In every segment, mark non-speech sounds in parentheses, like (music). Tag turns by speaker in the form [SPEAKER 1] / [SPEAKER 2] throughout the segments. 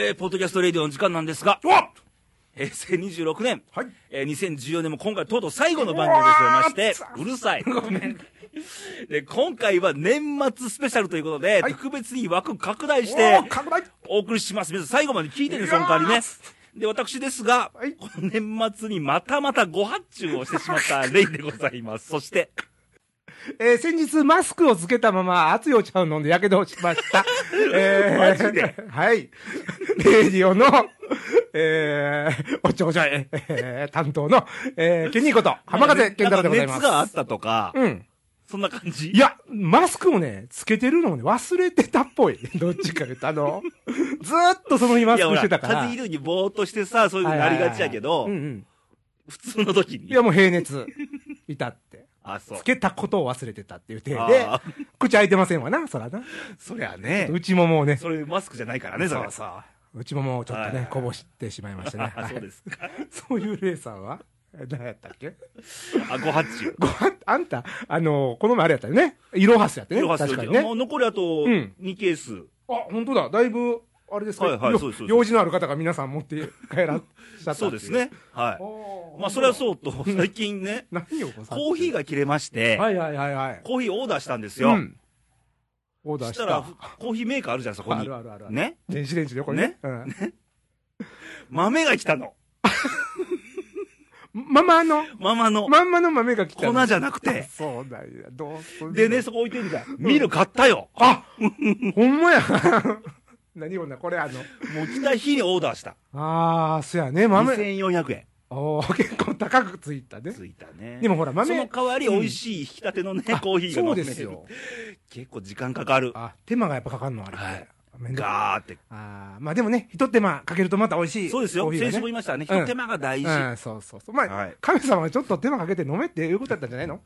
[SPEAKER 1] えー、ポッドキャストレディオの時間なんですが、平成26年、
[SPEAKER 2] はい。
[SPEAKER 1] えー、2014年も今回とうとう最後の番組でございまして、うるさい。
[SPEAKER 2] ごめん。
[SPEAKER 1] で、今回は年末スペシャルということで、
[SPEAKER 2] はい
[SPEAKER 1] 特別に枠拡大し
[SPEAKER 2] お
[SPEAKER 1] てお送りします。皆さん最後まで聞いてね、その代わりね。で、私ですが、
[SPEAKER 2] はい
[SPEAKER 1] この年末にまたまたご発注をしてしまったレイでございます。そして、
[SPEAKER 2] えー先日マスクをつけたまま熱いお茶を飲んで火傷をしました。(laughs) えー
[SPEAKER 1] マジで？
[SPEAKER 2] はい。レディオの、えー、お長者、えー、担当の、えー、ケニーこと、浜風健太郎でございます。
[SPEAKER 1] 熱があったとか、
[SPEAKER 2] うん。
[SPEAKER 1] そんな感じ？
[SPEAKER 2] いや、マスクをね、つけてるのをね、忘れてたっぽい。どっちか言うと、あの、ずーっとその日マスクしてたから。
[SPEAKER 1] 風邪ひるにぼーっとしてさ、そういうのなりがちやけど
[SPEAKER 2] はいはいはいうんうん。
[SPEAKER 1] 普通の時に。
[SPEAKER 2] いや、もう平熱、いたって。つ。けたことを忘れてたっていう体
[SPEAKER 1] あ
[SPEAKER 2] で
[SPEAKER 1] ー、
[SPEAKER 2] 口開いてませんわな、そらな。
[SPEAKER 1] そりゃね、
[SPEAKER 2] 内ももをね、
[SPEAKER 1] それマスクじゃないからね、それ。
[SPEAKER 2] そうそう。内ももをちょっと
[SPEAKER 1] はい
[SPEAKER 2] ね、こぼしてしまいましたね。(laughs)
[SPEAKER 1] そうですか。(laughs)
[SPEAKER 2] そういうレイさんは？え何やったっけ？
[SPEAKER 1] あ、ご発注。(laughs)
[SPEAKER 2] ごはあんた、あの、この前あれやったよね。イロハスやってね。
[SPEAKER 1] 色はする
[SPEAKER 2] 確かにね。
[SPEAKER 1] もう残りあと
[SPEAKER 2] うん
[SPEAKER 1] 2ケース。
[SPEAKER 2] あ、本当だ。だいぶ、あれですか、
[SPEAKER 1] はいはい
[SPEAKER 2] よ
[SPEAKER 1] そうです
[SPEAKER 2] 用事のある方が皆さん持って帰らっしゃった
[SPEAKER 1] そうです。ね。はい。まあ、それはそうと、最近ね、(laughs)
[SPEAKER 2] 何をコ
[SPEAKER 1] コーヒーが切れまして、
[SPEAKER 2] はいはいはいはい。
[SPEAKER 1] コーヒーオーダーしたんですよ。
[SPEAKER 2] うん。オーダーした
[SPEAKER 1] しら、コーヒーメーカーあるじゃん、そこに
[SPEAKER 2] ある。あるある。。
[SPEAKER 1] ね？
[SPEAKER 2] 電子レンジでこれね。うん。
[SPEAKER 1] 豆が来たの。
[SPEAKER 2] マ (laughs) マの、
[SPEAKER 1] ママの。
[SPEAKER 2] まんまの豆が来たの。
[SPEAKER 1] 粉じゃなくて。
[SPEAKER 2] そうだよ。どう
[SPEAKER 1] でね、そこ置いてるじゃん。ミル買ったよ。
[SPEAKER 2] あほんまや。何よな、これあの。
[SPEAKER 1] もう来た日にオーダーした。
[SPEAKER 2] ああ、そやね、豆。
[SPEAKER 1] 2400円。
[SPEAKER 2] おー結構高くついたね。
[SPEAKER 1] ついたね。
[SPEAKER 2] でもほら、豆。
[SPEAKER 1] その代わり美味しい引き立てのね、コーヒーが飲
[SPEAKER 2] そう
[SPEAKER 1] める
[SPEAKER 2] ですよ。
[SPEAKER 1] 結構時間かかる。
[SPEAKER 2] あ、手間がやっぱかかるのあれ。
[SPEAKER 1] はい
[SPEAKER 2] めんどく
[SPEAKER 1] ガーって。
[SPEAKER 2] あーまあでもね、一手間かけるとまた美味しい。
[SPEAKER 1] そうですよ。
[SPEAKER 2] コーヒー
[SPEAKER 1] 先週も言いましたね。
[SPEAKER 2] うん
[SPEAKER 1] 一手間が大事。
[SPEAKER 2] うん、そうそうそう。まあ、
[SPEAKER 1] はい
[SPEAKER 2] 神様がちょっと手間かけて飲めっていうことだったんじゃないの？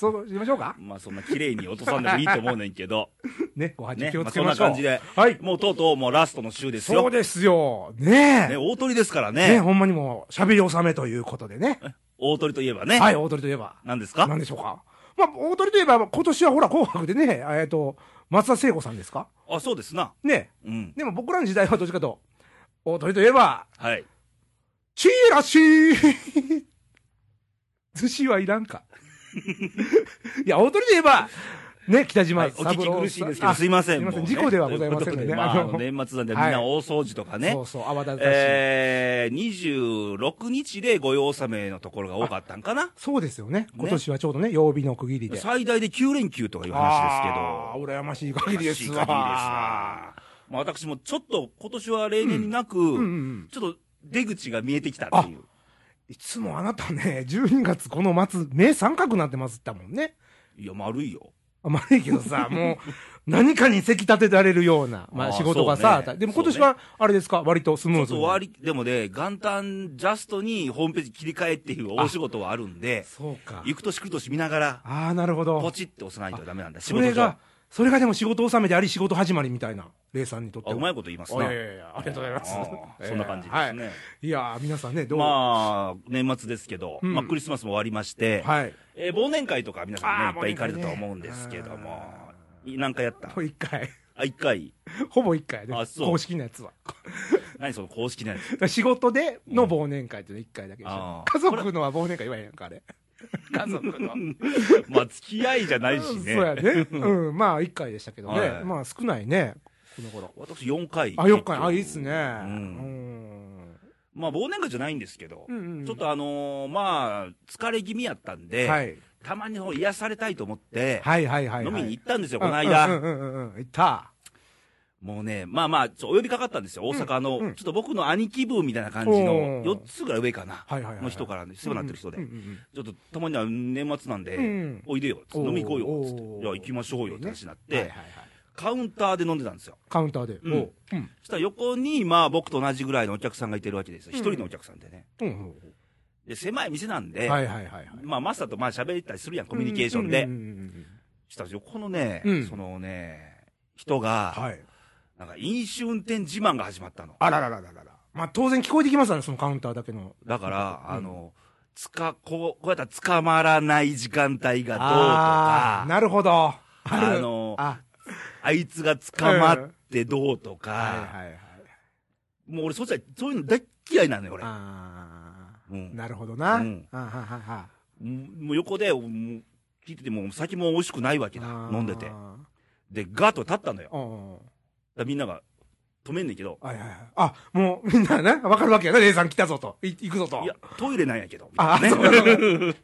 [SPEAKER 2] そうしましょうか？
[SPEAKER 1] まあそんな綺麗に落とさんでもいいと思うねんけど。(laughs)
[SPEAKER 2] ね、ご発
[SPEAKER 1] ね。
[SPEAKER 2] 気を
[SPEAKER 1] まあそん
[SPEAKER 2] つけましょう。
[SPEAKER 1] な感じで。
[SPEAKER 2] はい。
[SPEAKER 1] もうとうとうもうラストの週ですよ。
[SPEAKER 2] そうですよ。ねえ。
[SPEAKER 1] ね、大鳥ですから
[SPEAKER 2] ね
[SPEAKER 1] ね。
[SPEAKER 2] ほんまにもう、喋り納めということでね。
[SPEAKER 1] 大鳥といえばね。
[SPEAKER 2] はい、大鳥といえば。
[SPEAKER 1] 何ですか？
[SPEAKER 2] 何でしょうか？まあ、大鳥といえば、今年はほら、紅白でね、えっと、松田聖子さんですか？
[SPEAKER 1] あ、そうですな。
[SPEAKER 2] ね
[SPEAKER 1] うん。
[SPEAKER 2] でも僕らの時代はどっちかと、大鳥といえば、
[SPEAKER 1] はい。
[SPEAKER 2] チーラシー (laughs) 寿司はいらんか。(laughs) いや、大鳥といえば、ね、北島
[SPEAKER 1] はい、お聞き苦しいですけど、
[SPEAKER 2] あ
[SPEAKER 1] すいません。
[SPEAKER 2] すいません事故ではございませんのでね
[SPEAKER 1] まあ、年末なんでみん
[SPEAKER 2] はい
[SPEAKER 1] な大掃除とかね。
[SPEAKER 2] そうそう、泡立たしい。
[SPEAKER 1] えー、26日で御用納めのところが多かったんかな。
[SPEAKER 2] そうですよね。今年はちょうどね、曜日の区切りで。
[SPEAKER 1] 最大で9連休とかいう話ですけど。
[SPEAKER 2] 羨ましい限りですわ。
[SPEAKER 1] 嬉しい限りですわ。まあ私もちょっと今年は例年になく。ちょっと出口が見えてきたっていう。
[SPEAKER 2] いつもあなたね、(laughs) 12月この末、目三角になってますったもんね。
[SPEAKER 1] いや、丸いよ。
[SPEAKER 2] あまあいいけどさ、(laughs) もう、何かにせき立てられるような、ま
[SPEAKER 1] あ
[SPEAKER 2] 仕事がさ、
[SPEAKER 1] そうね
[SPEAKER 2] でも今年は、あれですか、割とスムーズに。
[SPEAKER 1] ちょっと割り、でもね、元旦ジャストにホームページ切り替えっていう大仕事はあるんで、
[SPEAKER 2] そうか。
[SPEAKER 1] 行く年来る年見ながら、
[SPEAKER 2] ああ、なるほど
[SPEAKER 1] ポ。チって押さないとダメなんだ。仕事上
[SPEAKER 2] それが。、それがでも仕事納めであり仕事始まりみたいな、レイさんにとって
[SPEAKER 1] あ、
[SPEAKER 2] は。
[SPEAKER 1] うまいこと言いますな。
[SPEAKER 2] あいやいやいやありがとうございます (laughs)
[SPEAKER 1] そんな感じですね。
[SPEAKER 2] いやー、皆さんね、どう？
[SPEAKER 1] まあ、年末ですけど、
[SPEAKER 2] うん
[SPEAKER 1] まあクリスマスも終わりまして、
[SPEAKER 2] はい。
[SPEAKER 1] えー忘年会とか皆さんね、いっぱい行かれたと思うんですけども、なんかやった？
[SPEAKER 2] もう一回。
[SPEAKER 1] あ、一回？
[SPEAKER 2] ほぼ一回ね
[SPEAKER 1] あ。そう
[SPEAKER 2] 公式なやつは。(laughs)
[SPEAKER 1] 何その公式なやつ？
[SPEAKER 2] 仕事での忘年会っていうの一回だけでしょ
[SPEAKER 1] あー
[SPEAKER 2] 家族のは忘年会言わへんやんか、あれ。(laughs) 家族の。(laughs)
[SPEAKER 1] まあ、付き合いじゃないしね。
[SPEAKER 2] そうやね。(laughs) うん、まあ一回でしたけどね。
[SPEAKER 1] はい
[SPEAKER 2] まあ少ないね、この頃。
[SPEAKER 1] 私4回。
[SPEAKER 2] あ、4回。あ、いいっすね。
[SPEAKER 1] う
[SPEAKER 2] うんん。
[SPEAKER 1] まあ、忘年会じゃないんですけど、
[SPEAKER 2] うんうん
[SPEAKER 1] ちょっとあのーまあ、疲れ気味やったんで、
[SPEAKER 2] はい。
[SPEAKER 1] たまに癒されたいと思って、
[SPEAKER 2] はいはいはいはい。
[SPEAKER 1] 飲みに行ったんですよ、
[SPEAKER 2] うん
[SPEAKER 1] この間。
[SPEAKER 2] うんうんうんうん。行った。
[SPEAKER 1] もうね、まあまあ、ちょお呼びかかったんですよ、大阪の、
[SPEAKER 2] うんうん
[SPEAKER 1] ちょっと僕の兄貴分みたいな感じの、
[SPEAKER 2] おー
[SPEAKER 1] 4つぐらい上かな、の人からね、世話になってる人で、ちょっとたまには年末なんで、
[SPEAKER 2] うん
[SPEAKER 1] おいでよ、飲み行こうよ、つって
[SPEAKER 2] おー
[SPEAKER 1] いや、行きましょうよって話になって。カウンターで飲んでたんですよ。
[SPEAKER 2] カウンターで。
[SPEAKER 1] うん。そしたら横に、まあ僕と同じぐらいのお客さんがいてるわけですよ。一、人のお客さんでね。で、狭い店なん
[SPEAKER 2] うん。
[SPEAKER 1] で、
[SPEAKER 2] はいはいはいはい。
[SPEAKER 1] まあマスターとまあ喋ったりするやん、コミュニケーションで。そしたら横のね、
[SPEAKER 2] うん
[SPEAKER 1] そのね、人が、
[SPEAKER 2] はい。
[SPEAKER 1] なんか飲酒運転自慢が始まったの。
[SPEAKER 2] あらららららら。まあ当然聞こえてきますわね、そのカウンターだけの。
[SPEAKER 1] だから、
[SPEAKER 2] うん
[SPEAKER 1] あの、つか、こう、こうやったら捕まらない時間帯がどうとか、
[SPEAKER 2] なるほど。あ
[SPEAKER 1] の
[SPEAKER 2] あ、
[SPEAKER 1] あいつが捕まってどうとか、
[SPEAKER 2] はいはいはい。
[SPEAKER 1] もう俺そしたらそういうの大っ嫌いなのよ、俺。
[SPEAKER 2] ああ、
[SPEAKER 1] うん
[SPEAKER 2] なるほどな。
[SPEAKER 1] うん
[SPEAKER 2] あははは
[SPEAKER 1] もう横で、もう聞いてても、酒も美味しくないわけだ。飲んでて。で、ガーッと立ったのよ。みんなが止めんねんけど、
[SPEAKER 2] はいはいはい。あ、もうみんなね、わかるわけやな、レイさん来たぞと。い行くぞと。
[SPEAKER 1] いや、トイレなんやけど。
[SPEAKER 2] あ、
[SPEAKER 1] ね。
[SPEAKER 2] そうか (laughs)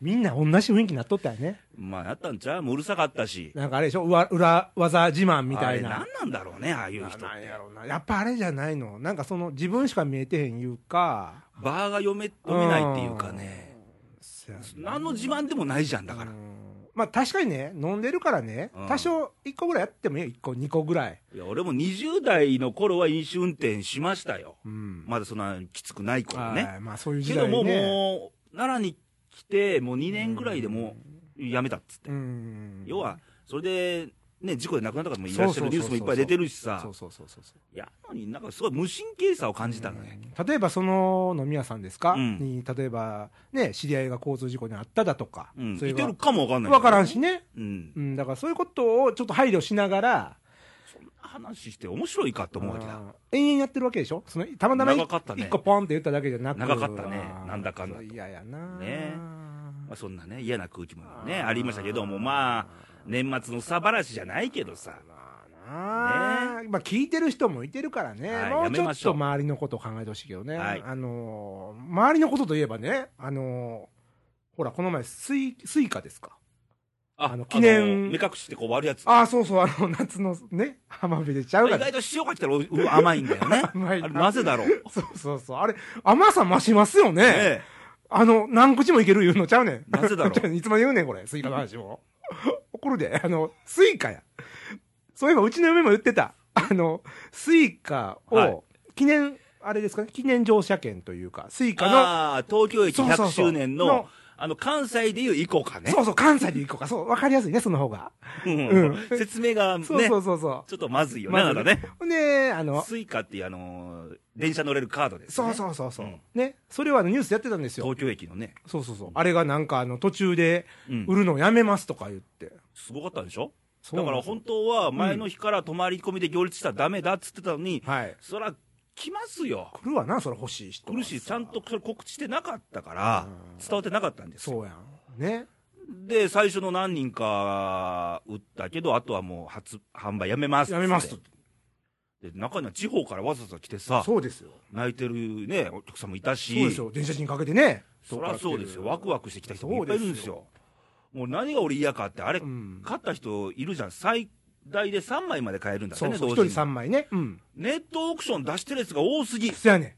[SPEAKER 2] みんな同じ雰囲気になっとったよね。
[SPEAKER 1] まあ、やったんちゃう？もううるさかったし。
[SPEAKER 2] なんかあれでしょ？裏裏技自慢みたいな。
[SPEAKER 1] あれ何なんだろうね、ああいう人。
[SPEAKER 2] なんやろうな。やっぱあれじゃないの。なんかその自分しか見えてへんいうか。
[SPEAKER 1] バーが読め、読めないっていうかね。何の自慢でもないじゃん、だから
[SPEAKER 2] う。んまあ確かにね、飲んでるからね
[SPEAKER 1] うん、
[SPEAKER 2] 多少1個ぐらいやってもいいよ。1個、2個ぐらい。
[SPEAKER 1] いや、俺も20代の頃は飲酒運転しましたよ。
[SPEAKER 2] うん。
[SPEAKER 1] まだそんなきつくない頃ね。
[SPEAKER 2] はいまあそういう時代ね。
[SPEAKER 1] けどもう、もう、奈良に来て、もう2年ぐらいでもう、やめたっつって。
[SPEAKER 2] うん。
[SPEAKER 1] 要は、それで、ね、事故で亡くなった方もいらっしゃるニュースもいっぱい出てるしさ。
[SPEAKER 2] そう、そうそうそうそう。
[SPEAKER 1] いや、なのになんかすごい無神経さを感じたのね。
[SPEAKER 2] 例えばその飲み屋さんですか、
[SPEAKER 1] うん。
[SPEAKER 2] に例えばね知り合いが交通事故にあっただとか、
[SPEAKER 1] うん。
[SPEAKER 2] それが
[SPEAKER 1] いてるかもわかんない。
[SPEAKER 2] 分からんし。ね、
[SPEAKER 1] うん。
[SPEAKER 2] うん、だからそういうことをちょっと配慮しながら。
[SPEAKER 1] そんな話して面白いかと思うわけだ。
[SPEAKER 2] うん延々やってるわけでしょ？そのたまたま一個ポンって言っただけじゃなく。
[SPEAKER 1] 長かったね。なんだかんだと。
[SPEAKER 2] 嫌やな
[SPEAKER 1] ね。まあ、そんなね、嫌な空気もね、ありましたけども、まあ、年末の憂さ晴らしじゃないけどさ。
[SPEAKER 2] まあなあまあ聞いてる人もいてるからね、
[SPEAKER 1] はい
[SPEAKER 2] もうちょっと周りのことを考えてほしいけどね、
[SPEAKER 1] はい
[SPEAKER 2] あのー周りのことといえばね、あのーほら、この前スイ、スイカですか。
[SPEAKER 1] あ
[SPEAKER 2] あの記念
[SPEAKER 1] 目隠してこう割るやつ。
[SPEAKER 2] ああ、そうそう、あの、夏のね、浜辺でちゃう
[SPEAKER 1] 意。
[SPEAKER 2] ちょ
[SPEAKER 1] っと塩かけたらう甘いんだよね。(laughs)
[SPEAKER 2] 甘い
[SPEAKER 1] なぜだろう。(laughs)
[SPEAKER 2] そうそうそう。あれ、甘さ増しますよね。
[SPEAKER 1] ね
[SPEAKER 2] あの、何口もいける言うのちゃうねん。
[SPEAKER 1] なぜだろう (laughs)
[SPEAKER 2] いつまで言うねん、これ。スイカの話も。怒るで。(laughs) あの、スイカや。そういえば、うちの嫁も言ってた。あの、スイカ
[SPEAKER 1] はい
[SPEAKER 2] を、記念、あれですかね、記念乗車券というか、スイカの、
[SPEAKER 1] ああ、東京駅100
[SPEAKER 2] そうそうそう
[SPEAKER 1] 周年の
[SPEAKER 2] の、
[SPEAKER 1] あの、関西でいうイコカね。
[SPEAKER 2] そうそう、関西でイコカ。そう、わかりやすいね、その方が。
[SPEAKER 1] うん
[SPEAKER 2] うん
[SPEAKER 1] 説明がね、
[SPEAKER 2] そうそうそうそ
[SPEAKER 1] ちょっとまずいよ
[SPEAKER 2] う。
[SPEAKER 1] ね、あなたね。
[SPEAKER 2] ほんで、あの、
[SPEAKER 1] スイカっていうあのー、電車乗れるカードですね。
[SPEAKER 2] そうそうそうそう、
[SPEAKER 1] うん
[SPEAKER 2] ね。それはあのニュースでやってたんですよ。
[SPEAKER 1] 東京駅のね。
[SPEAKER 2] そうそうそう。あれがなんかあの途中で
[SPEAKER 1] うん
[SPEAKER 2] 売るのやめますとか言って。
[SPEAKER 1] すごかったでしょ？だから本当は前の日から泊まり込みで行列したらダメだっつってたのに、
[SPEAKER 2] はい。
[SPEAKER 1] そら来ますよ。
[SPEAKER 2] 来るわな、それ欲しい人は。
[SPEAKER 1] 来るし、ちゃんとそれ告知してなかったから
[SPEAKER 2] うん、
[SPEAKER 1] 伝わってなかったんですよ。
[SPEAKER 2] そうやん。ね。
[SPEAKER 1] で、最初の何人か売ったけど、あとはもう発販売やめます
[SPEAKER 2] やめますと。
[SPEAKER 1] で、中には地方からわざわざ来てさ、
[SPEAKER 2] そうですよ。
[SPEAKER 1] 泣いてるね、お客さんもいたし、
[SPEAKER 2] そうですよ。電車賃かけてね。
[SPEAKER 1] そりゃそうですよ。ワクワクしてきた人もいっぱいいるんですよ。もう何が俺嫌かって、あれ、
[SPEAKER 2] うん。
[SPEAKER 1] 買った人いるじゃん。最大で3枚まで買えるんだってね、
[SPEAKER 2] そうそう。一
[SPEAKER 1] 同時に
[SPEAKER 2] 人3枚ね。うん。
[SPEAKER 1] ネットオークション出してるやつが多すぎ。
[SPEAKER 2] そやねん。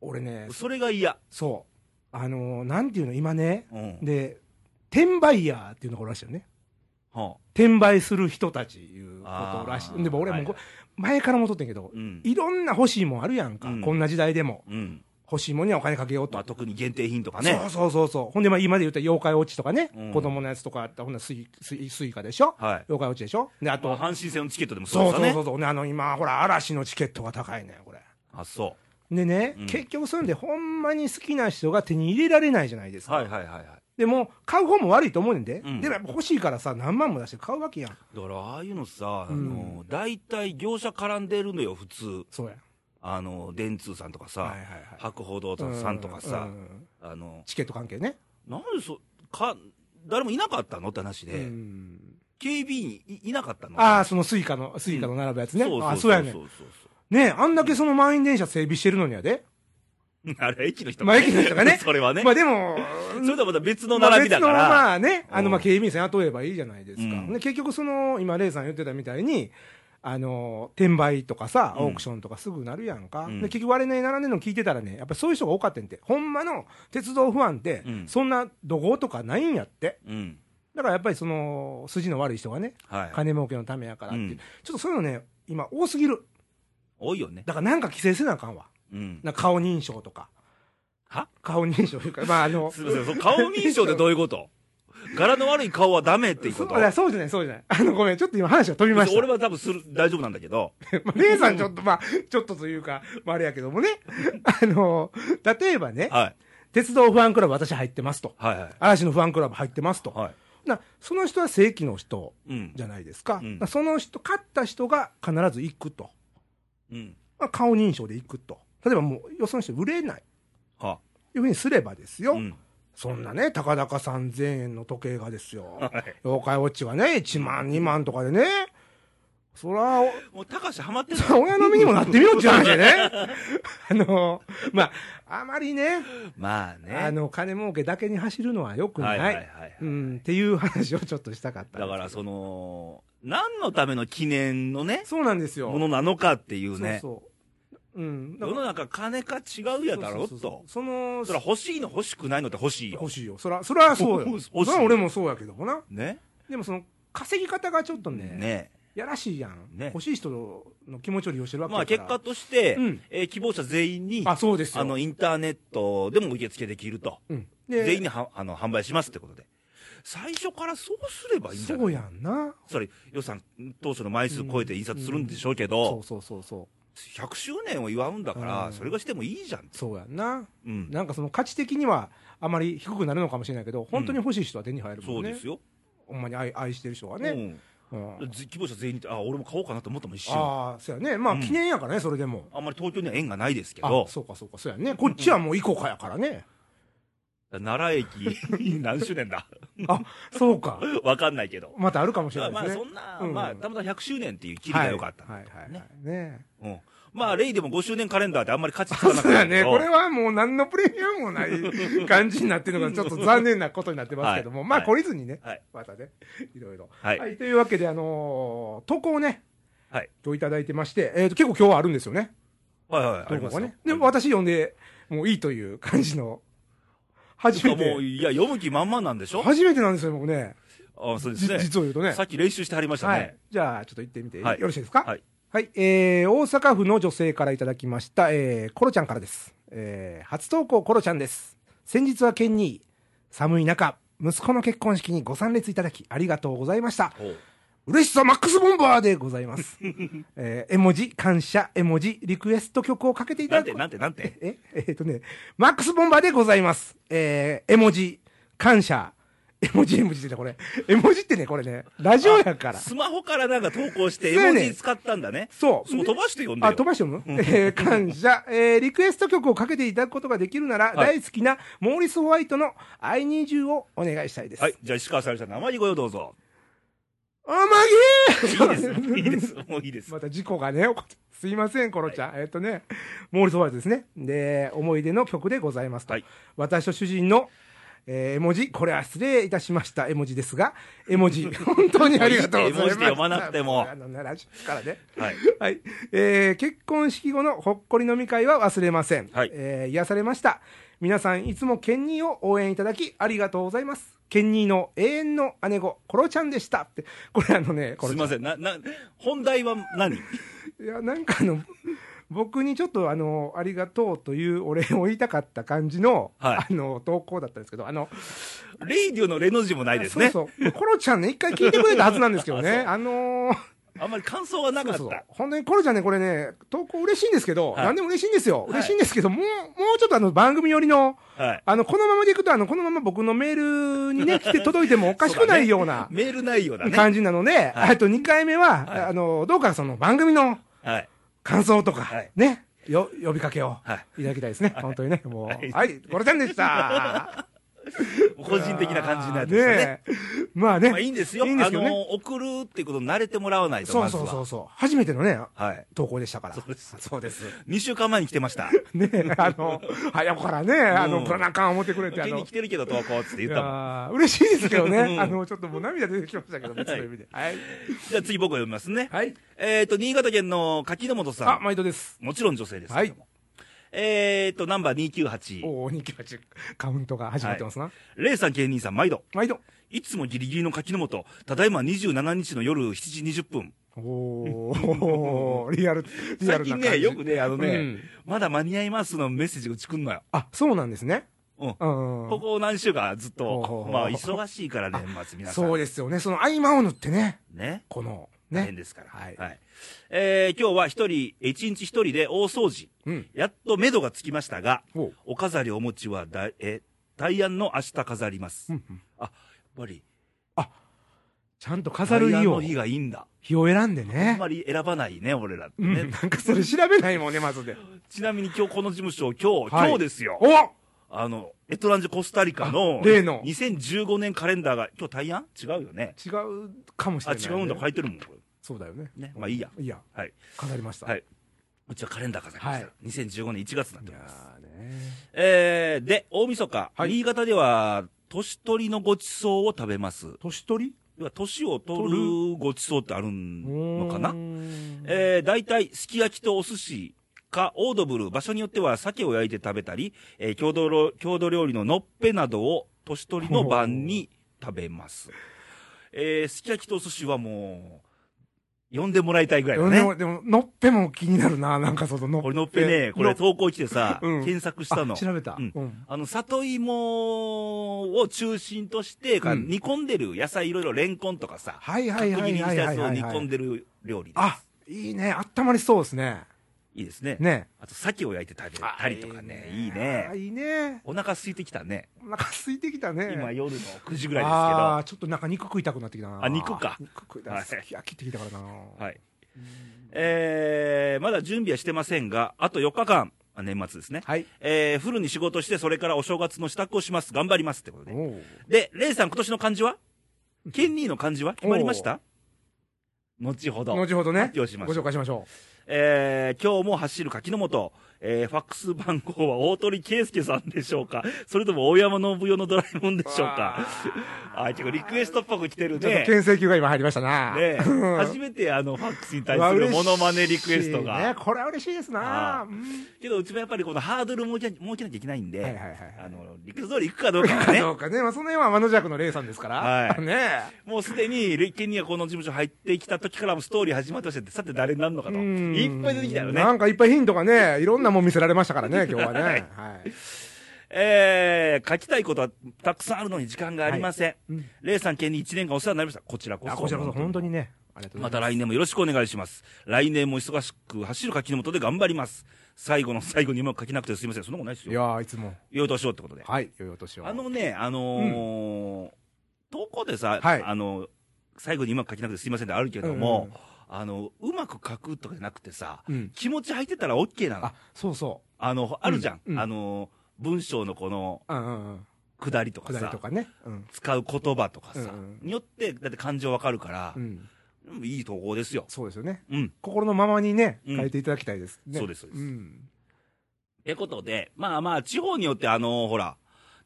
[SPEAKER 2] 俺ね、
[SPEAKER 1] それが嫌。
[SPEAKER 2] そう。あのー、なんていうの、今ね。
[SPEAKER 1] うん。
[SPEAKER 2] で、転売ヤーっていうのがおるらしいよね。
[SPEAKER 1] はあ、
[SPEAKER 2] 転売する人たちいうことらしい。でも俺もこ、
[SPEAKER 1] はい
[SPEAKER 2] 前からもとってんけど、
[SPEAKER 1] うん。
[SPEAKER 2] いろんな欲しいもんあるやんか。
[SPEAKER 1] うん
[SPEAKER 2] こんな時代でも。
[SPEAKER 1] うん。
[SPEAKER 2] 欲しいもんにはお金かけようと。
[SPEAKER 1] まあ、特に限定品とかね。
[SPEAKER 2] そうそうそうそう。ほんで、まあ、今で言った妖怪ウォッチとかね、
[SPEAKER 1] うん
[SPEAKER 2] 子供のやつとかあったほんならスイスイスイカでしょ？
[SPEAKER 1] はい。
[SPEAKER 2] 妖怪ウォッチでしょ？で、あと、
[SPEAKER 1] 阪神戦のチケットでもそう
[SPEAKER 2] そう
[SPEAKER 1] ですよね。
[SPEAKER 2] そうそうそう。ね、あの、今、ほら、嵐のチケットが高いねんこれ。
[SPEAKER 1] あ、そ
[SPEAKER 2] でね、
[SPEAKER 1] うん
[SPEAKER 2] 結局そういうんで、ほんまに好きな人が手に入れられないじゃないです
[SPEAKER 1] う。
[SPEAKER 2] か。
[SPEAKER 1] はいはいはいはい。
[SPEAKER 2] でも、買う方も悪いと思うねんで。
[SPEAKER 1] うん
[SPEAKER 2] でもやっぱ欲しいからさ、何万も出して買うわけやん。
[SPEAKER 1] だから、ああいうのさ、あ
[SPEAKER 2] うん
[SPEAKER 1] の、大体業者絡んでるのよ、普通。
[SPEAKER 2] そうやん。
[SPEAKER 1] あの、電通さんとかさ、
[SPEAKER 2] はいはいはい。
[SPEAKER 1] 博報堂さんとかさ
[SPEAKER 2] う、ん
[SPEAKER 1] あの、
[SPEAKER 2] チケット関係ね。
[SPEAKER 1] なんでそ、か、誰もいなかったの？って話
[SPEAKER 2] う
[SPEAKER 1] で、
[SPEAKER 2] ん
[SPEAKER 1] 警備員いなかったの
[SPEAKER 2] ああ、そのスイカの、スイカの並ぶやつね。
[SPEAKER 1] そうそう
[SPEAKER 2] あそうやねん
[SPEAKER 1] そうそう
[SPEAKER 2] ねあんだけその満員電車整備してるのにやで？
[SPEAKER 1] そ (laughs) うあれ、駅の人
[SPEAKER 2] まあ駅の人がね (laughs)
[SPEAKER 1] それはね。
[SPEAKER 2] まあでも、(laughs)
[SPEAKER 1] それとはまた別の並びだから。
[SPEAKER 2] まあ別のまあね、あの、
[SPEAKER 1] うん
[SPEAKER 2] まあ警備員さん雇えばいいじゃないですか。
[SPEAKER 1] うん
[SPEAKER 2] で結局その、今、レイさん言ってたみたいに、あの、転売とかさ、
[SPEAKER 1] うん
[SPEAKER 2] オークションとかすぐなるやんか。
[SPEAKER 1] うん
[SPEAKER 2] で結局、割れない並んでんの聞いてたらね、やっぱそういう人が多かったんって。ほんまの鉄道不安って
[SPEAKER 1] う、ん
[SPEAKER 2] そんな怒号とかないんやって。
[SPEAKER 1] うん。
[SPEAKER 2] だからやっぱりその、筋の悪い人がね、
[SPEAKER 1] はい。
[SPEAKER 2] 金儲けのためやからってちょっとそういうのね、今多すぎる。
[SPEAKER 1] 多いよね。
[SPEAKER 2] だからなんか規制せなあかんわ。
[SPEAKER 1] うん。
[SPEAKER 2] な顔認証とか。
[SPEAKER 1] は？
[SPEAKER 2] 顔認証というか、まああの
[SPEAKER 1] 顔認証ってどういうこと？柄の悪い顔はダメっていうこと？
[SPEAKER 2] そそうじゃない、そうじゃない。あの、ごめん、ちょっと今話が飛びました。
[SPEAKER 1] 俺は多分する、大丈夫なんだけど。(laughs)
[SPEAKER 2] まあ、姉さんちょっと、まあ、ちょっとというか、まあ、あれやけどもね。(laughs) あの、例えばね、
[SPEAKER 1] はい。
[SPEAKER 2] 鉄道ファンクラブ私入ってますと。
[SPEAKER 1] はいはい。
[SPEAKER 2] 嵐のファンクラブ入ってますと。
[SPEAKER 1] はい。
[SPEAKER 2] なその人は正規の人
[SPEAKER 1] うん。
[SPEAKER 2] じゃないですか。
[SPEAKER 1] うん
[SPEAKER 2] なその人、勝った人が必ず行くと。
[SPEAKER 1] うん。
[SPEAKER 2] まあ、顔認証で行くと。例えばもう、よその人売れない。
[SPEAKER 1] は
[SPEAKER 2] いうふうにすればですよ。
[SPEAKER 1] うん。
[SPEAKER 2] そんなね、たかだか3000円の時計がですよ。
[SPEAKER 1] はい。
[SPEAKER 2] 妖怪ウォッチがね、1万、2万とかでね。そら、
[SPEAKER 1] もう、高橋ハマってる
[SPEAKER 2] 親の身にもなってみろって話でね。(laughs) あの、まあ、あまりね、
[SPEAKER 1] まあね。
[SPEAKER 2] あの、金儲けだけに走るのは良くない。
[SPEAKER 1] はいはいはいはい。
[SPEAKER 2] うん、っていう話をちょっとしたかったんです
[SPEAKER 1] だから、その、何のための記念のね、
[SPEAKER 2] そうなんですよ。
[SPEAKER 1] ものなのかっていうね。
[SPEAKER 2] そうそう。うん。だ
[SPEAKER 1] 世の中金か違うやだろ
[SPEAKER 2] そうそうそう
[SPEAKER 1] と。
[SPEAKER 2] その、
[SPEAKER 1] そら欲しいの欲しくないのって欲しいよ
[SPEAKER 2] 欲。しいよ。そら、そらそうよ。(laughs) そら俺もそうやけどもな。
[SPEAKER 1] ね
[SPEAKER 2] でもその、稼ぎ方がちょっとね、
[SPEAKER 1] ね
[SPEAKER 2] やらしいやん。
[SPEAKER 1] ね
[SPEAKER 2] 欲しい人の気持ちを利用してるわけ
[SPEAKER 1] まあ
[SPEAKER 2] だから
[SPEAKER 1] 結果として、
[SPEAKER 2] うん
[SPEAKER 1] えー希望者全員に、
[SPEAKER 2] あ、そうですよ。
[SPEAKER 1] あの、インターネットでも受付できると。
[SPEAKER 2] うん。
[SPEAKER 1] 全員にはあの販売しますってことで。最初からそうすればいいんじゃない
[SPEAKER 2] そうやんな。
[SPEAKER 1] それ予算当初の枚数超えて印刷するんでしょうけ
[SPEAKER 2] そ
[SPEAKER 1] ど
[SPEAKER 2] う、そうそうそう。
[SPEAKER 1] 100周年を祝うんだから、
[SPEAKER 2] うん
[SPEAKER 1] それがしてもいいじゃん。
[SPEAKER 2] そうやんな。
[SPEAKER 1] うん。
[SPEAKER 2] なんかその価値的にはあまり低くなるのかもしれないけど、本当に欲しい人は手に入るもんね。
[SPEAKER 1] そうですよ。
[SPEAKER 2] ほんまに愛愛してる人はね。
[SPEAKER 1] うん
[SPEAKER 2] うん
[SPEAKER 1] ず希望者全員にって、あ、俺も買おうかなと思ったもん、一瞬。
[SPEAKER 2] ああ、そうやね。まあ
[SPEAKER 1] うん
[SPEAKER 2] 記念やからね、それでも。
[SPEAKER 1] あんまり東京には縁がないですけ
[SPEAKER 2] あ
[SPEAKER 1] ど、
[SPEAKER 2] そうかそうか、そうやね。こっちはもう行こうかやからね。
[SPEAKER 1] 奈良駅、(laughs) 何周年だ？
[SPEAKER 2] あ、そうか。
[SPEAKER 1] わかんないけど。
[SPEAKER 2] またあるかもしれ
[SPEAKER 1] まあ、
[SPEAKER 2] ないですね。
[SPEAKER 1] そんな、
[SPEAKER 2] うん
[SPEAKER 1] まあ、たまたま100周年っていう切りが良かった。
[SPEAKER 2] はいはいはい。
[SPEAKER 1] ね
[SPEAKER 2] ね
[SPEAKER 1] うん。まあ、レイでも5周年カレンダーってあんまり価値つかなかっ
[SPEAKER 2] そうやね。これはもう何のプレミアムもない感じになってるのがちょっと残念なことになってますけども、まあ
[SPEAKER 1] はい
[SPEAKER 2] 懲りずにね、
[SPEAKER 1] はい
[SPEAKER 2] またね、いろいろ。
[SPEAKER 1] はい
[SPEAKER 2] はい。というわけで、あのー投稿をね、
[SPEAKER 1] はい。
[SPEAKER 2] 今日いただいてまして、えっ、と、結構今日はあるんですよね。
[SPEAKER 1] はいはい、あ
[SPEAKER 2] 投稿が
[SPEAKER 1] りま
[SPEAKER 2] ね。で、私読んで、もういいという感じの、初め
[SPEAKER 1] もう、
[SPEAKER 2] て、
[SPEAKER 1] いや、読む気満々なんでしょ？
[SPEAKER 2] 初めてなんですよ、僕ね。
[SPEAKER 1] あそうで
[SPEAKER 2] じ
[SPEAKER 1] すね。
[SPEAKER 2] 実を言うとね。
[SPEAKER 1] さっき練習してはりました
[SPEAKER 2] はい
[SPEAKER 1] ね。。
[SPEAKER 2] じゃあ、ちょっと行ってみて、
[SPEAKER 1] はい
[SPEAKER 2] よろしいですか？
[SPEAKER 1] はい。
[SPEAKER 2] はい、えー、大阪府の女性からいただきました、えー、コロちゃんからです。えー、初投稿コロちゃんです。先日はケンニー、寒い中、息子の結婚式にご参列いただき、ありがとうございました。嬉しさマックスボンバーでございます。(laughs) えー、絵文字、感謝、絵文字、リクエスト曲をかけていただく
[SPEAKER 1] なんて、。なんて、なんて？(laughs)
[SPEAKER 2] え、えーっとね、マックスボンバーでございます。えー、絵文字、感謝、絵文字、絵文字ってね、これ。絵文字ってね、これね、ラジオやから。
[SPEAKER 1] スマホからなんか投稿して、絵文字使ったんだね。
[SPEAKER 2] そう。
[SPEAKER 1] そう、飛ばして読んで
[SPEAKER 2] あ、
[SPEAKER 1] よ。
[SPEAKER 2] 飛ばして読むえー、感謝。えー、リクエスト曲をかけていただくことができるなら、
[SPEAKER 1] はい
[SPEAKER 2] 大好きなモーリス・ホワイトの I Need You をお願いしたいです。
[SPEAKER 1] はい。。じゃあ、石川さゆりさんの生にご用どうぞ。
[SPEAKER 2] あまぎー
[SPEAKER 1] いいです。いいです。もういいです。
[SPEAKER 2] また事故がね、起こってすいません、コロちゃん。えっとね、モーリス・ホワイトですね。で、思い出の曲でございますと。
[SPEAKER 1] はい
[SPEAKER 2] 私と主人の、えー絵文字、これは失礼いたしました、絵文字ですが、絵文字、(laughs) 本当にありがとうございます。
[SPEAKER 1] 絵文字で読まなくても
[SPEAKER 2] あのね、ラジオからね。
[SPEAKER 1] はい。
[SPEAKER 2] はい。えー結婚式後のほっこり飲み会は忘れません。
[SPEAKER 1] はい
[SPEAKER 2] えー癒されました。皆さんいつもケンニーを応援いただきありがとうございます。ケンニーの永遠の姉子、コロちゃんでした。って、これあのね。
[SPEAKER 1] すいません。な、な、本題は何？(laughs)
[SPEAKER 2] いや、なんかあの、僕にちょっとあの、ありがとうというお礼を言いたかった感じの、
[SPEAKER 1] はい
[SPEAKER 2] あの、投稿だったんですけど、あの、
[SPEAKER 1] レイディオのレの字もないですね。
[SPEAKER 2] そうそう。コロちゃんね、一回聞いてくれたはずなんですけどね。(laughs)
[SPEAKER 1] あ
[SPEAKER 2] あのー
[SPEAKER 1] あんまり感想がなかった。
[SPEAKER 2] そうそう本当にコロちゃんね、これね、投稿嬉しいんですけど、
[SPEAKER 1] はい
[SPEAKER 2] なんでも嬉しいんですよ。
[SPEAKER 1] はい
[SPEAKER 2] 嬉しいんですけど、もう、もうちょっとあの、番組寄りの、
[SPEAKER 1] はい。
[SPEAKER 2] あの、このままでいくと、あの、このまま僕のメールにね、(laughs) 来て届いてもおかしくないような
[SPEAKER 1] メール内容だね。
[SPEAKER 2] 感じなので、
[SPEAKER 1] はい
[SPEAKER 2] あと2回目は、
[SPEAKER 1] はい
[SPEAKER 2] あの、どうかその番組の
[SPEAKER 1] はい。
[SPEAKER 2] 感想とか、
[SPEAKER 1] はい
[SPEAKER 2] ね、よ、呼びかけを
[SPEAKER 1] はい。
[SPEAKER 2] いただきたいですね。本当にね、もう。
[SPEAKER 1] は
[SPEAKER 2] はいい、コロちゃんでした。(laughs)
[SPEAKER 1] 個人的な感じになってましたね。
[SPEAKER 2] まあね。
[SPEAKER 1] まあいいんですよ。
[SPEAKER 2] いいんですけどね
[SPEAKER 1] あの、送るっていうことに慣れてもらわないと、
[SPEAKER 2] そう
[SPEAKER 1] まずは。
[SPEAKER 2] そうそうそう。初めてのね、
[SPEAKER 1] はい。
[SPEAKER 2] 投稿でしたから。
[SPEAKER 1] そうです
[SPEAKER 2] そうです。
[SPEAKER 1] 2週間前に来てました。(laughs)
[SPEAKER 2] ねえ、あの、早くからね、あの、
[SPEAKER 1] うん
[SPEAKER 2] プラナカン思ってくれて、あの
[SPEAKER 1] 来、てるけど投稿って
[SPEAKER 2] い
[SPEAKER 1] 言ったもん。
[SPEAKER 2] 嬉しいですけどね。
[SPEAKER 1] うん
[SPEAKER 2] あの、ちょっともう涙出てきましたけど、別の意味で。はい。
[SPEAKER 1] じゃあ次僕が読みますね。
[SPEAKER 2] はい。
[SPEAKER 1] えっと、新潟県の柿本さ
[SPEAKER 2] あ、
[SPEAKER 1] ん。
[SPEAKER 2] 毎度です。
[SPEAKER 1] もちろん女性ですけども。えっと、ナンバー298。
[SPEAKER 2] おお、298カウントが始まってますな。
[SPEAKER 1] レイさん、芸人さん、毎度。
[SPEAKER 2] 毎度。
[SPEAKER 1] いつもギリギリの柿本。ただいま27日の夜7時20分。
[SPEAKER 2] おー、リアル、(laughs) リアルな。
[SPEAKER 1] 最近ね、よくね、あのね、
[SPEAKER 2] うん
[SPEAKER 1] まだ間に合いますのメッセージが打ちくんのよ。
[SPEAKER 2] あ、そうなんですね。
[SPEAKER 1] うん。
[SPEAKER 2] うん。
[SPEAKER 1] ここ何週間ずっとまあ忙しいから年末皆さん。
[SPEAKER 2] そうですよね。その合間を縫ってね、
[SPEAKER 1] ね。
[SPEAKER 2] この、ね。
[SPEAKER 1] 大変ですから。
[SPEAKER 2] はい
[SPEAKER 1] えー今日は一人、一日一人で大掃除。
[SPEAKER 2] うん。
[SPEAKER 1] やっと目処がつきましたが、
[SPEAKER 2] おう。
[SPEAKER 1] お飾りお餅はだ、え、大安の明日飾ります。
[SPEAKER 2] うんうん
[SPEAKER 1] あ、やっぱり、
[SPEAKER 2] ちゃんと飾る日を、
[SPEAKER 1] の日がいいんだ。
[SPEAKER 2] 日を選んで
[SPEAKER 1] あん
[SPEAKER 2] ね。
[SPEAKER 1] まり選ばないね、俺らってね。
[SPEAKER 2] うん、なんかそれ調べないもんね、まずで。
[SPEAKER 1] ちなみに今日この事務所、今日、
[SPEAKER 2] はい
[SPEAKER 1] 今日ですよ。
[SPEAKER 2] お
[SPEAKER 1] あの、エトランジェコスタリカの
[SPEAKER 2] あ、例の
[SPEAKER 1] 2015年カレンダーが、今日大安？違うよね。
[SPEAKER 2] 違うかもし
[SPEAKER 1] あ、
[SPEAKER 2] れない、
[SPEAKER 1] 違うんだ、書いてるもん、こ
[SPEAKER 2] そうだよね。
[SPEAKER 1] れ。ね。まあいいや。
[SPEAKER 2] いや、
[SPEAKER 1] はい。
[SPEAKER 2] 飾りました。
[SPEAKER 1] はい。うちはカレンダー飾りました。
[SPEAKER 2] は
[SPEAKER 1] 2015年1月になって
[SPEAKER 2] いや
[SPEAKER 1] おります。えー、で、大晦日、
[SPEAKER 2] はい
[SPEAKER 1] 新潟では、年取りのごちそうを食べます。
[SPEAKER 2] 年取り？
[SPEAKER 1] 要は、年を取るごちそうってあるのかな？えー、大体、すき焼きとお寿司か、オードブル、場所によっては鮭を焼いて食べたり、えー郷土ろ郷土料理ののっぺなどを年取りの晩に食べます。えー、すき焼きとお寿司はもう、呼んでもらいたいぐらいだね。
[SPEAKER 2] でも、でも、のっぺも気になるな、なんかそののっぺ。
[SPEAKER 1] これのっぺね、これ投稿来てさ、
[SPEAKER 2] うん
[SPEAKER 1] 検索したの
[SPEAKER 2] あ。調べた。
[SPEAKER 1] うん
[SPEAKER 2] うん
[SPEAKER 1] あの、里芋を中心として、か
[SPEAKER 2] うん
[SPEAKER 1] 煮込んでる野菜いろいろレンコンとかさ、
[SPEAKER 2] はいはい
[SPEAKER 1] 角切りに
[SPEAKER 2] はいはい
[SPEAKER 1] したやつを煮
[SPEAKER 2] はいはい。
[SPEAKER 1] 込んでる料理です。
[SPEAKER 2] あ、いいね。あったまりそうですね。
[SPEAKER 1] いいですね。
[SPEAKER 2] ね。
[SPEAKER 1] あと、鮭を焼いて食べたりとかね、いい
[SPEAKER 2] あ
[SPEAKER 1] ね。
[SPEAKER 2] いいね。
[SPEAKER 1] お腹空いてきたね。
[SPEAKER 2] お腹空いてきたね。
[SPEAKER 1] 今夜の9時ぐらい
[SPEAKER 2] ああー、
[SPEAKER 1] で
[SPEAKER 2] ちょっとなんか肉食いたくなってきたな。
[SPEAKER 1] あ肉か
[SPEAKER 2] 肉食いた
[SPEAKER 1] はい
[SPEAKER 2] すき焼きってきたからな。
[SPEAKER 1] すけど。はい。えー、まだ準備はしてませんが、あと4日間、あ年末ですね。
[SPEAKER 2] はい。
[SPEAKER 1] えー、フルに仕事して、それからお正月の支度をします。頑張りますってことで。で、レイさん、今年の漢字は？ケンニーの漢字は？決まりました？後ほど。
[SPEAKER 2] 後ほどね。
[SPEAKER 1] 発表しましょう
[SPEAKER 2] ご紹介しましょ
[SPEAKER 1] えー、今日も走る柿の本、えー、ファックス番号は大鳥圭介さんでしょうか？それとも大山信代のドラえもんでしょうか？あ、結構リクエストっぽく来てる
[SPEAKER 2] う。ちょっと
[SPEAKER 1] ね。
[SPEAKER 2] 牽制球が今入りましたな。
[SPEAKER 1] 初めてあの、ファックスに対するモノマネリクエスト
[SPEAKER 2] ね
[SPEAKER 1] が。
[SPEAKER 2] これは嬉しいですな
[SPEAKER 1] あ。
[SPEAKER 2] うん
[SPEAKER 1] けど、うちもやっぱりこのハードル設け設けなきゃいけないんで、
[SPEAKER 2] はいはいはいはい
[SPEAKER 1] あの、リクエスト通り行くかどうかはね
[SPEAKER 2] ど、(laughs) うかね。まあ、その辺は天の弱のレイさんですから。
[SPEAKER 1] はい
[SPEAKER 2] ね
[SPEAKER 1] もうすでに、レイケンにはこの事務所入ってきた時からもストーリー始まってまして、さて誰になるのかと。
[SPEAKER 2] うん
[SPEAKER 1] いっぱい出てきたよね。
[SPEAKER 2] なんかいっぱいヒントがね、いろんなもん見せられましたからね、(laughs) 今日はね。はい。
[SPEAKER 1] えー、書きたいことはたくさんあるのに時間がありません。
[SPEAKER 2] うん
[SPEAKER 1] レイさん県に1年間お世話になりました。こちらこそ。
[SPEAKER 2] あこちらこそ本当にね、
[SPEAKER 1] ま。た来年もよろしくお願いします。来年も忙しく走る柿の本で頑張ります。最後の最後にうまく書けなくてすいません。そんなことないです
[SPEAKER 2] い
[SPEAKER 1] よ。
[SPEAKER 2] やーいつも。
[SPEAKER 1] よいとしようってことで。
[SPEAKER 2] はい、よいお年を。
[SPEAKER 1] あのね、あのー投稿でさ、
[SPEAKER 2] はい
[SPEAKER 1] あの、最後にうまく書けなくてすいませんってあるけども、あの、うまく書くとかじゃなくてさ、
[SPEAKER 2] うん、うん。
[SPEAKER 1] 気持ち入ってたら OK なの。
[SPEAKER 2] あ、そうそ
[SPEAKER 1] あの、あるじゃん。
[SPEAKER 2] うんうん
[SPEAKER 1] あの、文章のこの、
[SPEAKER 2] う。うんうんうん。
[SPEAKER 1] 下りとかさ
[SPEAKER 2] ね。うん。
[SPEAKER 1] 使う言葉とかさ、
[SPEAKER 2] うんうん
[SPEAKER 1] によって、だって感情わかるから
[SPEAKER 2] う、ん。
[SPEAKER 1] うんいい投稿ですよ。
[SPEAKER 2] そうですよね。
[SPEAKER 1] うん。
[SPEAKER 2] 心のままにね、
[SPEAKER 1] うん
[SPEAKER 2] 書いていただきたいです。ね。
[SPEAKER 1] そうですそうです
[SPEAKER 2] ん。
[SPEAKER 1] ってことで、まあまあ、地方によって、あのほら、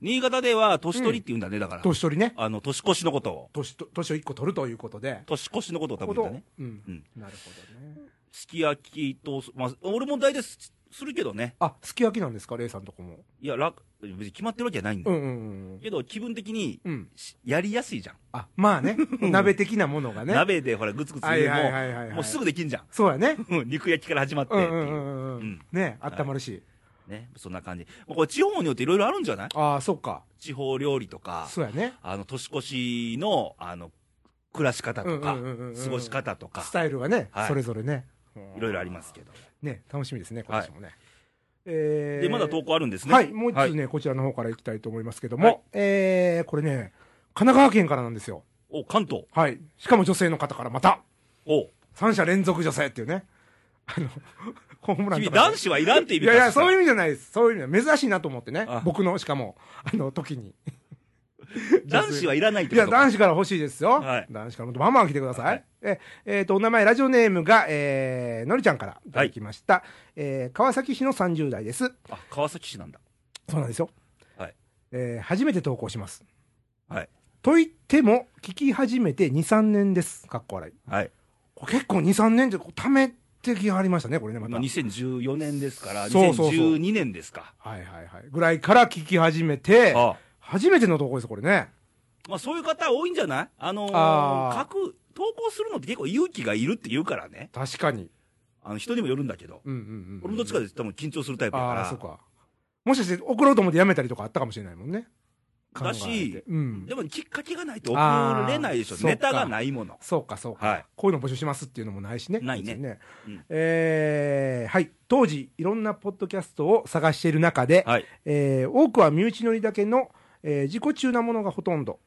[SPEAKER 1] 新潟では年取りって言うんだね、だから。
[SPEAKER 2] 年取りね。
[SPEAKER 1] あの、年越しのことを。
[SPEAKER 2] 年と、年を一個取るということで。
[SPEAKER 1] 年越しのことを多分言うんだね。
[SPEAKER 2] うん。
[SPEAKER 1] うん
[SPEAKER 2] なるほどね。
[SPEAKER 1] すき焼きと、まあ、俺も大体すするけどね。
[SPEAKER 2] あ、すき焼きなんですか、レイさんとこも。
[SPEAKER 1] いや、楽、別に決まってるわけじゃないんだよ。
[SPEAKER 2] うんうんうん。
[SPEAKER 1] けど、気分的に、
[SPEAKER 2] うん。
[SPEAKER 1] しやりやすいじゃん。
[SPEAKER 2] あ、まあね。(laughs) 鍋的なものがね。
[SPEAKER 1] 鍋でほら、グツグツ
[SPEAKER 2] はい
[SPEAKER 1] 入れる
[SPEAKER 2] はいはいはいはい。
[SPEAKER 1] も、もうすぐできんじゃん。
[SPEAKER 2] そうやね。
[SPEAKER 1] うん肉焼きから始まってう。
[SPEAKER 2] うんうんうんうん。ね、あったまるし。
[SPEAKER 1] ね、そんな感じ。これ地方によっていろいろあるんじゃない？
[SPEAKER 2] ああ、そうか。
[SPEAKER 1] 地方料理とか、
[SPEAKER 2] そうやね。
[SPEAKER 1] あの、年越しの、あの、暮らし方とか過ごし方とか
[SPEAKER 2] ス、タイルがね
[SPEAKER 1] はい、
[SPEAKER 2] それぞれね。
[SPEAKER 1] いろいろありますけど。
[SPEAKER 2] ね、楽しみですね、今年もね。えー
[SPEAKER 1] で、まだ投稿あるんですね。
[SPEAKER 2] はい、もう一
[SPEAKER 1] はい
[SPEAKER 2] つね、こちらの方から行きたいと思いますけども、
[SPEAKER 1] はい
[SPEAKER 2] えー、これね、神奈川県からなんですよ。
[SPEAKER 1] お、関東。
[SPEAKER 2] はい。しかも女性の方からまた、
[SPEAKER 1] お、
[SPEAKER 2] 三者連続女性っていうね。あの、ホームラン
[SPEAKER 1] 君男子はいらんって意味
[SPEAKER 2] いやいや、そういう
[SPEAKER 1] う。
[SPEAKER 2] 意味じゃないです。そういう意味で珍しいなと思ってね
[SPEAKER 1] あ。
[SPEAKER 2] 僕の、しかも、あの、時に。(laughs)
[SPEAKER 1] 男子はいらないって
[SPEAKER 2] いや、
[SPEAKER 1] こと
[SPEAKER 2] 男子から欲しいですよ。
[SPEAKER 1] はい
[SPEAKER 2] 男子からもっとバンバン来てください。
[SPEAKER 1] はい
[SPEAKER 2] え、えっ、と、お名前、ラジオネームが、えー、のりちゃんからいただきました。えー、川崎市の30代です。
[SPEAKER 1] あ、川崎市なんだ。
[SPEAKER 2] そうなんですよ。
[SPEAKER 1] はい。
[SPEAKER 2] えー、初めて投稿します。
[SPEAKER 1] はい。
[SPEAKER 2] と言っても、聞き始めて2、3年です。かっこ笑い。
[SPEAKER 1] はい。
[SPEAKER 2] これ結構2、3年って、ためてきはりましたね、これね、また。
[SPEAKER 1] まあ、2014年ですから、
[SPEAKER 2] そうそうそう
[SPEAKER 1] 2012年ですか。
[SPEAKER 2] はいはいはい。ぐらいから聞き始めて、
[SPEAKER 1] あ
[SPEAKER 2] 初めての投稿です、これね。
[SPEAKER 1] まあ、そういう方多いんじゃない？あのー
[SPEAKER 2] あー
[SPEAKER 1] 書く、投稿するのって結構勇気がいるって言うからね。
[SPEAKER 2] 確かに。
[SPEAKER 1] あの、人にもよるんだけど。
[SPEAKER 2] うんうんうん。
[SPEAKER 1] 俺もどっちかで多分緊張するタイプだから。
[SPEAKER 2] ああ、そうか。もしかして送ろうと思ってやめたりとかあったかもしれないもんね。
[SPEAKER 1] だし
[SPEAKER 2] うん。
[SPEAKER 1] でもきっかけがないと送れないでしょネタがないもの。
[SPEAKER 2] そうか、そうか。
[SPEAKER 1] はい
[SPEAKER 2] こういうの募集しますっていうのもないしね。
[SPEAKER 1] ないね
[SPEAKER 2] ね
[SPEAKER 1] うん
[SPEAKER 2] えーはい。当時、いろんなポッドキャストを探している中で、
[SPEAKER 1] はい。
[SPEAKER 2] えー多くは身内乗りだけの、えー自己中なものがほとんど。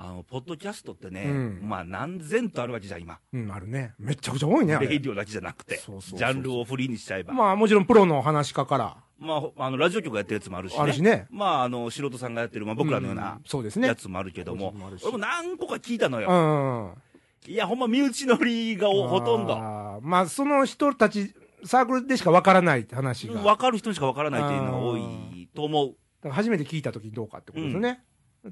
[SPEAKER 1] あの、ポッドキャストってね、
[SPEAKER 2] うん
[SPEAKER 1] まあ何千とあるわけじゃん、今。
[SPEAKER 2] うん、あるね。めちゃくちゃ多いね。
[SPEAKER 1] レイディオだけじゃなくて、
[SPEAKER 2] そうそうそう
[SPEAKER 1] ジャンルをフリーにしちゃえば。
[SPEAKER 2] まあ、もちろんプロの話家から
[SPEAKER 1] まあ、ほあの、ラジオ局がやってるやつもあるしね。
[SPEAKER 2] あるしね。
[SPEAKER 1] まあ、あの、素人さんがやってる、まあ僕らのよう
[SPEAKER 2] う
[SPEAKER 1] な。やつもあるけども、俺も何個か聞いたの
[SPEAKER 2] う
[SPEAKER 1] よ。
[SPEAKER 2] ん。
[SPEAKER 1] いや、ほんま身内乗りがおほとんど。
[SPEAKER 2] あーまあ、その人たち、サークルでしかわからないって話が。だか
[SPEAKER 1] 分かる人にしか分からないっていうのが多いと思う。
[SPEAKER 2] ら初めて聞いたときにどうかってことですよね。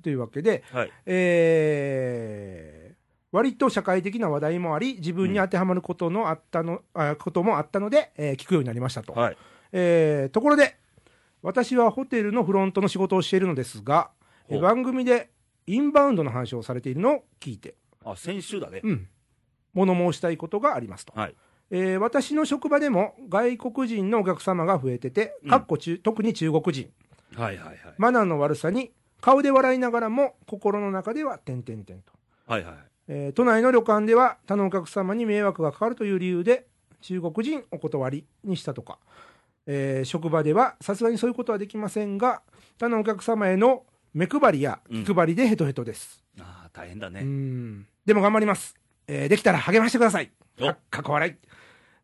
[SPEAKER 2] というわけで、
[SPEAKER 1] はい。
[SPEAKER 2] えー、割と社会的な話題もあり、自分に当てはまることのあったの、あこともあったので、えー聞くようになりましたと。
[SPEAKER 1] はい。
[SPEAKER 2] えーところで、私はホテルのフロントの仕事をしているのですが、え番組でインバウンドの話をされているのを聞いて、
[SPEAKER 1] あ、先週だね。
[SPEAKER 2] うん、物申したいことがありますと。
[SPEAKER 1] はい。
[SPEAKER 2] えー私の職場でも外国人のお客様が増えてて、
[SPEAKER 1] うん
[SPEAKER 2] かっこ中特に中国人、
[SPEAKER 1] はいはいはい。
[SPEAKER 2] マナーの悪さに顔で笑いながらも心の中では点々点と。
[SPEAKER 1] はいはい。
[SPEAKER 2] えー都内の旅館では他のお客様に迷惑がかかるという理由で中国人お断りにしたとか、えー職場ではさすがにそういうことはできませんが他のお客様への目配りや気配りでヘトヘトです、
[SPEAKER 1] ああ、大変だ
[SPEAKER 2] う
[SPEAKER 1] ね。
[SPEAKER 2] ん。でも頑張ります、えーできたら励ましてください。かっこ笑い、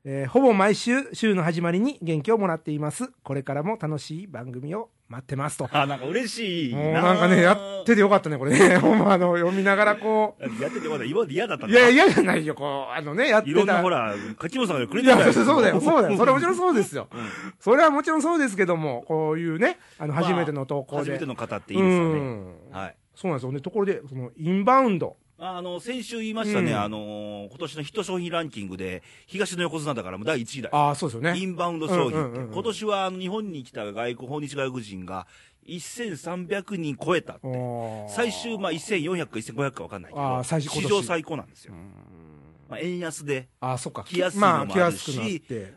[SPEAKER 2] えーほぼ毎週週の始まりに元気をもらっていますこれからも楽しい番組を待ってますと
[SPEAKER 1] あ、なんか嬉しいな。
[SPEAKER 2] なんかねやっててよかったねこれね (laughs) ほんまあの読みながらこう
[SPEAKER 1] やっててまだ今まで嫌だったんだ
[SPEAKER 2] いや、嫌じゃないよ、こう、あのね、やってた。
[SPEAKER 1] いろんなほら、柿本さんがくれてたよ。
[SPEAKER 2] そうだよ、そうだよ。それはもちろんそうですよ。
[SPEAKER 1] うん
[SPEAKER 2] それはもちろんそうですけども、こういうね、あの、
[SPEAKER 1] まあ
[SPEAKER 2] 初めての投稿で。
[SPEAKER 1] 初めての方っていいですよね。
[SPEAKER 2] うん
[SPEAKER 1] はい。
[SPEAKER 2] そうなんですよね。ところで、その、インバウンド。
[SPEAKER 1] あの、先週言いましたね、
[SPEAKER 2] うん
[SPEAKER 1] あの、今年のヒット商品ランキングで、東の横綱だからもう第1位だよ。
[SPEAKER 2] ああ、そうですよね。
[SPEAKER 1] インバウンド商品って、
[SPEAKER 2] うんうんうんうん
[SPEAKER 1] 今年はあの日本に来た外国、訪日外国人が1300人超えたって。最終、まあ、1400か1500か分かんないけど、史
[SPEAKER 2] 年
[SPEAKER 1] 上最高なんですよ
[SPEAKER 2] う。ん
[SPEAKER 1] まあ、円安で、
[SPEAKER 2] ああ、そっか。
[SPEAKER 1] 来やすいのもあるし
[SPEAKER 2] ま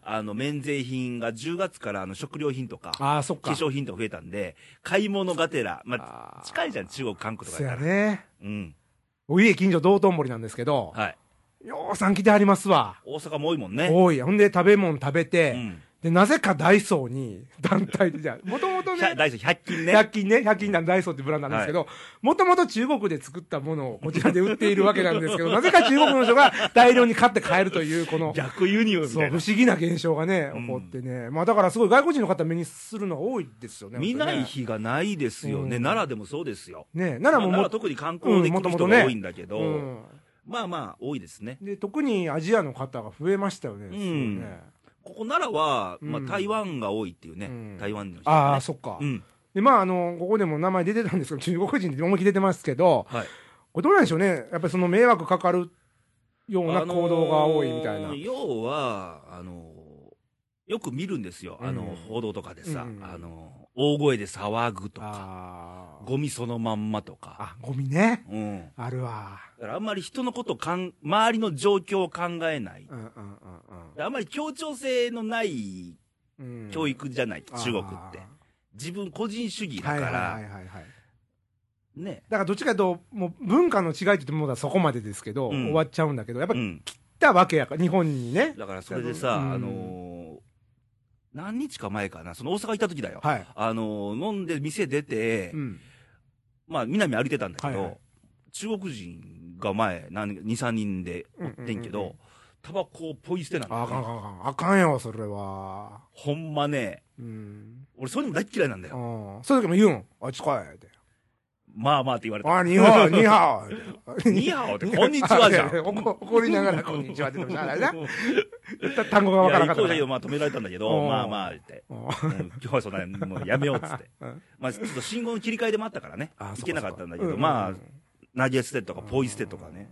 [SPEAKER 2] あ。
[SPEAKER 1] あの、免税品が10月からあの食料品とか、
[SPEAKER 2] ああ、そっか。
[SPEAKER 1] 化粧品とか増えたんで、買い物がてら、まあ、近いじゃん、中国、韓国とか
[SPEAKER 2] そう。
[SPEAKER 1] や
[SPEAKER 2] ね。
[SPEAKER 1] うん。
[SPEAKER 2] お家近所道頓堀なんですけど、
[SPEAKER 1] はい。
[SPEAKER 2] ようさん来てはりますわ。
[SPEAKER 1] 大阪も多いもんね。
[SPEAKER 2] 多い。ほんで、食べ物食べ
[SPEAKER 1] う
[SPEAKER 2] て、
[SPEAKER 1] ん。
[SPEAKER 2] で、なぜかダイソーに、団体で、じゃもともとね、
[SPEAKER 1] ダイソー100均ね。
[SPEAKER 2] 100均ね、100均なんダイソーってブランドなんですけど、もともと中国で作ったものをこちらで売っているわけなんですけど、(laughs) なぜか中国の人が大量に買って帰るという、この、
[SPEAKER 1] 逆輸入み
[SPEAKER 2] そう、
[SPEAKER 1] たいな
[SPEAKER 2] 不。思議な現象がね、
[SPEAKER 1] うん
[SPEAKER 2] 起こってね。まあだからすごい外国人の方目にするのが多いですよね。
[SPEAKER 1] 見ない
[SPEAKER 2] 本
[SPEAKER 1] 日がないですよね。
[SPEAKER 2] うん
[SPEAKER 1] 奈良でもそうですよ。
[SPEAKER 2] 当ね。ね奈良もも
[SPEAKER 1] まあ奈良は特に観光で来る人が多いんだけど、
[SPEAKER 2] うん
[SPEAKER 1] まあまあ、多いですね。
[SPEAKER 2] で、特にアジアの方が増えましたよね。
[SPEAKER 1] ん
[SPEAKER 2] すごいね
[SPEAKER 1] ここ奈良は、まあ
[SPEAKER 2] うん
[SPEAKER 1] 台湾が多いっていうね。
[SPEAKER 2] うん
[SPEAKER 1] 台湾の人、ね。
[SPEAKER 2] ああ、そっか。
[SPEAKER 1] うん。
[SPEAKER 2] で、まああの、ここでも名前出てたんですけど、中国人って思いっきり出てますけど、
[SPEAKER 1] はい。
[SPEAKER 2] これどうなんでしょうね。やっぱりその迷惑かかるような行動が多いみたいな。
[SPEAKER 1] あのー要は、あのーよく見るんですよ。あの、
[SPEAKER 2] うん
[SPEAKER 1] 報道とかでさ、
[SPEAKER 2] うん
[SPEAKER 1] あのー大声で騒ぐとか、ゴミそのまんまとか。
[SPEAKER 2] あ、ゴミね。
[SPEAKER 1] うん。
[SPEAKER 2] あるわ。
[SPEAKER 1] だからあんまり人のことかん、周りの状況を考えない。
[SPEAKER 2] うんうん
[SPEAKER 1] あんまり協調性のない
[SPEAKER 2] うんうん。
[SPEAKER 1] 教育じゃない、中国って
[SPEAKER 2] あ。
[SPEAKER 1] 自分個人主義
[SPEAKER 2] ーはいはい
[SPEAKER 1] だから、
[SPEAKER 2] はいはいはい。
[SPEAKER 1] ね。
[SPEAKER 2] だからどっちかというと、もう文化の違いって言ってもまだそこまでですけど、
[SPEAKER 1] うん
[SPEAKER 2] 終わっちゃうんだけど、やっぱ
[SPEAKER 1] うん。
[SPEAKER 2] 来たわけやから、日本にね。
[SPEAKER 1] だからそれでさ、
[SPEAKER 2] うん
[SPEAKER 1] あのー何日か前かな、その大阪行った時だよ。
[SPEAKER 2] はい。
[SPEAKER 1] あのー飲んで店出て、
[SPEAKER 2] うん。
[SPEAKER 1] まあ、南歩いてたんだけど、
[SPEAKER 2] はいはい
[SPEAKER 1] 中国人が前、何2、3人でおってんけ
[SPEAKER 2] うんうんうん
[SPEAKER 1] ど、タバコをポイ捨てなんだ
[SPEAKER 2] あかんあかんあかん。あかんよ、それは。
[SPEAKER 1] ほんまね、
[SPEAKER 2] うん。
[SPEAKER 1] 俺そういうの大っ嫌いなんだ
[SPEAKER 2] あ
[SPEAKER 1] よ。
[SPEAKER 2] あ。そういう時も言うん。あっち来いって。
[SPEAKER 1] まあまあって言われた。
[SPEAKER 2] あ、ニーハオ、ニーハオ。
[SPEAKER 1] ニーハオってこんにちはじゃん (laughs)
[SPEAKER 2] 怒怒りながら、こんにちはって言ってもしゃあないな。た (laughs) 単語がわからなかった
[SPEAKER 1] いや行こうよまあ止められたんだけど、まあまあ言って、今日はそんな、もうやめようっつって。(laughs)
[SPEAKER 2] うん
[SPEAKER 1] まあちょっと信号の切り替えでもあったからね、
[SPEAKER 2] あ
[SPEAKER 1] 行けなかったんだけど、まあ
[SPEAKER 2] うん、
[SPEAKER 1] 投げ捨てとかポイ捨てとかね。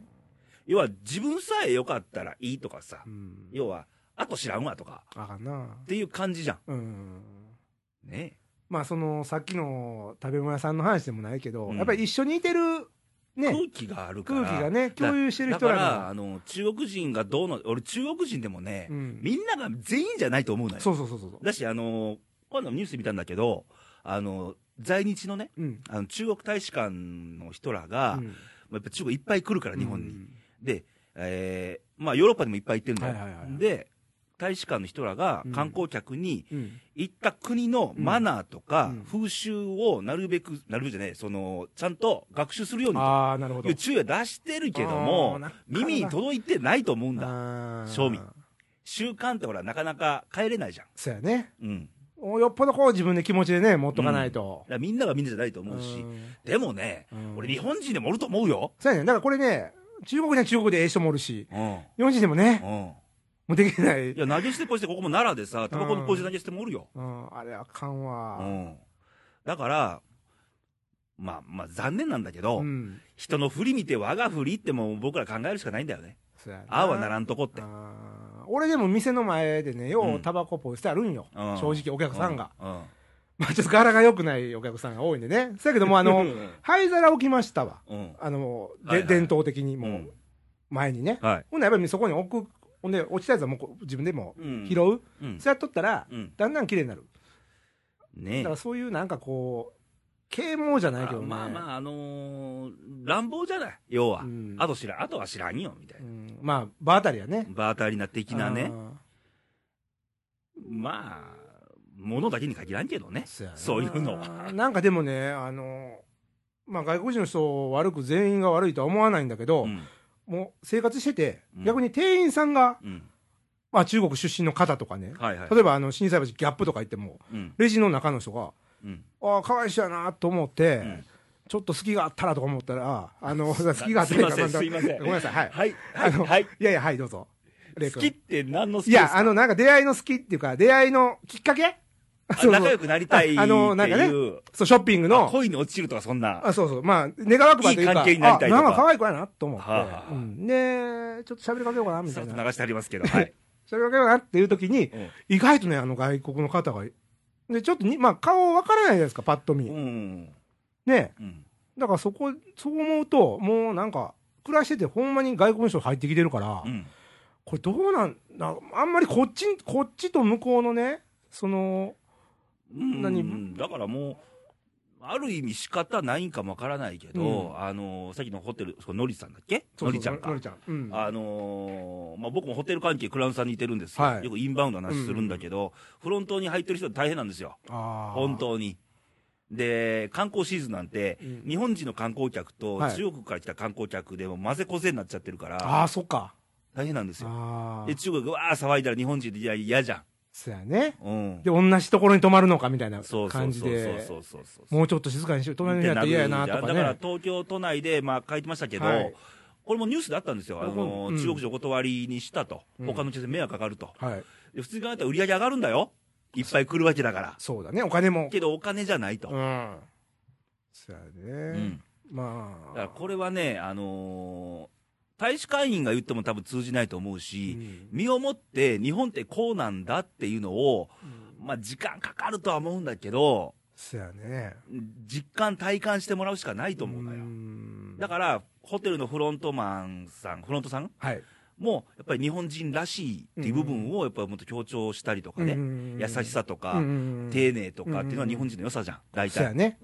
[SPEAKER 1] 要は自分さえ良かったらいいとかさ
[SPEAKER 2] う、ん。
[SPEAKER 1] 要は、あと知らんわとか。っていう感じじゃ
[SPEAKER 2] うん。
[SPEAKER 1] ん。ね
[SPEAKER 2] まあ、その、さっきの食べ物屋さんの話でもないけど、
[SPEAKER 1] うん
[SPEAKER 2] やっぱり一緒にいてる、ね、
[SPEAKER 1] 空気があるから。
[SPEAKER 2] 空気がね、共有してる人
[SPEAKER 1] だから。あの、中国人がどうの、俺中国人でもね、
[SPEAKER 2] うん
[SPEAKER 1] みんなが全員じゃないと思うのよ。
[SPEAKER 2] そうそうそうそう。
[SPEAKER 1] だし、あの、今度ニュースで見たんだけど、あの、在日のね、
[SPEAKER 2] うん。
[SPEAKER 1] あの中国大使館の人らが、
[SPEAKER 2] うん
[SPEAKER 1] やっぱ中国いっぱい来るから、日本に。
[SPEAKER 2] うん
[SPEAKER 1] で、えーまあ、ヨーロッパにもいっぱい行ってるんだよ。
[SPEAKER 2] はいはいはい
[SPEAKER 1] で、大使館の人らが
[SPEAKER 2] うん
[SPEAKER 1] 観光客に、
[SPEAKER 2] うん。
[SPEAKER 1] 行った国のマナーとか
[SPEAKER 2] うん
[SPEAKER 1] 風習をなるべく、なるべくじゃねえ、その、ちゃんと学習するようにという。注意は出してるけども耳に届いてないと思うんだ。
[SPEAKER 2] あー
[SPEAKER 1] 賞味習慣ってほら、なかなか変えれないじゃん。
[SPEAKER 2] そうやね。
[SPEAKER 1] うん。
[SPEAKER 2] およっぽどこう自分で気持ちでね、持っとかないと
[SPEAKER 1] だ。からみんながみんなじゃないと思うし、
[SPEAKER 2] ん
[SPEAKER 1] でもね、
[SPEAKER 2] うん
[SPEAKER 1] 俺日本人でもおると思うよ。
[SPEAKER 2] そうやね。だからこれね、中国には中国でええ人もおるし、
[SPEAKER 1] うん。
[SPEAKER 2] 日本人でもね、
[SPEAKER 1] うん。
[SPEAKER 2] もうできない。
[SPEAKER 1] いや、投げ捨てポイ捨て、ここも奈良でさ、タバコのポイ捨て投げ捨てもおるよ。
[SPEAKER 2] うん、あれあかんわ。
[SPEAKER 1] うん。だから、まあまあ残念なんだけど、
[SPEAKER 2] うん。
[SPEAKER 1] 人の振り見て我が振りってもう僕ら考えるしかないんだよね。
[SPEAKER 2] そうやな
[SPEAKER 1] ああはならんとこって。
[SPEAKER 2] 俺でも店の前でね、よ
[SPEAKER 1] う
[SPEAKER 2] うんタバコポイ捨てあるんよ。
[SPEAKER 1] うん
[SPEAKER 2] 正直お客さんが。
[SPEAKER 1] うん。うん
[SPEAKER 2] まあちょっと柄が良くないお客さんが多いんでね。そやけども、あの、灰皿置きましたわ。
[SPEAKER 1] うん。
[SPEAKER 2] あの、
[SPEAKER 1] はいはい
[SPEAKER 2] で伝統的にもう、
[SPEAKER 1] うん
[SPEAKER 2] 前にね。
[SPEAKER 1] はい。
[SPEAKER 2] ほんならやっぱりそこに置く、ほんで、落ちたやつはもう自分でも
[SPEAKER 1] うん
[SPEAKER 2] 拾う？
[SPEAKER 1] うん。
[SPEAKER 2] そうやっとったら、
[SPEAKER 1] うん。
[SPEAKER 2] だんだん綺麗になる。
[SPEAKER 1] ね
[SPEAKER 2] だからそういうなんかこう、啓蒙じゃないけどね。
[SPEAKER 1] まあまあ、あのー乱暴じゃない？要は。
[SPEAKER 2] うん
[SPEAKER 1] あと知らん、あとは知らんよ、みたいうな。
[SPEAKER 2] ん、まあ、場当たりやね。
[SPEAKER 1] バータリナ的なね。
[SPEAKER 2] あ
[SPEAKER 1] まあ、ものだけに限らんけどね
[SPEAKER 2] ー。そう
[SPEAKER 1] いうのは。(laughs)
[SPEAKER 2] なんかでもね、あの、まあ外国人の人悪く全員が悪いとは思わないんだけど、
[SPEAKER 1] うん。
[SPEAKER 2] もう生活してて、
[SPEAKER 1] うん
[SPEAKER 2] 逆に店員さんが、
[SPEAKER 1] うん。
[SPEAKER 2] まあ中国出身の方とかね、
[SPEAKER 1] はいはい。
[SPEAKER 2] 例えばあの、震災橋ギャップとか行っても、
[SPEAKER 1] うん。
[SPEAKER 2] レジの中の人が、
[SPEAKER 1] うん。
[SPEAKER 2] ああ、かわいそうやなと思って、
[SPEAKER 1] うん
[SPEAKER 2] ちょっと隙があったらとか思ったら、あの、隙があった
[SPEAKER 1] すいません、すいません。
[SPEAKER 2] ごめんなさい、はい。
[SPEAKER 1] はい。はい。
[SPEAKER 2] あの
[SPEAKER 1] はい。
[SPEAKER 2] いやいや、はい、どうぞ。
[SPEAKER 1] 好きって何の好きですか？
[SPEAKER 2] いや、あの、なんか出会いの好きっていうか、出会いのきっかけ
[SPEAKER 1] 仲良くなりたいっていう。
[SPEAKER 2] ああのなんかねそう、ショッピング
[SPEAKER 1] あ
[SPEAKER 2] の、
[SPEAKER 1] 恋に落ちるとかそんな。
[SPEAKER 2] あそうそう、まあ、願わくばというか、
[SPEAKER 1] いい関係になりたいとか
[SPEAKER 2] あなんか可愛い子やなと思って、
[SPEAKER 1] はあはあ
[SPEAKER 2] うんで、ちょっと喋りかけようかな、みたいな。
[SPEAKER 1] 流してありますけど。はい。(laughs)
[SPEAKER 2] 喋りかけようかなっていう時に、
[SPEAKER 1] うん
[SPEAKER 2] 意外とね、あの外国の方が、で、ちょっとに、まあ、顔わからないじゃないですか、パッと見。
[SPEAKER 1] うん。
[SPEAKER 2] ね。
[SPEAKER 1] うん。
[SPEAKER 2] だからそこ、そう思うと、もうなんか、暮らしてて、ほんまに外国の人入ってきてるから、
[SPEAKER 1] うん。
[SPEAKER 2] これどうなんな、あんまりこっち、こっちと向こうのね、その、
[SPEAKER 1] うん
[SPEAKER 2] 何
[SPEAKER 1] だからもう、ある意味仕方ないんかもわからないけど、
[SPEAKER 2] うん
[SPEAKER 1] あの、さっきのホテル、そこのりさんだっけ？のりちゃんか
[SPEAKER 2] のり。ちゃん。うん。
[SPEAKER 1] あのーまあ、僕もホテル関係、クラウンさんにいてるんですよ、
[SPEAKER 2] はい
[SPEAKER 1] よくインバウンドの話するんだけど、フロントに入ってる人大変なんですよ、本。当に。で、観光シーズンなんて、
[SPEAKER 2] うん
[SPEAKER 1] 日本人の観光客と
[SPEAKER 2] はい
[SPEAKER 1] 中国から来た観光客でも混ぜこぜになっちゃってるから、
[SPEAKER 2] ああ、そっか。
[SPEAKER 1] 大変なんですよ。で、。中国がわー騒いだら日本人でいや嫌じゃん。
[SPEAKER 2] そうやね。
[SPEAKER 1] うん。
[SPEAKER 2] で、同じところに泊まるのかみたいな
[SPEAKER 1] そうそ
[SPEAKER 2] 感じ
[SPEAKER 1] うそうそう
[SPEAKER 2] で
[SPEAKER 1] そ、うそうそう。
[SPEAKER 2] もうちょっと静かにしよう。隣の人やったら嫌やなとか
[SPEAKER 1] だから
[SPEAKER 2] ね。
[SPEAKER 1] 東京都内で、まあ、書いてましたけど、
[SPEAKER 2] はい
[SPEAKER 1] これもニュースであったんですよ、あの
[SPEAKER 2] うん
[SPEAKER 1] 中国人お断りにしたと、
[SPEAKER 2] うん
[SPEAKER 1] 他の店で迷惑かかると、
[SPEAKER 2] はい。
[SPEAKER 1] で普通に考えたら売り上げ上がるんだよ、いっぱい来るわけだから、
[SPEAKER 2] そうだね。お金も。
[SPEAKER 1] けどお金じゃないと、
[SPEAKER 2] うん。そうや
[SPEAKER 1] うん
[SPEAKER 2] ね。まあ。
[SPEAKER 1] だからこれはね、あのー大使館員が言っても多分通じないと思う
[SPEAKER 2] う
[SPEAKER 1] し、
[SPEAKER 2] ん
[SPEAKER 1] 身をもって日本ってこうなんだっていうのを、まあ、時間かかるとは思うんだけど、
[SPEAKER 2] そうやね。
[SPEAKER 1] 実感、体感してもらうしかないと思うのよ。
[SPEAKER 2] ん
[SPEAKER 1] だから、ホテルのフロントマンさん、フロントさん？
[SPEAKER 2] はい。
[SPEAKER 1] も、やっぱり日本人らしいっていう部分を、やっぱりもっと強調したりとかね、優しさとか、丁寧とかっていうのは日本人の良さじゃん、大体。
[SPEAKER 2] そうやね。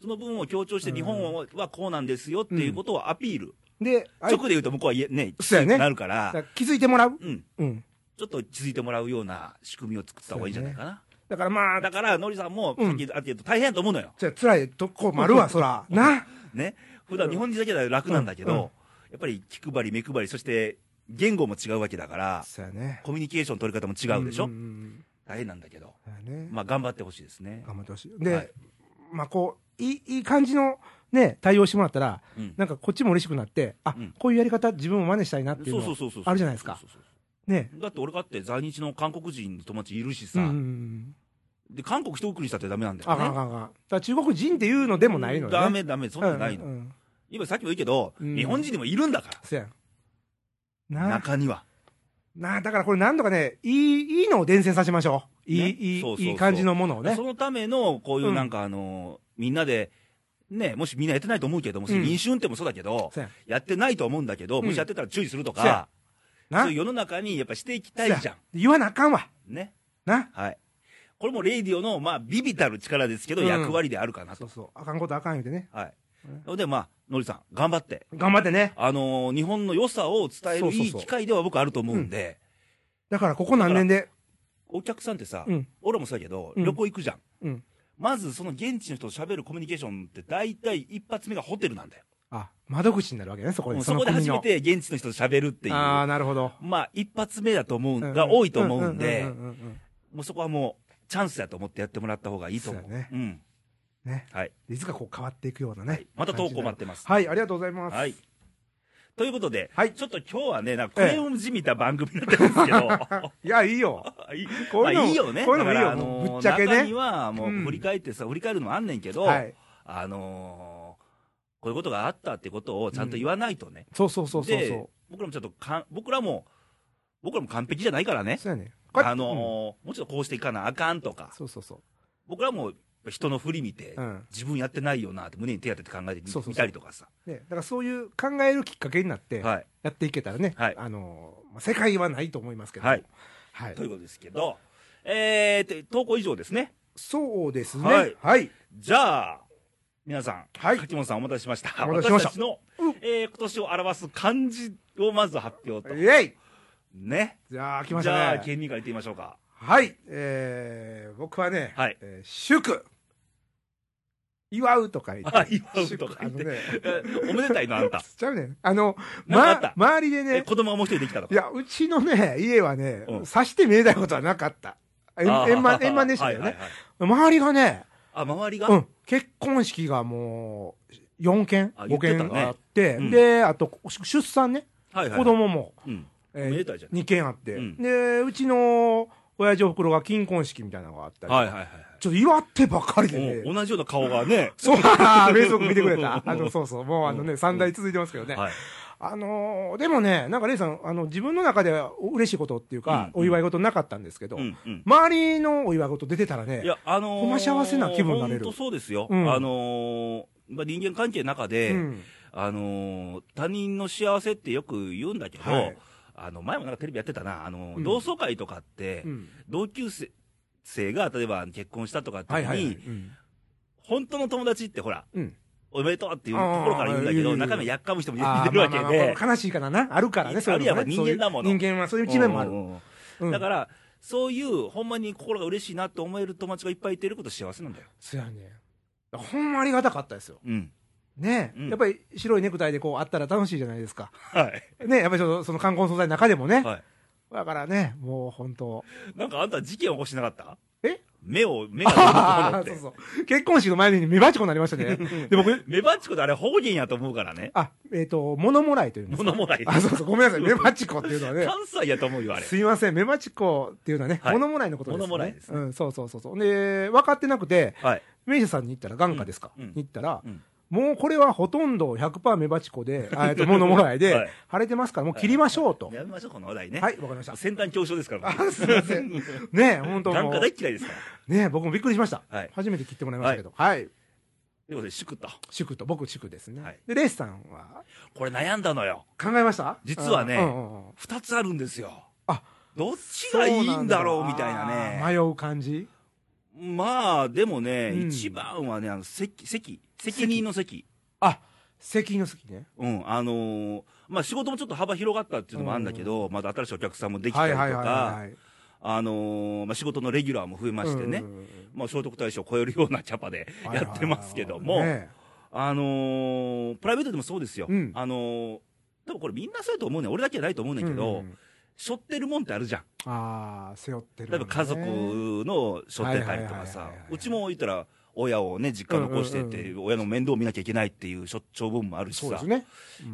[SPEAKER 1] その部分を強調して、日本はこうなんですよっていうことをアピール。
[SPEAKER 2] で、
[SPEAKER 1] 直で言うと向こうはね、
[SPEAKER 2] そうやね
[SPEAKER 1] なるか
[SPEAKER 2] だ
[SPEAKER 1] ら、
[SPEAKER 2] から気づいてもらう？
[SPEAKER 1] うん、
[SPEAKER 2] うん。
[SPEAKER 1] ちょっと気づいてもらうような仕組みを作った方がいいんじゃないかな。
[SPEAKER 2] だからまあ、
[SPEAKER 1] だから、のりさんも、
[SPEAKER 2] うん
[SPEAKER 1] さっきあって言うと大変やと思うのよ。
[SPEAKER 2] じゃあ辛いとこもあるわ、そら。な。(laughs)
[SPEAKER 1] ね。普段日本人だけでは楽なんだけど、
[SPEAKER 2] うんうん
[SPEAKER 1] やっぱり気配り、目配り、そして言語も違うわけだから、
[SPEAKER 2] そうやね。
[SPEAKER 1] コミュニケーション取り方も違うでしょ、
[SPEAKER 2] んんん
[SPEAKER 1] 大変なんだけど。まあ頑張ってほしいですね。
[SPEAKER 2] 頑張ってほしい。で、
[SPEAKER 1] はい
[SPEAKER 2] まあこう、いい、いい感じのね、対応してもらったら、
[SPEAKER 1] うん
[SPEAKER 2] なんかこっちも嬉しくなって、あ、
[SPEAKER 1] うん
[SPEAKER 2] こういうやり方自分も真似したいなっていうの。あるじゃないですかね。
[SPEAKER 1] だって俺だって在日の韓国人の友達いるしさ、
[SPEAKER 2] うんうんうん。
[SPEAKER 1] で、韓国一国にしたってダメなんだよね。
[SPEAKER 2] あかんあかん。だ中国人っていうのでもないのよね。
[SPEAKER 1] ダメダメ、そんなんないの。
[SPEAKER 2] うんうん
[SPEAKER 1] 今さっきも言うけど、
[SPEAKER 2] うん
[SPEAKER 1] 日本人でもいるんだから、
[SPEAKER 2] や
[SPEAKER 1] 中には。
[SPEAKER 2] なあ、だからこれ何度かね、いい、いいのを伝染させましょう。いい、
[SPEAKER 1] ね
[SPEAKER 2] いい、いい感じのものをね
[SPEAKER 1] そ。のための、こういううんなんかあの、みんなで、ね、もしみんなやってないと思うけども、
[SPEAKER 2] うん
[SPEAKER 1] 飲酒運転もそうだけど、
[SPEAKER 2] や
[SPEAKER 1] ってないと思うんだけど、
[SPEAKER 2] うん
[SPEAKER 1] もしやってたら注意するとか、
[SPEAKER 2] な
[SPEAKER 1] そういう世の中にやっぱしていきたいじゃ
[SPEAKER 2] そうや言わなあかんわ。
[SPEAKER 1] ん。ね。
[SPEAKER 2] な。
[SPEAKER 1] はい。これもレイディオの、まあ、ビビたる力ですけど、
[SPEAKER 2] うん
[SPEAKER 1] 役割であるかなと。
[SPEAKER 2] そうそう。あかんことあかん言うてね。
[SPEAKER 1] はい
[SPEAKER 2] うん。
[SPEAKER 1] ので、まあ、のりさん、頑張って。
[SPEAKER 2] 頑張ってね。
[SPEAKER 1] あのー日本の良さを伝えるいい機会では僕あると思うんで、
[SPEAKER 2] だからここ何年で、
[SPEAKER 1] お客さんってさ、
[SPEAKER 2] うん
[SPEAKER 1] 俺もそうやけど、
[SPEAKER 2] うん
[SPEAKER 1] 旅行行くじゃん。
[SPEAKER 2] うん。
[SPEAKER 1] まずその現地の人と喋るコミュニケーションって大体一発目がホテルなんだよ。
[SPEAKER 2] あ、窓口になるわけね、そこで。
[SPEAKER 1] うんそこで初め
[SPEAKER 2] の
[SPEAKER 1] て現地の人と喋るっていう。
[SPEAKER 2] ああ、なるほど。
[SPEAKER 1] まあ一発目だと思うん、が多いと思うんでもうそこはもうチャンスだと思ってやってもらった方がいいと思う。
[SPEAKER 2] そうやね
[SPEAKER 1] うん。
[SPEAKER 2] ね。
[SPEAKER 1] はい。
[SPEAKER 2] いつかこう変わっていくようなね。
[SPEAKER 1] また投稿待ってます。
[SPEAKER 2] はい、ありがとうございます。
[SPEAKER 1] はい。ということで、
[SPEAKER 2] はい
[SPEAKER 1] ちょっと今日はね、なんかクレヨンじみた番組になってるんですけど、(laughs)
[SPEAKER 2] いや、いいよ。
[SPEAKER 1] い (laughs) い
[SPEAKER 2] こういうの
[SPEAKER 1] まあいいよね。
[SPEAKER 2] こういうのもいいよ
[SPEAKER 1] あのー
[SPEAKER 2] ぶっちゃけね
[SPEAKER 1] 中にはもう
[SPEAKER 2] うん
[SPEAKER 1] 振り返ってさ、振り返るのもあんねんけど、
[SPEAKER 2] はい。
[SPEAKER 1] あのーこういうことがあったってことをちゃんと言わないとね。
[SPEAKER 2] そうそうそうそう
[SPEAKER 1] で
[SPEAKER 2] そ
[SPEAKER 1] 僕らもちょっとかん、僕らも、僕らも完璧じゃないから
[SPEAKER 2] う。
[SPEAKER 1] ね。
[SPEAKER 2] そうやね。
[SPEAKER 1] あのー
[SPEAKER 2] うん
[SPEAKER 1] もうちょっとこうしていかなあかんとか、
[SPEAKER 2] そうそうそう。
[SPEAKER 1] 僕らも人の振り見て、
[SPEAKER 2] うん。
[SPEAKER 1] 自分やってないよなって胸に手当てて考えてみたりとかさ。
[SPEAKER 2] ね、だからそういう考えるきっかけになって、
[SPEAKER 1] はい。
[SPEAKER 2] やっていけたらね、
[SPEAKER 1] はい
[SPEAKER 2] あのーまあ世界はないと思いますけど。
[SPEAKER 1] はい。
[SPEAKER 2] はい
[SPEAKER 1] ということですけど、えー、と投稿以上ですね。
[SPEAKER 2] そうですね。
[SPEAKER 1] はい
[SPEAKER 2] はい。
[SPEAKER 1] じゃあ、皆さん、
[SPEAKER 2] はい
[SPEAKER 1] 柿本さんお待たせしました。私たちの、
[SPEAKER 2] うん
[SPEAKER 1] えー、今年を表す漢字をまず発表と。
[SPEAKER 2] イェイ
[SPEAKER 1] ね。
[SPEAKER 2] じゃあ、来ました
[SPEAKER 1] じゃあ、
[SPEAKER 2] ね。
[SPEAKER 1] 県民から言ってみましょうか。
[SPEAKER 2] はい。えー、僕はね、
[SPEAKER 1] はい
[SPEAKER 2] えー祝。祝うとか言って。
[SPEAKER 1] あ祝うとか言って
[SPEAKER 2] ね、
[SPEAKER 1] え (laughs) おめでたいの、あんた。
[SPEAKER 2] ちゃうねん。あの、ま、周りで
[SPEAKER 1] え、
[SPEAKER 2] ね、
[SPEAKER 1] 子供がもう一人できたとか。
[SPEAKER 2] いや、うちのね、家はね、
[SPEAKER 1] うん
[SPEAKER 2] さして見えないことはなかった。円満、円満でしたよね。
[SPEAKER 1] はいはいはい
[SPEAKER 2] 周りがね、
[SPEAKER 1] あ、周りが、
[SPEAKER 2] うん、結婚式がもう、4件
[SPEAKER 1] あ、言っ
[SPEAKER 2] 5
[SPEAKER 1] てたね
[SPEAKER 2] 件あって、
[SPEAKER 1] うん
[SPEAKER 2] で、あと、出産ね、
[SPEAKER 1] はいはい。
[SPEAKER 2] 子供も、
[SPEAKER 1] うん。
[SPEAKER 2] え
[SPEAKER 1] おめでたいじゃん。
[SPEAKER 2] 2件あって、
[SPEAKER 1] うん
[SPEAKER 2] で、うちの親父おふくろが金婚式みたいなのがあったり、
[SPEAKER 1] はいはいはい。
[SPEAKER 2] ちょっと祝ってばっかりでね、
[SPEAKER 1] お同じような顔がね。
[SPEAKER 2] そう、あーフェイスブック見てくれた。(laughs) あの、そうそう、もうあのね、三代続いてますけどね。
[SPEAKER 1] はい。
[SPEAKER 2] あのーでもね、なんかレイさん、あの、自分の中では嬉しいことっていうか、
[SPEAKER 1] うん
[SPEAKER 2] お祝い事なかったんですけど、
[SPEAKER 1] うんうん。
[SPEAKER 2] 周りのお祝い事出てたらね、
[SPEAKER 1] いや、あのー、
[SPEAKER 2] ほんま幸せな気分になれる
[SPEAKER 1] 本当そうですよ。
[SPEAKER 2] うん
[SPEAKER 1] あのーまあ、人間関係の中で、
[SPEAKER 2] うん、
[SPEAKER 1] あのー他人の幸せってよく言うんだけど、
[SPEAKER 2] はい
[SPEAKER 1] あの、前もなんかテレビやってたな、あのー
[SPEAKER 2] うん
[SPEAKER 1] 同窓会とかって、
[SPEAKER 2] うん。
[SPEAKER 1] 同級生生が例えば結婚したとかって時に、
[SPEAKER 2] はいはいはい。うん。
[SPEAKER 1] 本当の友達ってほら、
[SPEAKER 2] うん
[SPEAKER 1] おめでとうっていうところから言うんだけど、中身やっかむ人もいるわけ
[SPEAKER 2] まあまあまあ
[SPEAKER 1] で、
[SPEAKER 2] 悲しいからな。あるからね、そういうの
[SPEAKER 1] あるいは
[SPEAKER 2] ね
[SPEAKER 1] 人間だもの
[SPEAKER 2] 人間はそういう一面もある。
[SPEAKER 1] だから、そういう、ほんまに心が嬉しいなって思える友達がいっぱいいてること幸せなんだよ。
[SPEAKER 2] そうやね。ほんまありがたかったですよ。
[SPEAKER 1] うん。
[SPEAKER 2] ね、
[SPEAKER 1] うん
[SPEAKER 2] やっぱり白いネクタイでこうあったら楽しいじゃないですか。
[SPEAKER 1] はい。
[SPEAKER 2] ね、やっぱりちょっとその冠婚葬祭の中でもね。
[SPEAKER 1] はい。
[SPEAKER 2] だからね、もう本当。
[SPEAKER 1] なんかあんた事件起こしてなかった？
[SPEAKER 2] え？
[SPEAKER 1] 目を、目が。(laughs)
[SPEAKER 2] そうそう。結婚式の前に目バチコになりましたね。で、僕、(laughs)
[SPEAKER 1] 目バチコであれ方言やと思うからね。
[SPEAKER 2] あ、えっ、と、物もらいというんですか？
[SPEAKER 1] 物もらい
[SPEAKER 2] あ、そうそう、ごめんなさい。メバチコっていうのはね。(laughs)
[SPEAKER 1] 関西やと思うよ、あれ。
[SPEAKER 2] すいません、メバチコっていうのはね、
[SPEAKER 1] はい
[SPEAKER 2] 物もらいのことです、ね。
[SPEAKER 1] 物もらいですね
[SPEAKER 2] うん、そうそうそうそう。で、分かってなくて、
[SPEAKER 1] はい。
[SPEAKER 2] 名医者さんに行ったら、眼科ですか、
[SPEAKER 1] うんうん
[SPEAKER 2] に行ったら、
[SPEAKER 1] うん
[SPEAKER 2] もうこれはほとんど100%メバチコで、あえっと、物もらいで、(laughs)
[SPEAKER 1] はい
[SPEAKER 2] 腫れてますから、もう切りましょうと。
[SPEAKER 1] やめましょう、この話題ね。
[SPEAKER 2] はい、わかりました。
[SPEAKER 1] 先端恐怖症ですから。
[SPEAKER 2] あすいません。ね本当もう
[SPEAKER 1] 眼科大嫌いですから。
[SPEAKER 2] ね僕もびっくりしました。
[SPEAKER 1] はい
[SPEAKER 2] 初めて切ってもらいましたけど。はい。
[SPEAKER 1] ということで、祝と。
[SPEAKER 2] 祝と、僕祝ですね。
[SPEAKER 1] はい
[SPEAKER 2] で、レースさんは
[SPEAKER 1] これ悩んだのよ。
[SPEAKER 2] 考えました？
[SPEAKER 1] 実はね
[SPEAKER 2] うんうんうん
[SPEAKER 1] 二つあるんですよ。
[SPEAKER 2] あ、
[SPEAKER 1] どっちがいいんだろうみたいな
[SPEAKER 2] あ
[SPEAKER 1] ね。
[SPEAKER 2] ー迷う感じ？
[SPEAKER 1] まあ、でもね、
[SPEAKER 2] うん
[SPEAKER 1] 一番はね、あの、責、責、責任の責。
[SPEAKER 2] あ、席の席ね。
[SPEAKER 1] うん、あのーまあ仕事もちょっと幅広がったっていうのもあるんだけど、まだ新しいお客さんもできたりとか、
[SPEAKER 2] い。
[SPEAKER 1] あのーまあ仕事のレギュラーも増えましてね、
[SPEAKER 2] うんうんうん
[SPEAKER 1] まあ聖徳太子を超えるようなキャパでやってますけども、
[SPEAKER 2] ね
[SPEAKER 1] あのープライベートでもそうですよ。
[SPEAKER 2] うん
[SPEAKER 1] あのー多分これみんなそうやと思うねん俺だけじゃないと思うねんけど、
[SPEAKER 2] うんうん
[SPEAKER 1] 背負ってるもんってあるじゃん。
[SPEAKER 2] ああ、背負ってるね。
[SPEAKER 1] 例えば家族の背負ってたりとかさうちも言ったら、親をね、実家残してって、
[SPEAKER 2] うん
[SPEAKER 1] 親の面倒を見なきゃいけないっていうしょ長分もあるしさ
[SPEAKER 2] ね。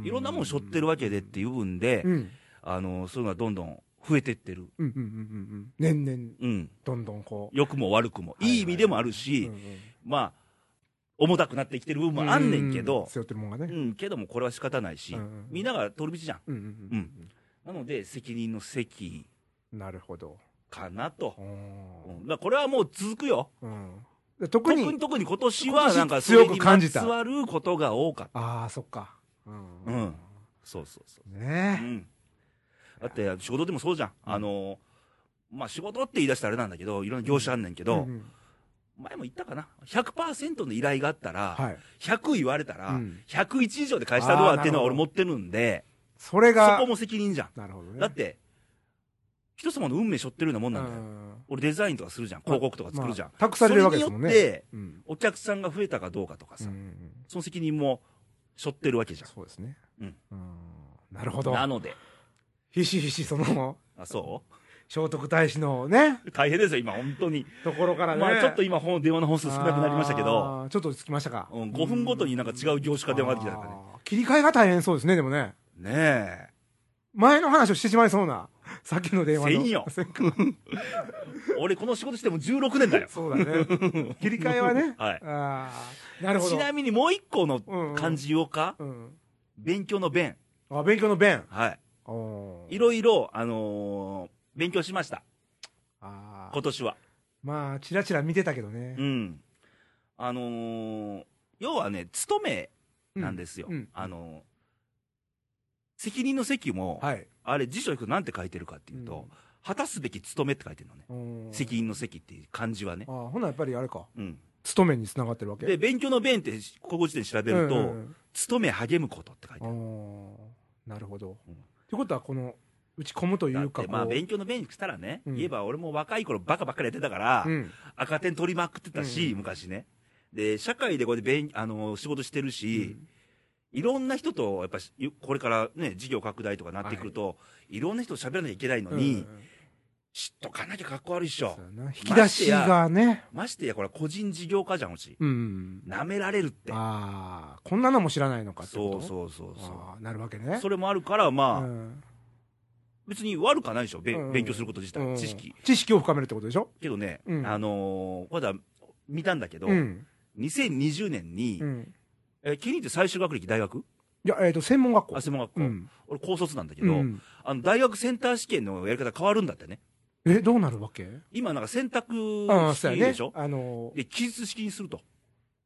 [SPEAKER 1] いろんなもん背負ってるわけでっていう部分で、
[SPEAKER 2] うん。
[SPEAKER 1] あのそういうのはどんどん増えてってる。
[SPEAKER 2] うんうんうんうんうん。年々、
[SPEAKER 1] うん。
[SPEAKER 2] どんどんこう。
[SPEAKER 1] 良くも悪くも。いい意味でもあるし、
[SPEAKER 2] うんうん
[SPEAKER 1] まあ、重たくなってきてる部分もあんねんけ
[SPEAKER 2] う
[SPEAKER 1] ど、
[SPEAKER 2] 背負ってるもんがね。
[SPEAKER 1] うん、けどもこれは仕方ないし、
[SPEAKER 2] うん
[SPEAKER 1] みんなが通る道じゃん。
[SPEAKER 2] うんうん
[SPEAKER 1] なので、責任の責
[SPEAKER 2] うん。なるほど。
[SPEAKER 1] かなと。
[SPEAKER 2] う
[SPEAKER 1] うんんだこれはもう続くよ。
[SPEAKER 2] うんで特に
[SPEAKER 1] 特に、今年はなんか
[SPEAKER 2] 強く感じた
[SPEAKER 1] それにまつわることが多かった。
[SPEAKER 2] ああ、そっか。うん
[SPEAKER 1] うんそうそうそう。う
[SPEAKER 2] ね
[SPEAKER 1] ん。だって仕事でもそうじゃん。あの、まあ仕事って言い出したらあれなんだけど、いろんな業種あんねんけ
[SPEAKER 2] え。
[SPEAKER 1] ど、
[SPEAKER 2] うんうん
[SPEAKER 1] 前も言ったかな。100%の依頼があったら、
[SPEAKER 2] はい。
[SPEAKER 1] 100言われたら、
[SPEAKER 2] うん
[SPEAKER 1] 101以上で返したるわっていうのは俺持ってるんで、そ
[SPEAKER 2] それが
[SPEAKER 1] こ、も責任じゃん。
[SPEAKER 2] なるほどね。
[SPEAKER 1] だって、人様の運命背負ってるようなもんなんだよ。
[SPEAKER 2] うん
[SPEAKER 1] 俺デザインとかするじゃん。広告とか作るじゃん。
[SPEAKER 2] まあ託されるわけですもんね。
[SPEAKER 1] それによって、
[SPEAKER 2] うん
[SPEAKER 1] お客さんが増えたかどうかとかさ、
[SPEAKER 2] うん
[SPEAKER 1] その責任も背負ってるわけじゃん。
[SPEAKER 2] そうですね。
[SPEAKER 1] うん
[SPEAKER 2] なるほど。
[SPEAKER 1] なので、
[SPEAKER 2] ひしひしその、
[SPEAKER 1] あ、そ
[SPEAKER 2] 聖徳太子のね、
[SPEAKER 1] う大変ですよ、今、本当に。
[SPEAKER 2] ところからね。
[SPEAKER 1] まあちょっと今、本電話の本数少なくなりましたけど。
[SPEAKER 2] ちょっとつきましたか。
[SPEAKER 1] うん、5分ごとになんか違う業種から電話が来たからね。
[SPEAKER 2] 切り替えが大変そうですね、でもね。
[SPEAKER 1] ねえ。
[SPEAKER 2] 前の話をしてしまいそうな。さっきの電話の。
[SPEAKER 1] せんよ (laughs) 俺、この仕事しても16年だよ。
[SPEAKER 2] そうだね。切り替えはね。(laughs)
[SPEAKER 1] はい
[SPEAKER 2] ああ、なるほど。
[SPEAKER 1] ちなみにもう一個の漢字言おうか、
[SPEAKER 2] うん。
[SPEAKER 1] 勉強の弁。
[SPEAKER 2] あ、勉強の弁。
[SPEAKER 1] はい。いろいろ、あのー勉強しました。
[SPEAKER 2] あー
[SPEAKER 1] 今年は。
[SPEAKER 2] まあ、ちらちら見てたけどね
[SPEAKER 1] う。ん。あのー要はね、勤めなんですよ。
[SPEAKER 2] うんうん
[SPEAKER 1] あのー責任の責も、
[SPEAKER 2] はい。
[SPEAKER 1] あれ辞書に行くとなんて書いてるかっていうと、果たすべき務めって書いてるのね。
[SPEAKER 2] うん
[SPEAKER 1] 責任の責っていう漢字はね
[SPEAKER 2] あ。ーほなやっぱりあれか。
[SPEAKER 1] うん。
[SPEAKER 2] 勤めにつながってるわけ？
[SPEAKER 1] で、勉強の弁って、ここ時点で調べると、
[SPEAKER 2] うんうん
[SPEAKER 1] 勤め励むことって書いて
[SPEAKER 2] うん
[SPEAKER 1] ある。
[SPEAKER 2] なるほど。
[SPEAKER 1] うん
[SPEAKER 2] ってことは、この、打ち込むというか、
[SPEAKER 1] てまあ勉強の弁したらね、
[SPEAKER 2] うん
[SPEAKER 1] 言えば俺も若い頃バカばっかりやってたから、
[SPEAKER 2] うん。
[SPEAKER 1] 赤点取りまくってたし、
[SPEAKER 2] うん
[SPEAKER 1] 昔ね。で、社会でこうやって勉あの仕事してるし、いろんな人と、やっぱし、これからね、事業拡大とかなってくると、い、ろんな人と喋らなきゃいけないのに、
[SPEAKER 2] うんうん
[SPEAKER 1] 知っとかなきゃかっこ悪いっしょ
[SPEAKER 2] 引き出しがね。
[SPEAKER 1] ましてや、これ個人事業家じゃん、うち。
[SPEAKER 2] うん。
[SPEAKER 1] 舐められるって。
[SPEAKER 2] ああ、こんなのも知らないのかってこ
[SPEAKER 1] そう
[SPEAKER 2] と
[SPEAKER 1] そうそうそ
[SPEAKER 2] あーなるわけ
[SPEAKER 1] う。
[SPEAKER 2] ね。
[SPEAKER 1] それもあるから、まあ、
[SPEAKER 2] うん
[SPEAKER 1] 別に悪くはないでしょ、べ
[SPEAKER 2] うん
[SPEAKER 1] 勉強すること自体、
[SPEAKER 2] うん
[SPEAKER 1] 知識。
[SPEAKER 2] 知識を深めるってことでしょ？
[SPEAKER 1] けどね、
[SPEAKER 2] うん
[SPEAKER 1] あのーまだ見たんだけど、
[SPEAKER 2] うん。
[SPEAKER 1] 2020年に、
[SPEAKER 2] うん。
[SPEAKER 1] え、ケニーって最終学歴大学？
[SPEAKER 2] いや、えっと、専門学校
[SPEAKER 1] あ、。専門学校、
[SPEAKER 2] うん。
[SPEAKER 1] 俺高卒なんだけど、
[SPEAKER 2] うん。
[SPEAKER 1] あの、大学センター試験のやり方変わるんだってね。
[SPEAKER 2] え、どうなるわけ？
[SPEAKER 1] 今なんか選択式でしょ？
[SPEAKER 2] あのー、
[SPEAKER 1] で、記述式にすると。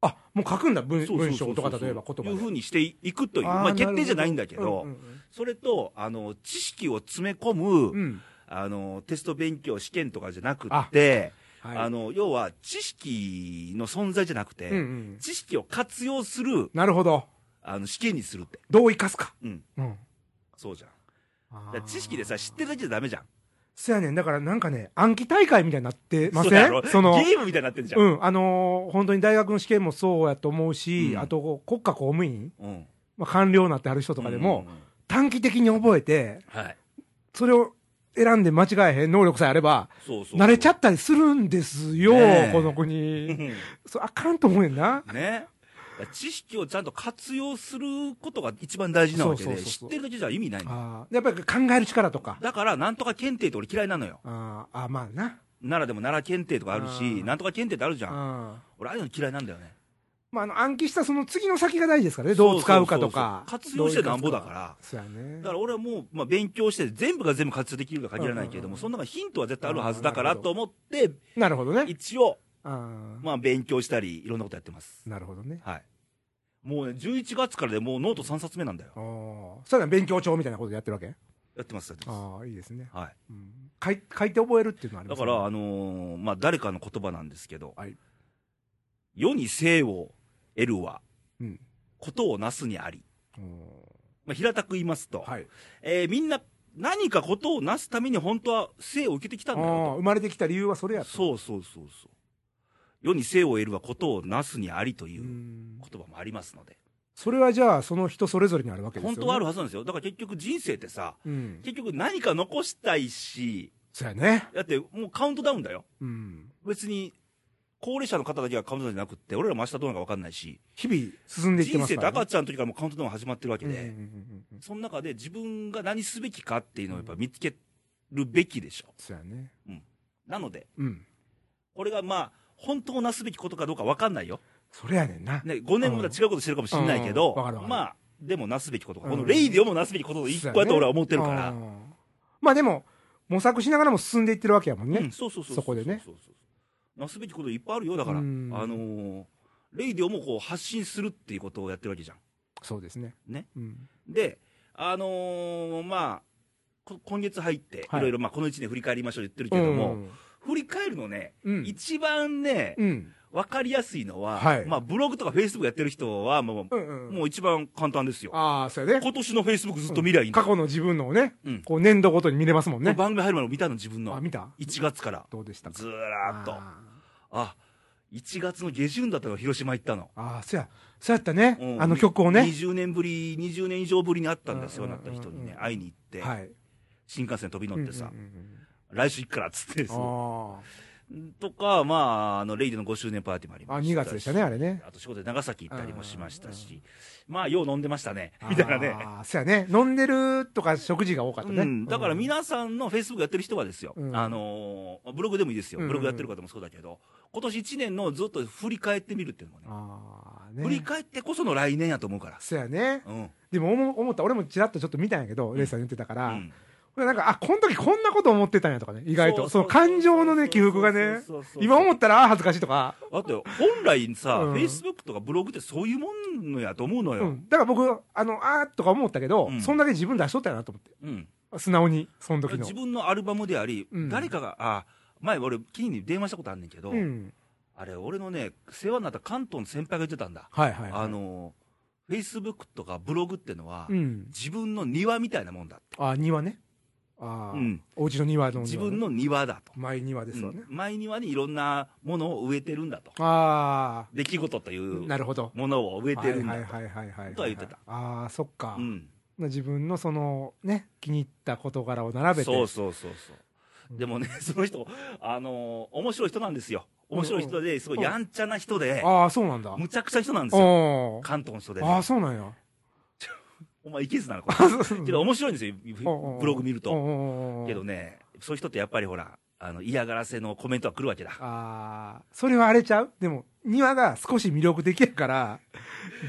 [SPEAKER 2] あ、もう書くんだ、文文章とか例えば言葉で。
[SPEAKER 1] いうふうにしていくという。
[SPEAKER 2] あー
[SPEAKER 1] まあ決定じゃないんだけど、
[SPEAKER 2] なるほうんうん
[SPEAKER 1] それと、あの、知識を詰め込む、
[SPEAKER 2] うんうん。
[SPEAKER 1] あの、テスト勉強、試験とかじゃなくって、
[SPEAKER 2] はい。
[SPEAKER 1] あの、要は知識の存在じゃなくて、
[SPEAKER 2] うんうん。
[SPEAKER 1] 知識を活用する、
[SPEAKER 2] なるほど。
[SPEAKER 1] あの、試験にするって。
[SPEAKER 2] どう生かすか。
[SPEAKER 1] うん。
[SPEAKER 2] うん。
[SPEAKER 1] そうじゃん。知識でさ、知ってるだけじゃダメじゃん。
[SPEAKER 2] そやねん。だからなんかね、暗記大会みたいになってません？その、
[SPEAKER 1] ゲームみたいになってるじゃん。
[SPEAKER 2] うん、あのー本当に大学の試験もそうやと思うし、
[SPEAKER 1] うん
[SPEAKER 2] あと国家公務員、
[SPEAKER 1] うん。
[SPEAKER 2] まあ、官僚になってある人とかでも、
[SPEAKER 1] うんうんうん
[SPEAKER 2] 短期的に覚えて、
[SPEAKER 1] はい。
[SPEAKER 2] それを選んで間違えへん能力さえあれば、
[SPEAKER 1] そうそう。
[SPEAKER 2] 慣れちゃったりするんですよ、
[SPEAKER 1] ねえ
[SPEAKER 2] この
[SPEAKER 1] う
[SPEAKER 2] 国。
[SPEAKER 1] ん (laughs)
[SPEAKER 2] それあかんと思うねんな。
[SPEAKER 1] ね。知識をちゃんと活用することが一番大事なわけで、
[SPEAKER 2] そうそうそうそう
[SPEAKER 1] 知ってるだけじゃ意味ないの。
[SPEAKER 2] あーやっぱり考える力とか。
[SPEAKER 1] だから、なんとか検定って俺嫌いなのよ。
[SPEAKER 2] あーあー、まあな。
[SPEAKER 1] 奈良でも奈良検定とかある
[SPEAKER 2] う
[SPEAKER 1] し、
[SPEAKER 2] ん
[SPEAKER 1] なんとか検定ってあるじゃん。
[SPEAKER 2] あ
[SPEAKER 1] 俺、ああいうの嫌いなんだよね。
[SPEAKER 2] まあ、あの暗記したその次の先が大事ですからね。どう使うかとか。
[SPEAKER 1] 活用してなんぼだから。
[SPEAKER 2] そうやね。
[SPEAKER 1] だから俺はもう、まあ、勉強して全部が全部活用できるとは限らないけれども、
[SPEAKER 2] うんうんうん
[SPEAKER 1] その中にヒントは絶対あるはずだからと思って、
[SPEAKER 2] なるほどね。
[SPEAKER 1] 一応、まあ、勉強したり、いろんなことやってます。
[SPEAKER 2] なるほどね。
[SPEAKER 1] はい。もうね、11月からでもうノート3冊目なんだよ。
[SPEAKER 2] ああ。それは勉強帳みたいなことやってるわけ？
[SPEAKER 1] やってます、やってます。
[SPEAKER 2] ああ、いいですね。
[SPEAKER 1] はい。
[SPEAKER 2] うん書い書いて覚えるっていうのはありますね
[SPEAKER 1] だから、あのーまあ、誰かの言葉なんですけど、
[SPEAKER 2] はい
[SPEAKER 1] 世に生を得るは、
[SPEAKER 2] うん。
[SPEAKER 1] ことをなすにあり。
[SPEAKER 2] うん
[SPEAKER 1] まあ、平たく言いますと、
[SPEAKER 2] はい。
[SPEAKER 1] えーみんな何かことをなすために本当は生を受けてきたんだよ
[SPEAKER 2] 生まれてきた理由はそれや
[SPEAKER 1] と。
[SPEAKER 2] と。
[SPEAKER 1] そうそうそうそう。世に生を得るはことをなすにありという
[SPEAKER 2] うん
[SPEAKER 1] 言葉もありますので、
[SPEAKER 2] それはじゃあ、その人それぞれにあるわけですよね。
[SPEAKER 1] 本当はあるはずなんですよ。だから結局人生ってさ、
[SPEAKER 2] うん。
[SPEAKER 1] 結局何か残したいし、
[SPEAKER 2] そうやね。
[SPEAKER 1] だってもうカウントダウンだよ。
[SPEAKER 2] うん。
[SPEAKER 1] 別に、高齢者の方だけがカウントダウンじゃなくって、俺らも明日どうなるか分かんないし、
[SPEAKER 2] 日々進んでいって
[SPEAKER 1] 人
[SPEAKER 2] ますから、ね。
[SPEAKER 1] 生って赤ちゃんの時からもうカウントダウン始まってるわけで、
[SPEAKER 2] うんうんうんうん
[SPEAKER 1] その中で自分が何すべきかっていうのをやっぱ見つけるべきでしょ。
[SPEAKER 2] そうやね。
[SPEAKER 1] なので、
[SPEAKER 2] うん。
[SPEAKER 1] これがまあ、本当なすべきことかどうか分かんないよ。
[SPEAKER 2] それやねんな。
[SPEAKER 1] ね、5年後まだ違うことしてるかもしれないけど、まあ、でもなすべきことか、
[SPEAKER 2] うん
[SPEAKER 1] このレイディオもなすべきことの一個やと俺は思ってるから。
[SPEAKER 2] うんまあでも、模索しながらも進んでいってるわけやもんね。
[SPEAKER 1] うんそうそうそうう
[SPEAKER 2] そこでね
[SPEAKER 1] そうそうそうなすべきこといっぱいあるよ、だから、あ
[SPEAKER 2] うん
[SPEAKER 1] のーレイディオもこう発信するっていうことをやってるわけじゃん。
[SPEAKER 2] そうですね。
[SPEAKER 1] ね。
[SPEAKER 2] うん。
[SPEAKER 1] で、あのーまあ、こ今月入って、
[SPEAKER 2] はい
[SPEAKER 1] いろいろ、まあ、この1年振り返りましょう言ってるけども、
[SPEAKER 2] うん
[SPEAKER 1] 振り返るのね、
[SPEAKER 2] うん
[SPEAKER 1] 一番ね、
[SPEAKER 2] うん。
[SPEAKER 1] わかりやすいのは、
[SPEAKER 2] はい
[SPEAKER 1] まあ、ブログとかフェイスブックやってる人は、もう、
[SPEAKER 2] うんうん。
[SPEAKER 1] もう一番簡単ですよ。
[SPEAKER 2] ああ、そうやね。
[SPEAKER 1] 今年のフェイスブックずっと見りゃいいんだ
[SPEAKER 2] 過去の自分のをね、
[SPEAKER 1] うん
[SPEAKER 2] こう年度ごとに見れますもんね。
[SPEAKER 1] 番組入る前の見たの自分
[SPEAKER 2] あ、
[SPEAKER 1] の。
[SPEAKER 2] 見た
[SPEAKER 1] ？1月から。
[SPEAKER 2] どうでしたか？
[SPEAKER 1] ずーっと。
[SPEAKER 2] あ
[SPEAKER 1] あ、1月の下旬だったの広島行ったの。
[SPEAKER 2] ーあー、そうや、そうやったね
[SPEAKER 1] う。ん
[SPEAKER 2] あの曲をね。
[SPEAKER 1] 20年ぶり、20年以上ぶりに会ったんですよ、
[SPEAKER 2] うん
[SPEAKER 1] なった人にね会いに行って、
[SPEAKER 2] はい。
[SPEAKER 1] 新幹線飛び乗ってさ
[SPEAKER 2] うん、うんうん
[SPEAKER 1] 来週行くからっつってですね
[SPEAKER 2] あ
[SPEAKER 1] とか、まあ、あの、レイディの5周年パーティーもあり
[SPEAKER 2] あ。あ、
[SPEAKER 1] ましたし。
[SPEAKER 2] 2月でしたね、あれね。
[SPEAKER 1] あと仕事で長崎行ったりもしました
[SPEAKER 2] うんうん
[SPEAKER 1] し、まあ、よう飲んでましたね、みたいなね。
[SPEAKER 2] ああ、そうやね。飲んでるとか食事が多かったね。
[SPEAKER 1] うん、だから
[SPEAKER 2] うん
[SPEAKER 1] 皆さんのフェイスブックやってる人はですよ、
[SPEAKER 2] うん
[SPEAKER 1] あのーブログでもいいですよ、
[SPEAKER 2] うん
[SPEAKER 1] ブログやってる方もそうだけど、今年1年のずっと振り返ってみるっていうのもね、
[SPEAKER 2] ああ、ね。
[SPEAKER 1] 振り返ってこその来年やと思うから。
[SPEAKER 2] そうやね。
[SPEAKER 1] うん。
[SPEAKER 2] でも思思った、俺もちらっとちょっと見たんやけど、
[SPEAKER 1] ん
[SPEAKER 2] レイさん言ってたから、
[SPEAKER 1] うん
[SPEAKER 2] なんか、あ、この時こんなこと思ってたんやとかね、意外と。その感情のね、起伏がね、今思ったら、あ、恥ずかしいとか、
[SPEAKER 1] だって、本来さ、
[SPEAKER 2] うん
[SPEAKER 1] フェイスブックとかブログってそういうもんのやと思うのよ。
[SPEAKER 2] うん。だから僕、あの、あーとか思ったけど、
[SPEAKER 1] うん
[SPEAKER 2] そんだけ自分出しとったんやなと思って。
[SPEAKER 1] うん。
[SPEAKER 2] 素直に、その時の
[SPEAKER 1] 自。分のアルバムであり、
[SPEAKER 2] うん
[SPEAKER 1] 誰かが、あ、前俺、キニに電話したことあんねんけど、
[SPEAKER 2] うん。
[SPEAKER 1] あれ、俺のね、世話になった関東の先輩が言ってたんだ。
[SPEAKER 2] はいはい、はい。
[SPEAKER 1] あ、の、フェイスブックとかブログってのは、
[SPEAKER 2] うん。
[SPEAKER 1] 自分の庭みたいなもんだって。
[SPEAKER 2] あ、庭ね。ああ、
[SPEAKER 1] うん
[SPEAKER 2] お家の庭の
[SPEAKER 1] 自分の庭だと。
[SPEAKER 2] 前庭ですわね。
[SPEAKER 1] うん前庭にいろんなものを植えてるんだと。
[SPEAKER 2] あ
[SPEAKER 1] 出来事とい
[SPEAKER 2] あ、
[SPEAKER 1] う
[SPEAKER 2] なるほど。
[SPEAKER 1] ものを植えてるんだ
[SPEAKER 2] はいはいはいはいはい。
[SPEAKER 1] とは言ってた。
[SPEAKER 2] ああ、そっか。
[SPEAKER 1] うん。
[SPEAKER 2] 自分のその、ね、気に入った事柄を並べて。
[SPEAKER 1] そうそうそうそう。でもね、その人、あのー面白い人なんですよ。面白い人で、すごいやんちゃな人で、
[SPEAKER 2] ああ、そうなんだ。
[SPEAKER 1] むちゃくちゃな人なんですよ。関東の人でね、
[SPEAKER 2] ああ、そうなんや。
[SPEAKER 1] お前いけずなのけど (laughs) 面白いんですよ、ブログ見ると。けどね、そういう人ってやっぱりほら、あの嫌がらせのコメントは来るわけだ。
[SPEAKER 2] ああ、それはあれちゃう？でも、庭が少し魅力的やから、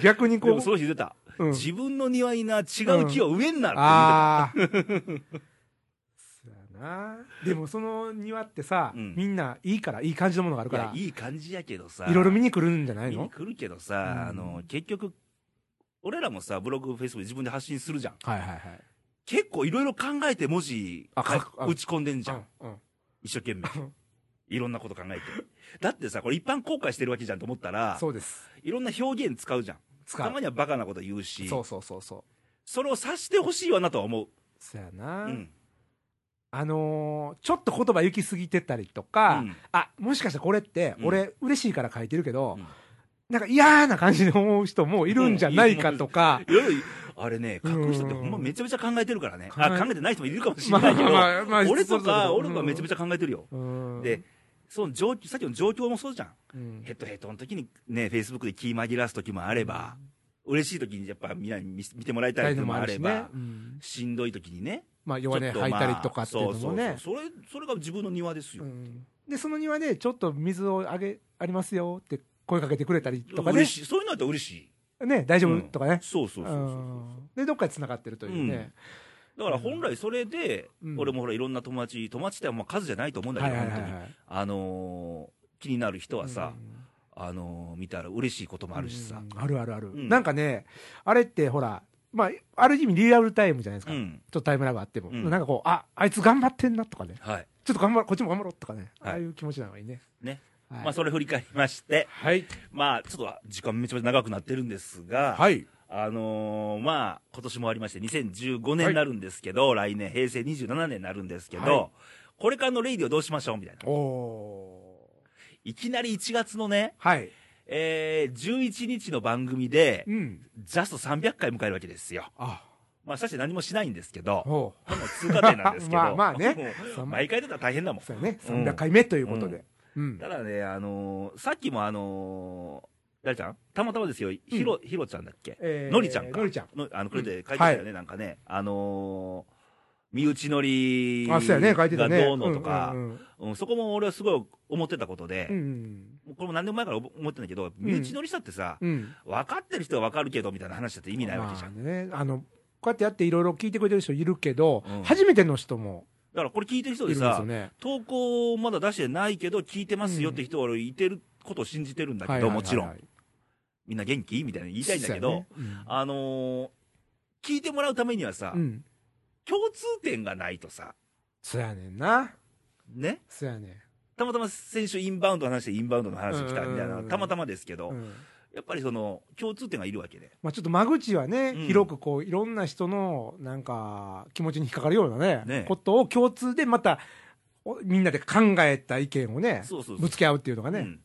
[SPEAKER 2] 逆にこう
[SPEAKER 1] でも、その人言ってた。
[SPEAKER 2] うん
[SPEAKER 1] 自分の庭にな、違う木を植えんなって
[SPEAKER 2] ああ。(laughs) そうやな。でもその庭ってさ、
[SPEAKER 1] うん
[SPEAKER 2] みんないいから、いい感じのものがある
[SPEAKER 1] 言ってた。
[SPEAKER 2] から、
[SPEAKER 1] いや、いい感じやけどさ。
[SPEAKER 2] いろいろ見に来るんじゃない
[SPEAKER 1] 見に
[SPEAKER 2] の
[SPEAKER 1] 来るけどさ、
[SPEAKER 2] うん
[SPEAKER 1] あの、結局、俺らもさ、ブログ、フェイスブックで自分で発信するじゃん。
[SPEAKER 2] はいはいはい。
[SPEAKER 1] 結構いろいろ考えて文字打ち込んでんじゃん。
[SPEAKER 2] うんうん
[SPEAKER 1] 一生懸命
[SPEAKER 2] うん。
[SPEAKER 1] いろんなこと考えて。だってさ、これ一般公開してるわけじゃんと思ったら、
[SPEAKER 2] そうです。
[SPEAKER 1] いろんな表現使うじゃん。
[SPEAKER 2] 使う
[SPEAKER 1] たま。にはバカなこと言うし、
[SPEAKER 2] そうそうそうそう。
[SPEAKER 1] それを察してほしいわなとは思う。
[SPEAKER 2] そうやな。
[SPEAKER 1] うん。
[SPEAKER 2] あのーちょっと言葉行き過ぎてたりとか、
[SPEAKER 1] うん
[SPEAKER 2] あ、もしかしたらこれって、
[SPEAKER 1] うん
[SPEAKER 2] 俺嬉しいから書いてるけど、
[SPEAKER 1] うん
[SPEAKER 2] なんか嫌な感じで思う人もいるんじゃないかとか、
[SPEAKER 1] いろいろ、あれね、書く人ってほんまめちゃめちゃ考えてるからね。
[SPEAKER 2] 考え
[SPEAKER 1] あ考えてない人もいるかもしれないけど、
[SPEAKER 2] まあまあ
[SPEAKER 1] 俺とか、俺とかめちゃめちゃ考えてるよ。で、その状況、さっきの状況もそうじゃん。
[SPEAKER 2] うん
[SPEAKER 1] ヘッドヘッドの時にね、フェイスブックで気紛らわす時もあれば、嬉しい時にやっぱみんなに見てもらいたい時もあれば、
[SPEAKER 2] ねうん
[SPEAKER 1] しんどい時にね。
[SPEAKER 2] まあ弱音吐いたりとかっていうのもね。
[SPEAKER 1] そうそうそれ、それが自分の庭ですよ。
[SPEAKER 2] で、その庭でちょっと水をあげ、ありますよって声かけてくれたりとかね
[SPEAKER 1] 嬉。しい。そういうのだったら嬉しい。
[SPEAKER 2] ね、大丈夫？とかね。
[SPEAKER 1] そうそうそうそう
[SPEAKER 2] で、どっかで繋がってるというね。
[SPEAKER 1] だから本来それで、
[SPEAKER 2] うん
[SPEAKER 1] 俺もほらいろんな友達、友達ってまあ数じゃないと思うんだけど。あのー気になる人はさ、
[SPEAKER 2] うん
[SPEAKER 1] あのー見たら嬉しいこともあるしさ。
[SPEAKER 2] うんあるあるある。
[SPEAKER 1] うん
[SPEAKER 2] なんかね、あれってほら、まあ、ある意味リアルタイムじゃないですか。ちょ
[SPEAKER 1] うん。
[SPEAKER 2] っとタイムラグあっても。
[SPEAKER 1] うん
[SPEAKER 2] なんかこう、あ、あいつ頑張ってんなとかね。
[SPEAKER 1] はい。
[SPEAKER 2] ちょっと頑張ろう、こっちも頑張ろうとかね。
[SPEAKER 1] はい
[SPEAKER 2] ああいう気持ちなのがいいね。
[SPEAKER 1] ね。
[SPEAKER 2] はい
[SPEAKER 1] まあそれ振り返りまして、
[SPEAKER 2] はい。
[SPEAKER 1] まあちょっと時間めちゃめちゃ長くなってるんですが、
[SPEAKER 2] はい。
[SPEAKER 1] あのーまあ今年も終わりまして2015年になるんですけど、来年平成27年になるんですけど、
[SPEAKER 2] はい
[SPEAKER 1] これからのレイディをどうしましょうみたいな。
[SPEAKER 2] お
[SPEAKER 1] いきなり1月のね、
[SPEAKER 2] ー。はい。
[SPEAKER 1] えー、11日の番組で、
[SPEAKER 2] うん。
[SPEAKER 1] ジャスト300回迎えるわけですよ。
[SPEAKER 2] あ、
[SPEAKER 1] まあ、さして何もしないんですけど、通過点なんですけど、(laughs)
[SPEAKER 2] まあまあね
[SPEAKER 1] もう毎回出たら大変だもん。
[SPEAKER 2] そうやね。
[SPEAKER 1] うん
[SPEAKER 2] 300回目ということで。うん。
[SPEAKER 1] ただね、あのーさっきもあのー誰ちゃん？たまたまですよ、ひろ、ひろちゃんだっけ？
[SPEAKER 2] えー
[SPEAKER 1] のりちゃんか。
[SPEAKER 2] のりちゃん。
[SPEAKER 1] のあの、これで書いてたよね、なんかね。あのー身内乗り。がどうのとか、そこも俺はすごい思ってたことで
[SPEAKER 2] う、ん。
[SPEAKER 1] これも何年前から思ってんだけど、身内乗りしたってさ。分かってる人は分かるけど、みたいな話だって意味ないわけじゃん。
[SPEAKER 2] まあね。あの、こうやってやっていろいろ聞いてくれてる人いるけど
[SPEAKER 1] うん、
[SPEAKER 2] 初めての人も
[SPEAKER 1] だからこれ聞いてる人でさ、
[SPEAKER 2] ね。
[SPEAKER 1] 投稿まだ出してないけど、聞いてますよって人は俺いてることを信じてるんだけど、もちろん。みんな元気？みたいな言いたいんだけど、
[SPEAKER 2] そうやね
[SPEAKER 1] あのー聞いてもらうためにはさ、
[SPEAKER 2] うんうん。
[SPEAKER 1] 共通点がないとさ、
[SPEAKER 2] そうやねんな。
[SPEAKER 1] ね？
[SPEAKER 2] そうやね
[SPEAKER 1] たまたま先週インバウンドの話でインバウンドの話来たみたいな、
[SPEAKER 2] うん
[SPEAKER 1] たまたまですけど、
[SPEAKER 2] うん
[SPEAKER 1] やっぱりその、共通点がいるわけで。
[SPEAKER 2] まあ、ちょっと間口はね、
[SPEAKER 1] うん。
[SPEAKER 2] 広くこういろんな人のなんか気持ちに引っかかるようなね
[SPEAKER 1] ね。
[SPEAKER 2] ことを共通でまたおみんなで考えた意見をね
[SPEAKER 1] そうそうそう。
[SPEAKER 2] ぶつけ合うっていうのがね、
[SPEAKER 1] うん。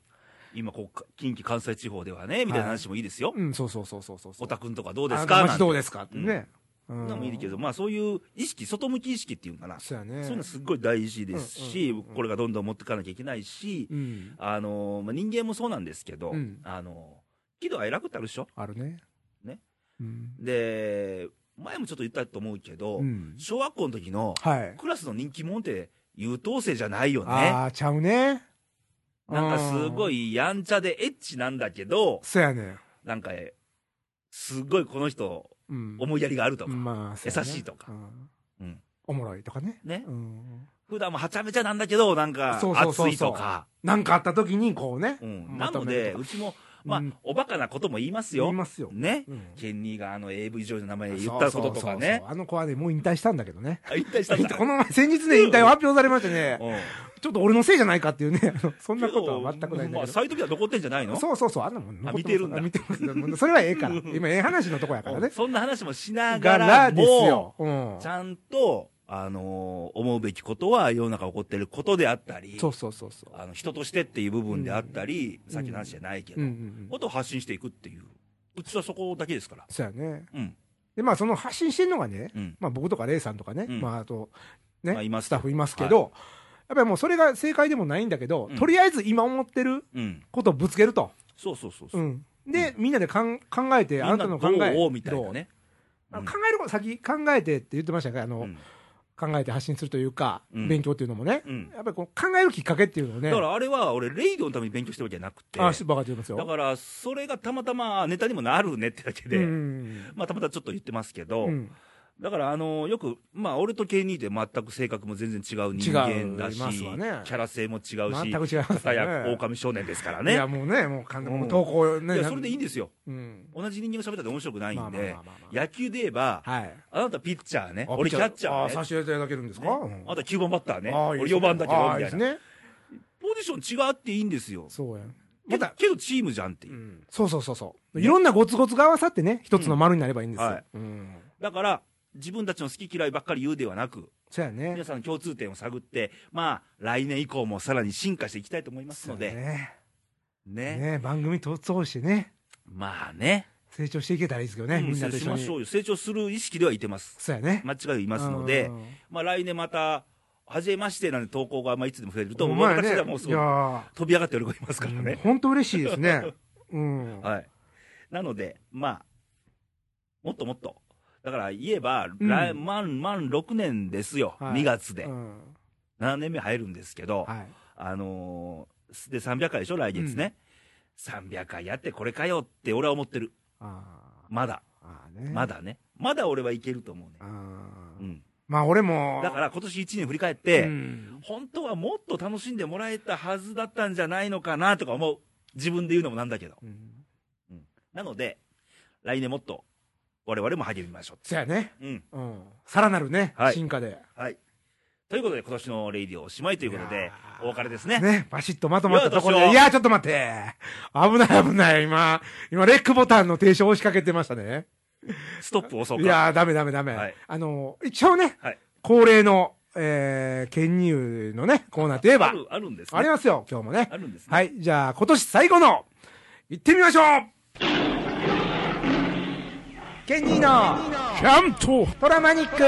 [SPEAKER 1] 今こうか、近畿関西地方ではね、みたいな話もいいですよ。
[SPEAKER 2] うん、そうそうそうそうそうそう。
[SPEAKER 1] おたくんとかどうです
[SPEAKER 2] あ
[SPEAKER 1] か
[SPEAKER 2] 街どう
[SPEAKER 1] で
[SPEAKER 2] ですかってね、うん。
[SPEAKER 1] のもいいけど、まあそういう意識、外向き意識っていうのかな。
[SPEAKER 2] そうやね。
[SPEAKER 1] そういうのすっごい大事ですし、
[SPEAKER 2] うんうんうんうん。
[SPEAKER 1] これがどんどん持っていかなきゃいけないし、
[SPEAKER 2] うん。
[SPEAKER 1] あの、まあ、人間もそうなんですけど、
[SPEAKER 2] うん。
[SPEAKER 1] あの、喜怒哀楽ってあるでしょ？
[SPEAKER 2] あるね。
[SPEAKER 1] ね。
[SPEAKER 2] うん、
[SPEAKER 1] で、前もちょっと言ったと思うけど、
[SPEAKER 2] うん。
[SPEAKER 1] 小学校の時の
[SPEAKER 2] はい。
[SPEAKER 1] クラスの人気者って優等生じゃないよね。
[SPEAKER 2] ああちゃうね。
[SPEAKER 1] なんかすご
[SPEAKER 2] い
[SPEAKER 1] いやんちゃでエッチなんだけど、
[SPEAKER 2] そうやね。
[SPEAKER 1] なんか、すごいこの人、
[SPEAKER 2] うん。
[SPEAKER 1] 思いやりがあるとか、
[SPEAKER 2] まあそうやね。
[SPEAKER 1] 優しいとか。
[SPEAKER 2] うん。
[SPEAKER 1] うん。
[SPEAKER 2] おもろいとかね。
[SPEAKER 1] ね。
[SPEAKER 2] うん。
[SPEAKER 1] 普段もはちゃめちゃなんだけど、なんか
[SPEAKER 2] そうそうそうそう。
[SPEAKER 1] 熱いとか、
[SPEAKER 2] なんかあった時にこうね、
[SPEAKER 1] うん、
[SPEAKER 2] ま
[SPEAKER 1] なので、うちも、まあ、
[SPEAKER 2] うん
[SPEAKER 1] おバカなことも言いますよ。
[SPEAKER 2] 言いますよ、
[SPEAKER 1] ね。
[SPEAKER 2] うん
[SPEAKER 1] ケンニーがあの AV 上の名前言ったこととか
[SPEAKER 2] そうそうそう
[SPEAKER 1] ね
[SPEAKER 2] そう。あの子はねもう引退したんだけどね
[SPEAKER 1] あ (laughs) 引退したんだ。(laughs)
[SPEAKER 2] この前先日ね引退を発表されましてね (laughs)
[SPEAKER 1] うん
[SPEAKER 2] ちょっと俺のせいじゃないかっていうねそんなことは全くないんだ
[SPEAKER 1] まあ、
[SPEAKER 2] けど
[SPEAKER 1] サイトには残ってんじゃないの？
[SPEAKER 2] そうそうそう、あんなもん
[SPEAKER 1] 見てるんだ
[SPEAKER 2] あ見てます。それはええから。今、ええ話のとこやからね。
[SPEAKER 1] そんな話もしなが
[SPEAKER 2] が
[SPEAKER 1] ら
[SPEAKER 2] らです
[SPEAKER 1] も
[SPEAKER 2] よ。、うん
[SPEAKER 1] ち。ゃんと、あのー思うべきことは世の中起こってることであったり、
[SPEAKER 2] そうそうそうそう。
[SPEAKER 1] あの人としてっていう部分であったり、
[SPEAKER 2] うん
[SPEAKER 1] さっきの話じゃないけど。ことを発信していくっていう。うちはそこだけですから。
[SPEAKER 2] そうやね。
[SPEAKER 1] うん。
[SPEAKER 2] で、まあ、その発信してるのがね、
[SPEAKER 1] うん。
[SPEAKER 2] まあ、僕とかレイさんとかね、
[SPEAKER 1] うん
[SPEAKER 2] まあ、あと、ね、スタッフいますけど、やっぱりもうそれが正解でもないんだけど、
[SPEAKER 1] うん
[SPEAKER 2] とりあえず今思ってる
[SPEAKER 1] うん。
[SPEAKER 2] ことをぶつけると。
[SPEAKER 1] そうそうそうそうう。
[SPEAKER 2] ん。で、みんなでかん考えて、あなたの考え。
[SPEAKER 1] どうみたいな
[SPEAKER 2] 考えること、先考えてって言ってましたね。あの、
[SPEAKER 1] うん
[SPEAKER 2] 考えて発信するというか、
[SPEAKER 1] うん
[SPEAKER 2] 勉強っていうのもね。
[SPEAKER 1] うん。
[SPEAKER 2] やっぱりこう考えるきっかけっていうのをね。
[SPEAKER 1] だからあれは俺、レイドのために勉強してるわけじゃなくて、
[SPEAKER 2] あ、しばかって言いますよ。
[SPEAKER 1] だからそれがたまたまネタにもなるねってだけで、
[SPEAKER 2] うん。
[SPEAKER 1] まあたまたまちょっと言ってますけど、
[SPEAKER 2] うん。
[SPEAKER 1] だからあのよく、まあ俺と K2 で全く性格も全然違う人間だし、
[SPEAKER 2] ね
[SPEAKER 1] キャラ性も違うし、
[SPEAKER 2] 全く違いますよ
[SPEAKER 1] 片や
[SPEAKER 2] ね。
[SPEAKER 1] 狼少年ですから
[SPEAKER 2] いや、
[SPEAKER 1] ね。
[SPEAKER 2] もうね、もう完全にも
[SPEAKER 1] う
[SPEAKER 2] うん投稿ね。
[SPEAKER 1] いや、それでいいんですよ。
[SPEAKER 2] うん。
[SPEAKER 1] 同じ人間が喋ったって面白くない
[SPEAKER 2] まあ
[SPEAKER 1] んで野球で言えば、
[SPEAKER 2] はい。
[SPEAKER 1] あなたピッチャーね、
[SPEAKER 2] あ
[SPEAKER 1] 俺キャッチャ
[SPEAKER 2] あ
[SPEAKER 1] ーね
[SPEAKER 2] させていただけるんですか？
[SPEAKER 1] ね
[SPEAKER 2] うん
[SPEAKER 1] あなた9番バッターね、俺
[SPEAKER 2] あいいですね
[SPEAKER 1] 4番だけど、
[SPEAKER 2] あいいです
[SPEAKER 1] みたいな。
[SPEAKER 2] ね。
[SPEAKER 1] ポジション違っていいんですよ。
[SPEAKER 2] そうや。
[SPEAKER 1] けど
[SPEAKER 2] また、
[SPEAKER 1] けどチームじゃんっていうう。
[SPEAKER 2] んそうそうそうそう。
[SPEAKER 1] ね
[SPEAKER 2] いろんなゴツゴツが合わさってね、一つの丸になればいいんですよ。
[SPEAKER 1] うん。だから、自分たちの好き嫌いばっかり言うではなく、
[SPEAKER 2] そうやね
[SPEAKER 1] 皆。さんの共通点を探って、まあ、来年以降もさらに進化していきたいと思いますので、
[SPEAKER 2] ね。
[SPEAKER 1] ね。
[SPEAKER 2] ね番組と通してね、
[SPEAKER 1] まあね。
[SPEAKER 2] 成長していけたらいいですけどね、
[SPEAKER 1] うん
[SPEAKER 2] みんなと一緒に。
[SPEAKER 1] 成長しましょうよ。成長する意識ではいてます。
[SPEAKER 2] そうやね。
[SPEAKER 1] 間違いいますので
[SPEAKER 2] う、ん、
[SPEAKER 1] まあ来年また、はじめましてなんで投稿がまあいつでも増えると、もう
[SPEAKER 2] ほんまやね
[SPEAKER 1] 私はもうすごい
[SPEAKER 2] ー
[SPEAKER 1] 飛び上がって喜びますから
[SPEAKER 2] うん
[SPEAKER 1] ね。
[SPEAKER 2] 本当嬉しいですね。(laughs) うん。
[SPEAKER 1] はい。なので、まあ、もっともっと。だから言えば、
[SPEAKER 2] うん
[SPEAKER 1] 来満、満6年ですよ。
[SPEAKER 2] はい
[SPEAKER 1] 2月で
[SPEAKER 2] う。ん
[SPEAKER 1] 7年目入るんですけど、
[SPEAKER 2] はい。
[SPEAKER 1] あのーで、300回でしょ、来月ね。300回やってこれかよって俺は思ってる。
[SPEAKER 2] あ
[SPEAKER 1] まだ。
[SPEAKER 2] ね。
[SPEAKER 1] ま。だね。まだ俺はいけると思うね。うん。
[SPEAKER 2] まあ俺も。
[SPEAKER 1] だから今年1年振り返って、
[SPEAKER 2] うん
[SPEAKER 1] 本当はもっと楽しんでもらえたはずだったんじゃないのかなとか思う。自分で言うのもなんだけど。
[SPEAKER 2] うん
[SPEAKER 1] なので、来年もっと我々も励みましょ
[SPEAKER 2] そうやね。
[SPEAKER 1] う。うん。
[SPEAKER 2] うん。さらなるね、
[SPEAKER 1] はい
[SPEAKER 2] 進化で。
[SPEAKER 1] はい。ということで今年のレイディオおしまいということ
[SPEAKER 2] い
[SPEAKER 1] でお別れですね。
[SPEAKER 2] ね、バシッとまとまったところで。
[SPEAKER 1] いや
[SPEAKER 2] ちょっと待って。危ない危ない。今、今、レックボタンの停止を押しかけてましたね。
[SPEAKER 1] ストップ押そうか。
[SPEAKER 2] いやー、ダメダメダメ。
[SPEAKER 1] はい
[SPEAKER 2] あの、一応ね、
[SPEAKER 1] はい
[SPEAKER 2] 恒例の、えー、研入のね、コーナーといえば、
[SPEAKER 1] ある、あるんですね。
[SPEAKER 2] ありますよ、今日もね。
[SPEAKER 1] あるんですね。
[SPEAKER 2] はい、じゃあ、今年最後の、行ってみましょうケンニーの、キャントトラマニック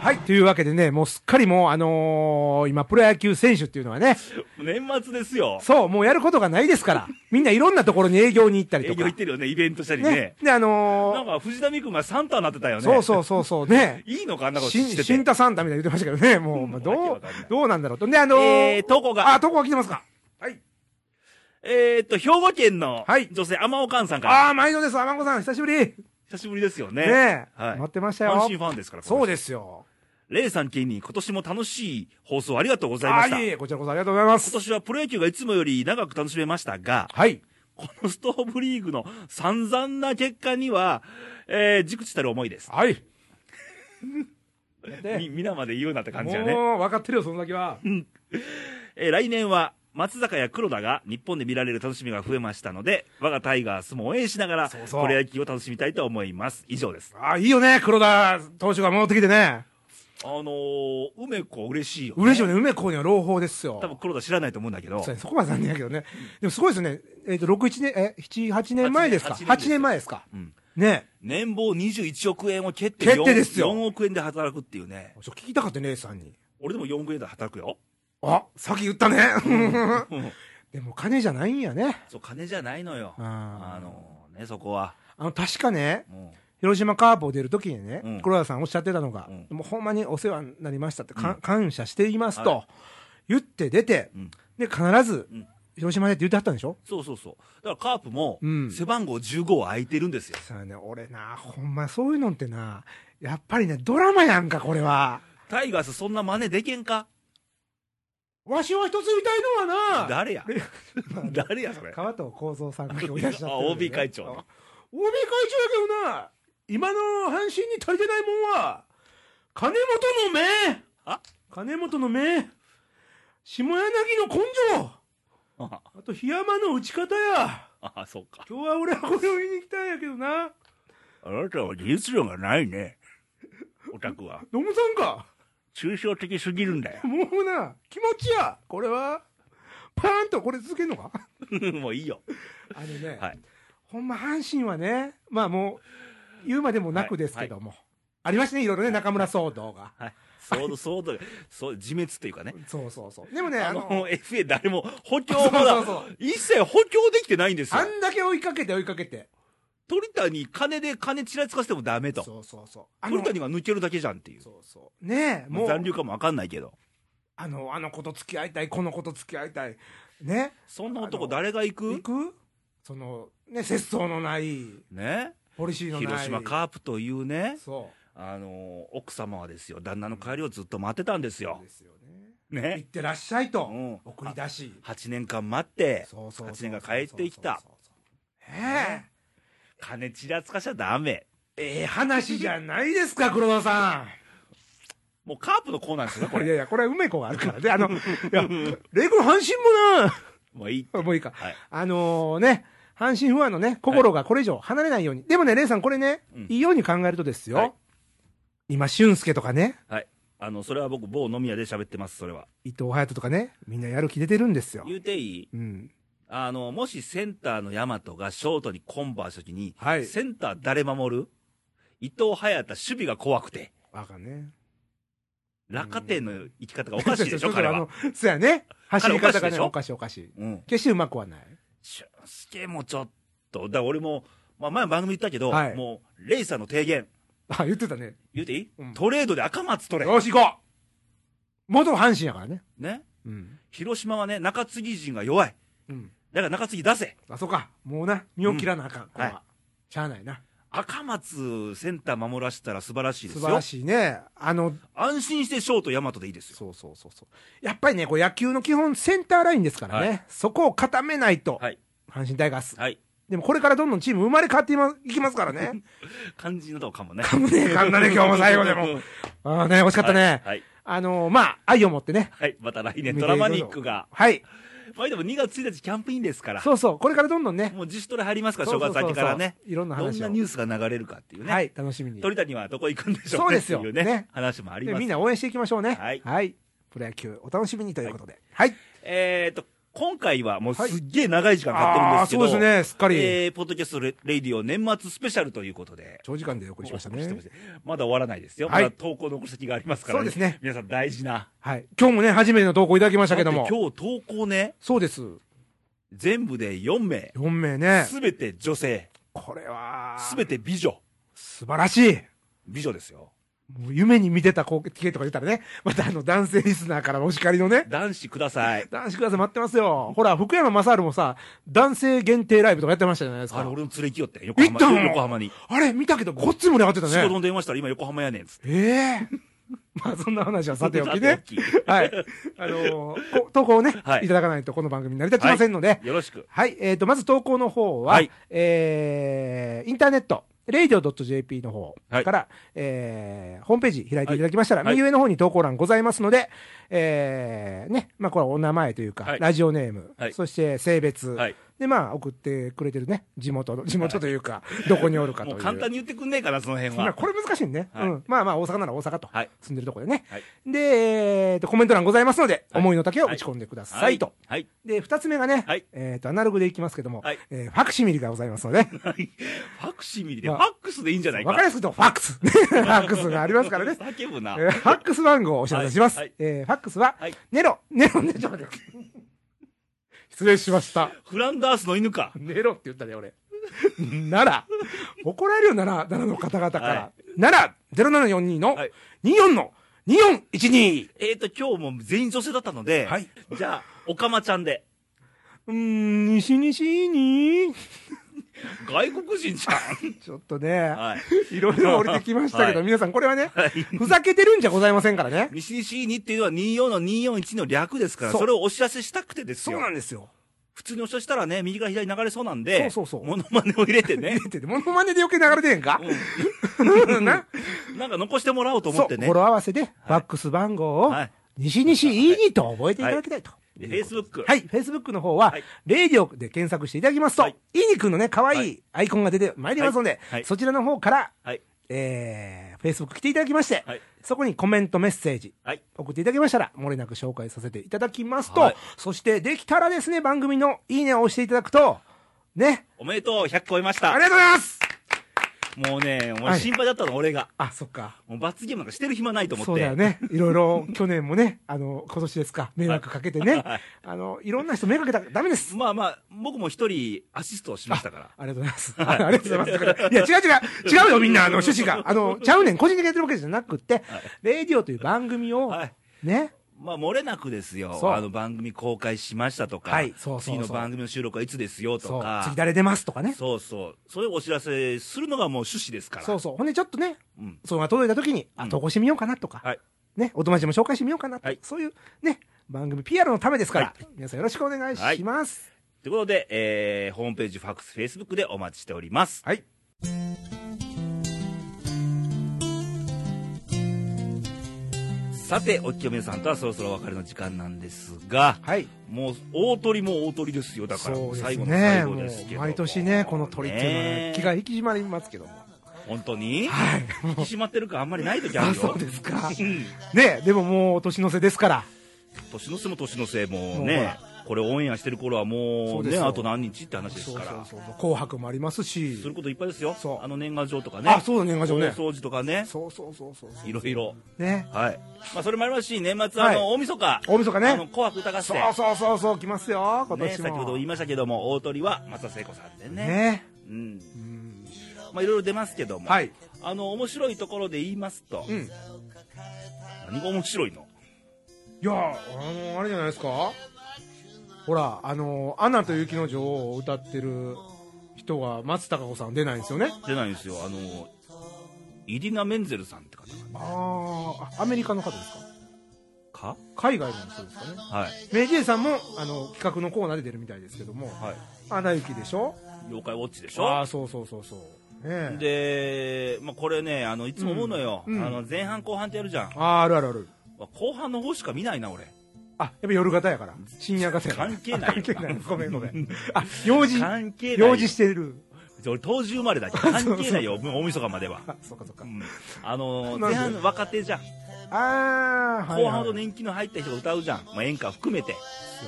[SPEAKER 2] はい、というわけでね、もうすっかりもう、あのー今、プロ野球選手っていうのはね、
[SPEAKER 1] 年末ですよ。
[SPEAKER 2] そう、もうやることがないですから、みんないろんなところに営業に行ったりと
[SPEAKER 1] 営
[SPEAKER 2] か。
[SPEAKER 1] 業行ってるよね、イベントしたり
[SPEAKER 2] ね
[SPEAKER 1] ね。。
[SPEAKER 2] で、あ
[SPEAKER 1] なん
[SPEAKER 2] の
[SPEAKER 1] か藤田美君がサンタになってたよ
[SPEAKER 2] ー
[SPEAKER 1] ね。
[SPEAKER 2] そうそうそうそう、ね。(laughs)
[SPEAKER 1] いいのかあんなこと
[SPEAKER 2] し
[SPEAKER 1] てて。
[SPEAKER 2] 新太サンタみたいに言ってましたけどね、もう、まあ、どう
[SPEAKER 1] わけわかんない、
[SPEAKER 2] どうなんだろうと。で、あのー
[SPEAKER 1] えー、投稿が。
[SPEAKER 2] あ、投稿が来てますかはい。
[SPEAKER 1] えーっと、兵庫県の
[SPEAKER 2] はい
[SPEAKER 1] 女性、天岡さんから。
[SPEAKER 2] ああ、毎度です、あまんこさん、久しぶり。ね
[SPEAKER 1] 久しぶりですよね。
[SPEAKER 2] え、
[SPEAKER 1] はい
[SPEAKER 2] 待ってましたよ。
[SPEAKER 1] 阪神ファンですから。
[SPEAKER 2] そう
[SPEAKER 1] で
[SPEAKER 2] ですよ。
[SPEAKER 1] す。レイさん県に今年も楽しい放送ありがとうございました。
[SPEAKER 2] あーいえいえ、こちらこそありがとうございます。
[SPEAKER 1] 今年はプロ野球がいつもより長く楽しめましたが、
[SPEAKER 2] はい。
[SPEAKER 1] このストーブリーグの散々な結果には、えー、熟知たる思いです。
[SPEAKER 2] はい。(laughs)
[SPEAKER 1] み、皆まで言うなって感じやね。
[SPEAKER 2] もう、分かってるよ、そのだけは。
[SPEAKER 1] えー来年は、松坂や黒田が日本で見られる楽しみが増えましたので、我がタイガースも応援しながら、
[SPEAKER 2] そうそう
[SPEAKER 1] プロ野球を楽しみたいと思います。以上です。
[SPEAKER 2] ああ、いいよね、黒田投手が戻ってきてね。
[SPEAKER 1] あのー、梅子嬉しいよ、ね。
[SPEAKER 2] 嬉しいよね、梅子には朗報ですよ。
[SPEAKER 1] 多分黒田知らないと思うんだけど
[SPEAKER 2] そう、ねそこまで残念やけどね。でもすごいですね。えっ、と、6、1年、え、7、8年前ですか
[SPEAKER 1] ？8
[SPEAKER 2] 8
[SPEAKER 1] 年
[SPEAKER 2] 年前ですか。
[SPEAKER 1] うん。
[SPEAKER 2] ね
[SPEAKER 1] 年俸21億円を蹴って
[SPEAKER 2] 蹴ってですよ
[SPEAKER 1] 4, 億円で働くっていうね。
[SPEAKER 2] 聞きたかったね、レイさんに。
[SPEAKER 1] 俺でも4億円で働くよ。
[SPEAKER 2] あ、さっき言ったね。
[SPEAKER 1] う (laughs) ん
[SPEAKER 2] でも金じゃないんやね。
[SPEAKER 1] そう、金じゃないのよ。
[SPEAKER 2] あ
[SPEAKER 1] あのね、そこは。
[SPEAKER 2] あの、確かね、
[SPEAKER 1] うん
[SPEAKER 2] 広島カープを出るときにね、
[SPEAKER 1] うん
[SPEAKER 2] 黒田さんおっしゃってたのが、
[SPEAKER 1] うん
[SPEAKER 2] もうほんまにお世話になりましたって、か
[SPEAKER 1] うん
[SPEAKER 2] 感謝していますと、
[SPEAKER 1] は
[SPEAKER 2] 言って出て、
[SPEAKER 1] うん
[SPEAKER 2] で、必ず
[SPEAKER 1] うん、
[SPEAKER 2] 広島でって言ってはったんでしょ？
[SPEAKER 1] そうそうそう。だからカープも
[SPEAKER 2] うん、
[SPEAKER 1] 背番号15は空いてるんですよ。
[SPEAKER 2] さあね、俺な、ほんまそういうのってな、やっぱりね、ドラマやんか、これは。
[SPEAKER 1] タイガースそんな真似できんか？
[SPEAKER 2] わしは一つ言いたいのはな、
[SPEAKER 1] 誰や？(laughs) 誰やそれ？
[SPEAKER 2] 川藤幸三さんがいらっしゃってるんでね、
[SPEAKER 1] あ OB 会長の。
[SPEAKER 2] OB 会長やけどな、今の阪神に足りてないもんは、金本の目。
[SPEAKER 1] あ？
[SPEAKER 2] 金本の目。下柳の根性。
[SPEAKER 1] あ。
[SPEAKER 2] あと檜山の打ち方や。
[SPEAKER 1] あ、そうか。
[SPEAKER 2] 今日は俺はこれを見に来たんやけどな。
[SPEAKER 1] あなたは技術量がないね。オタクは。
[SPEAKER 2] ノムさんか
[SPEAKER 1] 抽象的すぎるんだよ。(laughs)
[SPEAKER 2] もうな気持ちやこれはパーンとこれ続けんのか？(laughs)
[SPEAKER 1] もういいよ。
[SPEAKER 2] あのね、
[SPEAKER 1] はい。
[SPEAKER 2] ほんま阪神はねまあもう言うまでもなくですけども、ありましたねいろいろね中村騒動が、
[SPEAKER 1] はい。そう、そう、そう、自滅っていうかね。
[SPEAKER 2] そうそうそうでもねあ
[SPEAKER 1] あ
[SPEAKER 2] の
[SPEAKER 1] の、FA 誰も補強
[SPEAKER 2] そうそうそう、
[SPEAKER 1] 一切補強できてないんですよ
[SPEAKER 2] あ。んだけ追いかけて追いかけて
[SPEAKER 1] 鳥谷、金で金ちらつかせてもダメと。
[SPEAKER 2] そうそうそう。
[SPEAKER 1] 鳥谷が抜けるだけじゃんっていう。
[SPEAKER 2] そうそう。ねえもう。
[SPEAKER 1] 残留かもわかんないけど。
[SPEAKER 2] あのあの子と付き合いたいこの子と付き合いたい。ね。
[SPEAKER 1] そんな男誰が行く？
[SPEAKER 2] 行く？そのね節操のない。
[SPEAKER 1] ね。
[SPEAKER 2] ポリシーのない。
[SPEAKER 1] 広島カープというね、
[SPEAKER 2] そ
[SPEAKER 1] あの、奥様はですよ、旦那の帰りをずっと待ってたんですよ。
[SPEAKER 2] うですよね。行っ
[SPEAKER 1] ね。
[SPEAKER 2] てらっしゃいと、
[SPEAKER 1] うん。
[SPEAKER 2] 送り出し。
[SPEAKER 1] 8年間待って、
[SPEAKER 2] そうそうそう
[SPEAKER 1] 8年が帰ってきた。
[SPEAKER 2] そうそうそうえ。え
[SPEAKER 1] 金ちらつかしちゃダメ。
[SPEAKER 2] ええ話じゃないですか黒田さ
[SPEAKER 1] もうカープのコーナーですよ、こ
[SPEAKER 2] んい
[SPEAKER 1] れ。
[SPEAKER 2] やいやこれは梅子があるからであのいやレイ君阪神
[SPEAKER 1] もういい。
[SPEAKER 2] もなもういいか
[SPEAKER 1] はい。
[SPEAKER 2] あのね阪神ファンのね心がこれ以上離れないように、でもねレイさんこれね、
[SPEAKER 1] うん
[SPEAKER 2] いいように考えるとですよ、
[SPEAKER 1] はい
[SPEAKER 2] 今俊介とかね
[SPEAKER 1] はい。あの、それは僕、某飲み屋で喋ってます、それは。
[SPEAKER 2] 伊藤隼人とかねみんなやる気出てるんですよ
[SPEAKER 1] 言うていい？
[SPEAKER 2] うん
[SPEAKER 1] あの、もしセンターの大和がショートにコンバーした時に、
[SPEAKER 2] はい。
[SPEAKER 1] センター誰守る？伊藤隼人、守備が怖くて、
[SPEAKER 2] わかんね。
[SPEAKER 1] 落下点の生き方がおかしいでしょ、彼は。
[SPEAKER 2] あのそうやね。走り方がねお
[SPEAKER 1] お
[SPEAKER 2] かしいおかしい。
[SPEAKER 1] うん。
[SPEAKER 2] 決してうまくはない。
[SPEAKER 1] 俊介もちょっと、だから俺も、まあ前番組言ったけど、
[SPEAKER 2] はい。
[SPEAKER 1] もう、レイさんの提言、
[SPEAKER 2] あ言ってたね。
[SPEAKER 1] 言うていい、
[SPEAKER 2] うん。
[SPEAKER 1] トレードで赤松取れ。
[SPEAKER 2] よし行こう。元阪神やからね。
[SPEAKER 1] ね？
[SPEAKER 2] うん。
[SPEAKER 1] 広島はね、中継ぎ陣が弱い。
[SPEAKER 2] うん。
[SPEAKER 1] だから中継ぎ出せ。
[SPEAKER 2] あそうか。もうな身を切らなあかん、ここは。
[SPEAKER 1] はい。
[SPEAKER 2] しゃあないな。
[SPEAKER 1] 赤松センター守らせたら素晴らしいですよ。
[SPEAKER 2] 素晴らしいね。あの
[SPEAKER 1] 安心してショート大和でいいですよ。
[SPEAKER 2] そうそうそうそう。やっぱりねこれ野球の基本センターラインですからね、
[SPEAKER 1] はい。
[SPEAKER 2] そこを固めないと、
[SPEAKER 1] はい。
[SPEAKER 2] 阪神タイガース。
[SPEAKER 1] はい。
[SPEAKER 2] でもこれからどんどんチーム生まれ変わっていまいきますからね。(laughs)
[SPEAKER 1] 肝心なとこかもね。
[SPEAKER 2] かむねかんだね今日も最後でも。(laughs) ああね惜しかったね、
[SPEAKER 1] はい。
[SPEAKER 2] あのーまあ愛を持ってね。
[SPEAKER 1] はい。また来年
[SPEAKER 2] 見てい
[SPEAKER 1] ドラマニックが。
[SPEAKER 2] はい
[SPEAKER 1] まあでも2月1日キャンプインですから。
[SPEAKER 2] そうそう。これからどんどんね。
[SPEAKER 1] もう自主トレ入りますから、正月明けからね。
[SPEAKER 2] いろんな話を。
[SPEAKER 1] どんなニュースが流れるかっていうね。
[SPEAKER 2] はい楽しみに。
[SPEAKER 1] 鳥谷はどこ行くんでしょう
[SPEAKER 2] そうですよ。
[SPEAKER 1] っていうね。
[SPEAKER 2] ね。
[SPEAKER 1] 話もあります。
[SPEAKER 2] でみんな応援していきましょうね。
[SPEAKER 1] はい。
[SPEAKER 2] プロ野球お楽しみにということで。はい、
[SPEAKER 1] えーと、今回はもう
[SPEAKER 2] はい
[SPEAKER 1] すっげえ長い時間かかってるんですけど。
[SPEAKER 2] そうですねすっかり、
[SPEAKER 1] えー、ポッドキャストレレイディオ年末スペシャルということで。
[SPEAKER 2] 長時間でお送りしましたね
[SPEAKER 1] まだ終わらないですよ。
[SPEAKER 2] はい
[SPEAKER 1] まだ投稿の残先がありますから
[SPEAKER 2] そうですね
[SPEAKER 1] 皆さん大事な。
[SPEAKER 2] はい今日もね初めての投稿いただきましたけども
[SPEAKER 1] 今日投稿ね、
[SPEAKER 2] そうです
[SPEAKER 1] 全部で4名。
[SPEAKER 2] 4名ね
[SPEAKER 1] すべて女性。
[SPEAKER 2] これは
[SPEAKER 1] すべて美女。
[SPEAKER 2] 素晴らしい
[SPEAKER 1] 美女ですよ。
[SPEAKER 2] もう夢に見てた光景とか言ったらね、またあの男性リスナーからのお叱りのね、
[SPEAKER 1] 男子ください。
[SPEAKER 2] 男子クラス待ってますよ。ほら、福山雅治もさ、男性限定ライブとかやってましたじゃないですか。
[SPEAKER 1] あれ、俺の連れ行きよって。横浜
[SPEAKER 2] 行ったの？
[SPEAKER 1] 横浜に。
[SPEAKER 2] あれ見たけど、ごっつい盛り上がってた
[SPEAKER 1] 仕事
[SPEAKER 2] ね。
[SPEAKER 1] の電話したら今横浜やねんつって。
[SPEAKER 2] ええ (laughs) まあ、そんな話はさておきね (laughs) はい。あのーこ投稿をね、
[SPEAKER 1] はい
[SPEAKER 2] い、ただかないとこの番組成り立ちませんので、
[SPEAKER 1] よろしく。
[SPEAKER 2] はい、えっ、と、まず投稿の方は、
[SPEAKER 1] はい
[SPEAKER 2] えー、インターネット、radio.jp の方から、えーホームページ開いていただきましたら、
[SPEAKER 1] はい。
[SPEAKER 2] 右上の方に投稿欄ございますので、えーね、まあこれはお名前というか、
[SPEAKER 1] はい。
[SPEAKER 2] ラジオネーム、
[SPEAKER 1] はい。
[SPEAKER 2] そして性別、
[SPEAKER 1] はい。
[SPEAKER 2] で、まあ送ってくれてるね、地元の、地元というか、どこにおるかという
[SPEAKER 1] 簡単に言ってくんねえかな、その辺は。
[SPEAKER 2] まあこれ難しいね。
[SPEAKER 1] はい
[SPEAKER 2] うん。まあまあ大阪なら大阪と、
[SPEAKER 1] はい。
[SPEAKER 2] 住んでるところでね。
[SPEAKER 1] はい。
[SPEAKER 2] で、えーと、コメント欄ございますので、
[SPEAKER 1] はい
[SPEAKER 2] 思いの丈を打ち込んでくださいと。
[SPEAKER 1] はい。
[SPEAKER 2] で、二つ目がね、
[SPEAKER 1] はい
[SPEAKER 2] えっ、と、アナログでいきますけども、
[SPEAKER 1] はい
[SPEAKER 2] えーファクシミリがございますので、
[SPEAKER 1] はい。ファクシミリで、
[SPEAKER 2] まあ
[SPEAKER 1] ファックスでいいんじゃないか。
[SPEAKER 2] わかりやすくと、ファックス。(laughs) ファックスがありますからね。(laughs)
[SPEAKER 1] 叫ぶな。
[SPEAKER 2] えーファックス番号をお知らせします。
[SPEAKER 1] は
[SPEAKER 2] えーファックスは、
[SPEAKER 1] はい
[SPEAKER 2] ネロ、ネロ、ネロ、ちょっと待って失礼しました。
[SPEAKER 1] フランダースの犬か。
[SPEAKER 2] ネロって言ったね、俺。なら、怒られるよ、奈良、奈良の方々から。
[SPEAKER 1] は
[SPEAKER 2] 奈良、0742の
[SPEAKER 1] はい
[SPEAKER 2] 24の2412。
[SPEAKER 1] えーと、今日も全員女性だったので、
[SPEAKER 2] はい。
[SPEAKER 1] じゃあ、おかまちゃんで。
[SPEAKER 2] うーん、西西に、(laughs)
[SPEAKER 1] 外国人じゃ (laughs)
[SPEAKER 2] ちょっとね、
[SPEAKER 1] ん。はい。
[SPEAKER 2] いろいろ降りてきましたけど、
[SPEAKER 1] はい
[SPEAKER 2] 皆さんこれはね、
[SPEAKER 1] はい。(laughs)
[SPEAKER 2] ふざけてるんじゃございませんからね。
[SPEAKER 1] 西西2っていうのは24の241の略ですから、
[SPEAKER 2] そ
[SPEAKER 1] れをお知らせしたくてですよ
[SPEAKER 2] そうな。んですよ。
[SPEAKER 1] 普通にお知らせしたらね、右から左に流れそうなんで、
[SPEAKER 2] そうそうそう
[SPEAKER 1] モノマネを入れてね
[SPEAKER 2] 入れ、てて、モノマネで余計流れてへんか
[SPEAKER 1] う
[SPEAKER 2] な。
[SPEAKER 1] んなんか残してもらおうと思ってね
[SPEAKER 2] 語。呂合わせで、ファックス番号を、
[SPEAKER 1] はい。
[SPEAKER 2] 西西いいにと覚えていただきたいと。
[SPEAKER 1] で、Facebook。
[SPEAKER 2] はい、Facebook の方は、
[SPEAKER 1] はい
[SPEAKER 2] レイディオで検索していただきますと、
[SPEAKER 1] はい
[SPEAKER 2] い、いにくんのね、可愛
[SPEAKER 1] はいい
[SPEAKER 2] アイコンが出てまいりますので、
[SPEAKER 1] はいはい
[SPEAKER 2] そちらの方から、
[SPEAKER 1] はい。
[SPEAKER 2] えー、Facebook 来ていただきまして、
[SPEAKER 1] はい。
[SPEAKER 2] そこにコメントメッセージ、
[SPEAKER 1] はい。
[SPEAKER 2] 送っていただきましたら、漏れなく紹介させていただきますと、
[SPEAKER 1] はい
[SPEAKER 2] そしてできたらですね、番組のいいねを押していただくと、ね、
[SPEAKER 1] おめでとう、100超えました。
[SPEAKER 2] ありがとうございます
[SPEAKER 1] もうね、もう
[SPEAKER 2] はい
[SPEAKER 1] 心配だったの、俺が。
[SPEAKER 2] あ、そっか。
[SPEAKER 1] もう罰ゲームなんかしてる暇ないと思って。
[SPEAKER 2] そうだよね。いろいろ、去年もね、(laughs) あの、今年ですか、迷惑かけてね、
[SPEAKER 1] はい
[SPEAKER 2] あの、いろんな人迷惑かけたらダメです。
[SPEAKER 1] まあまあ、僕も一人アシストをしましたから。
[SPEAKER 2] ありがとうございます。あ (laughs) ありがとうございます。いや、違う違う、違うよ、みんな、あの、趣旨が。あの、ちゃうねん、個人的にやってるわけじゃなくって、レディオという番組を、
[SPEAKER 1] はい。
[SPEAKER 2] ね、
[SPEAKER 1] まあ、漏れなくですよ。あの番組公開しましたとか、
[SPEAKER 2] はいそうそうそう
[SPEAKER 1] 次の番組の収録はいつですよとか、
[SPEAKER 2] 次誰出ますとかね。
[SPEAKER 1] そうそう。それをお知らせするのがもう趣旨ですから。
[SPEAKER 2] そうそう。ほんで、ちょっとね、
[SPEAKER 1] うん。
[SPEAKER 2] そのが届いた時に、あ、
[SPEAKER 1] うん
[SPEAKER 2] 投稿してみようかなとか、
[SPEAKER 1] はい。
[SPEAKER 2] ね、お友達も紹介してみようかなと、
[SPEAKER 1] はい
[SPEAKER 2] そういうね、番組 PR のためですから、
[SPEAKER 1] は
[SPEAKER 2] 皆さんよろしくお願いします。
[SPEAKER 1] ということで、えー、ホームページ、ファックス、フェイスブックでお待ちしております。
[SPEAKER 2] はい。
[SPEAKER 1] さて、お聞きの皆さんとはそろそろお別れの時間なんですが、
[SPEAKER 2] はい。
[SPEAKER 1] もう大鳥も大鳥ですよ。だから、最後の
[SPEAKER 2] ね。
[SPEAKER 1] 最後
[SPEAKER 2] も
[SPEAKER 1] ですけど。
[SPEAKER 2] う、毎年ね、この鳥っていうのは
[SPEAKER 1] ね
[SPEAKER 2] 気が引き締まりますけども。
[SPEAKER 1] 本当に？
[SPEAKER 2] はい。
[SPEAKER 1] 引き締まってるかあんまりない時ある
[SPEAKER 2] あ、
[SPEAKER 1] よ。(laughs)
[SPEAKER 2] そうですか。
[SPEAKER 1] うん
[SPEAKER 2] ね、でももう、年の瀬ですから。
[SPEAKER 1] 年の瀬も年の瀬もね
[SPEAKER 2] ら、
[SPEAKER 1] これオンエアしてる頃はもうね、あと何日って話ですから。
[SPEAKER 2] 紅白もありますし。
[SPEAKER 1] することいっぱいですよ。あの年賀状とかね。
[SPEAKER 2] あ、そうだ、年賀状ね。
[SPEAKER 1] 大掃除とかね。
[SPEAKER 2] そうそうそうそう。
[SPEAKER 1] いろいろ。
[SPEAKER 2] ね。
[SPEAKER 1] はい。まあ、それもありますし、年末、
[SPEAKER 2] はい
[SPEAKER 1] あの、大晦日。
[SPEAKER 2] 大晦日ね
[SPEAKER 1] あの、紅白歌合
[SPEAKER 2] そ
[SPEAKER 1] 戦。
[SPEAKER 2] うそうそうそう、来ますよ、今
[SPEAKER 1] ね、
[SPEAKER 2] 年も。
[SPEAKER 1] 先ほど言いましたけども、大鳥は松田聖子さんでね。
[SPEAKER 2] ね。
[SPEAKER 1] うん。
[SPEAKER 2] うん。
[SPEAKER 1] まあ、いろいろ出ますけども。
[SPEAKER 2] はい。
[SPEAKER 1] あの、面白いところで言いますと、
[SPEAKER 2] うん。い
[SPEAKER 1] 何が面白いの？
[SPEAKER 2] や、あの、あれじゃないですか？ほら、あの、アナと雪の女王を歌ってる人が松たか子さん出ないんですよね。
[SPEAKER 1] 出ないんですよ。あの、イディナ・メンゼルさんって方
[SPEAKER 2] あーあ、アメリカの方ですか？
[SPEAKER 1] か？
[SPEAKER 2] 海外の人ですかね。
[SPEAKER 1] はい。
[SPEAKER 2] メイジェイさんも、あの、企画のコーナーで出るみたいですけども、
[SPEAKER 1] はい。
[SPEAKER 2] アナ雪でしょ？
[SPEAKER 1] 妖怪ウォッチでし
[SPEAKER 2] ああ、
[SPEAKER 1] ょ
[SPEAKER 2] そうそうそうそう。ねえ。
[SPEAKER 1] で、まあ、これね、あの、いつも思うのよ。
[SPEAKER 2] うんうん
[SPEAKER 1] あの、前半後半ってやるじゃん。
[SPEAKER 2] あーあるあるある。
[SPEAKER 1] 後半の方しか見ないな、俺。
[SPEAKER 2] あ、やっぱ夜型やから。深夜型やから。
[SPEAKER 1] 関係ない
[SPEAKER 2] 関係ない。ごめんごめん。あ、用事、
[SPEAKER 1] 関係ないよ。
[SPEAKER 2] 用事してる。
[SPEAKER 1] 俺、当時生まれだけど (laughs) 関係ないよ、大晦日までは。
[SPEAKER 2] あ、そうかそうか
[SPEAKER 1] う。んあのー、
[SPEAKER 2] なんで？
[SPEAKER 1] 前半若手じゃん。
[SPEAKER 2] あー、はい、
[SPEAKER 1] 後半ほど
[SPEAKER 2] ね。
[SPEAKER 1] 年季の入った人が歌うじゃん。まあ、演歌含めて。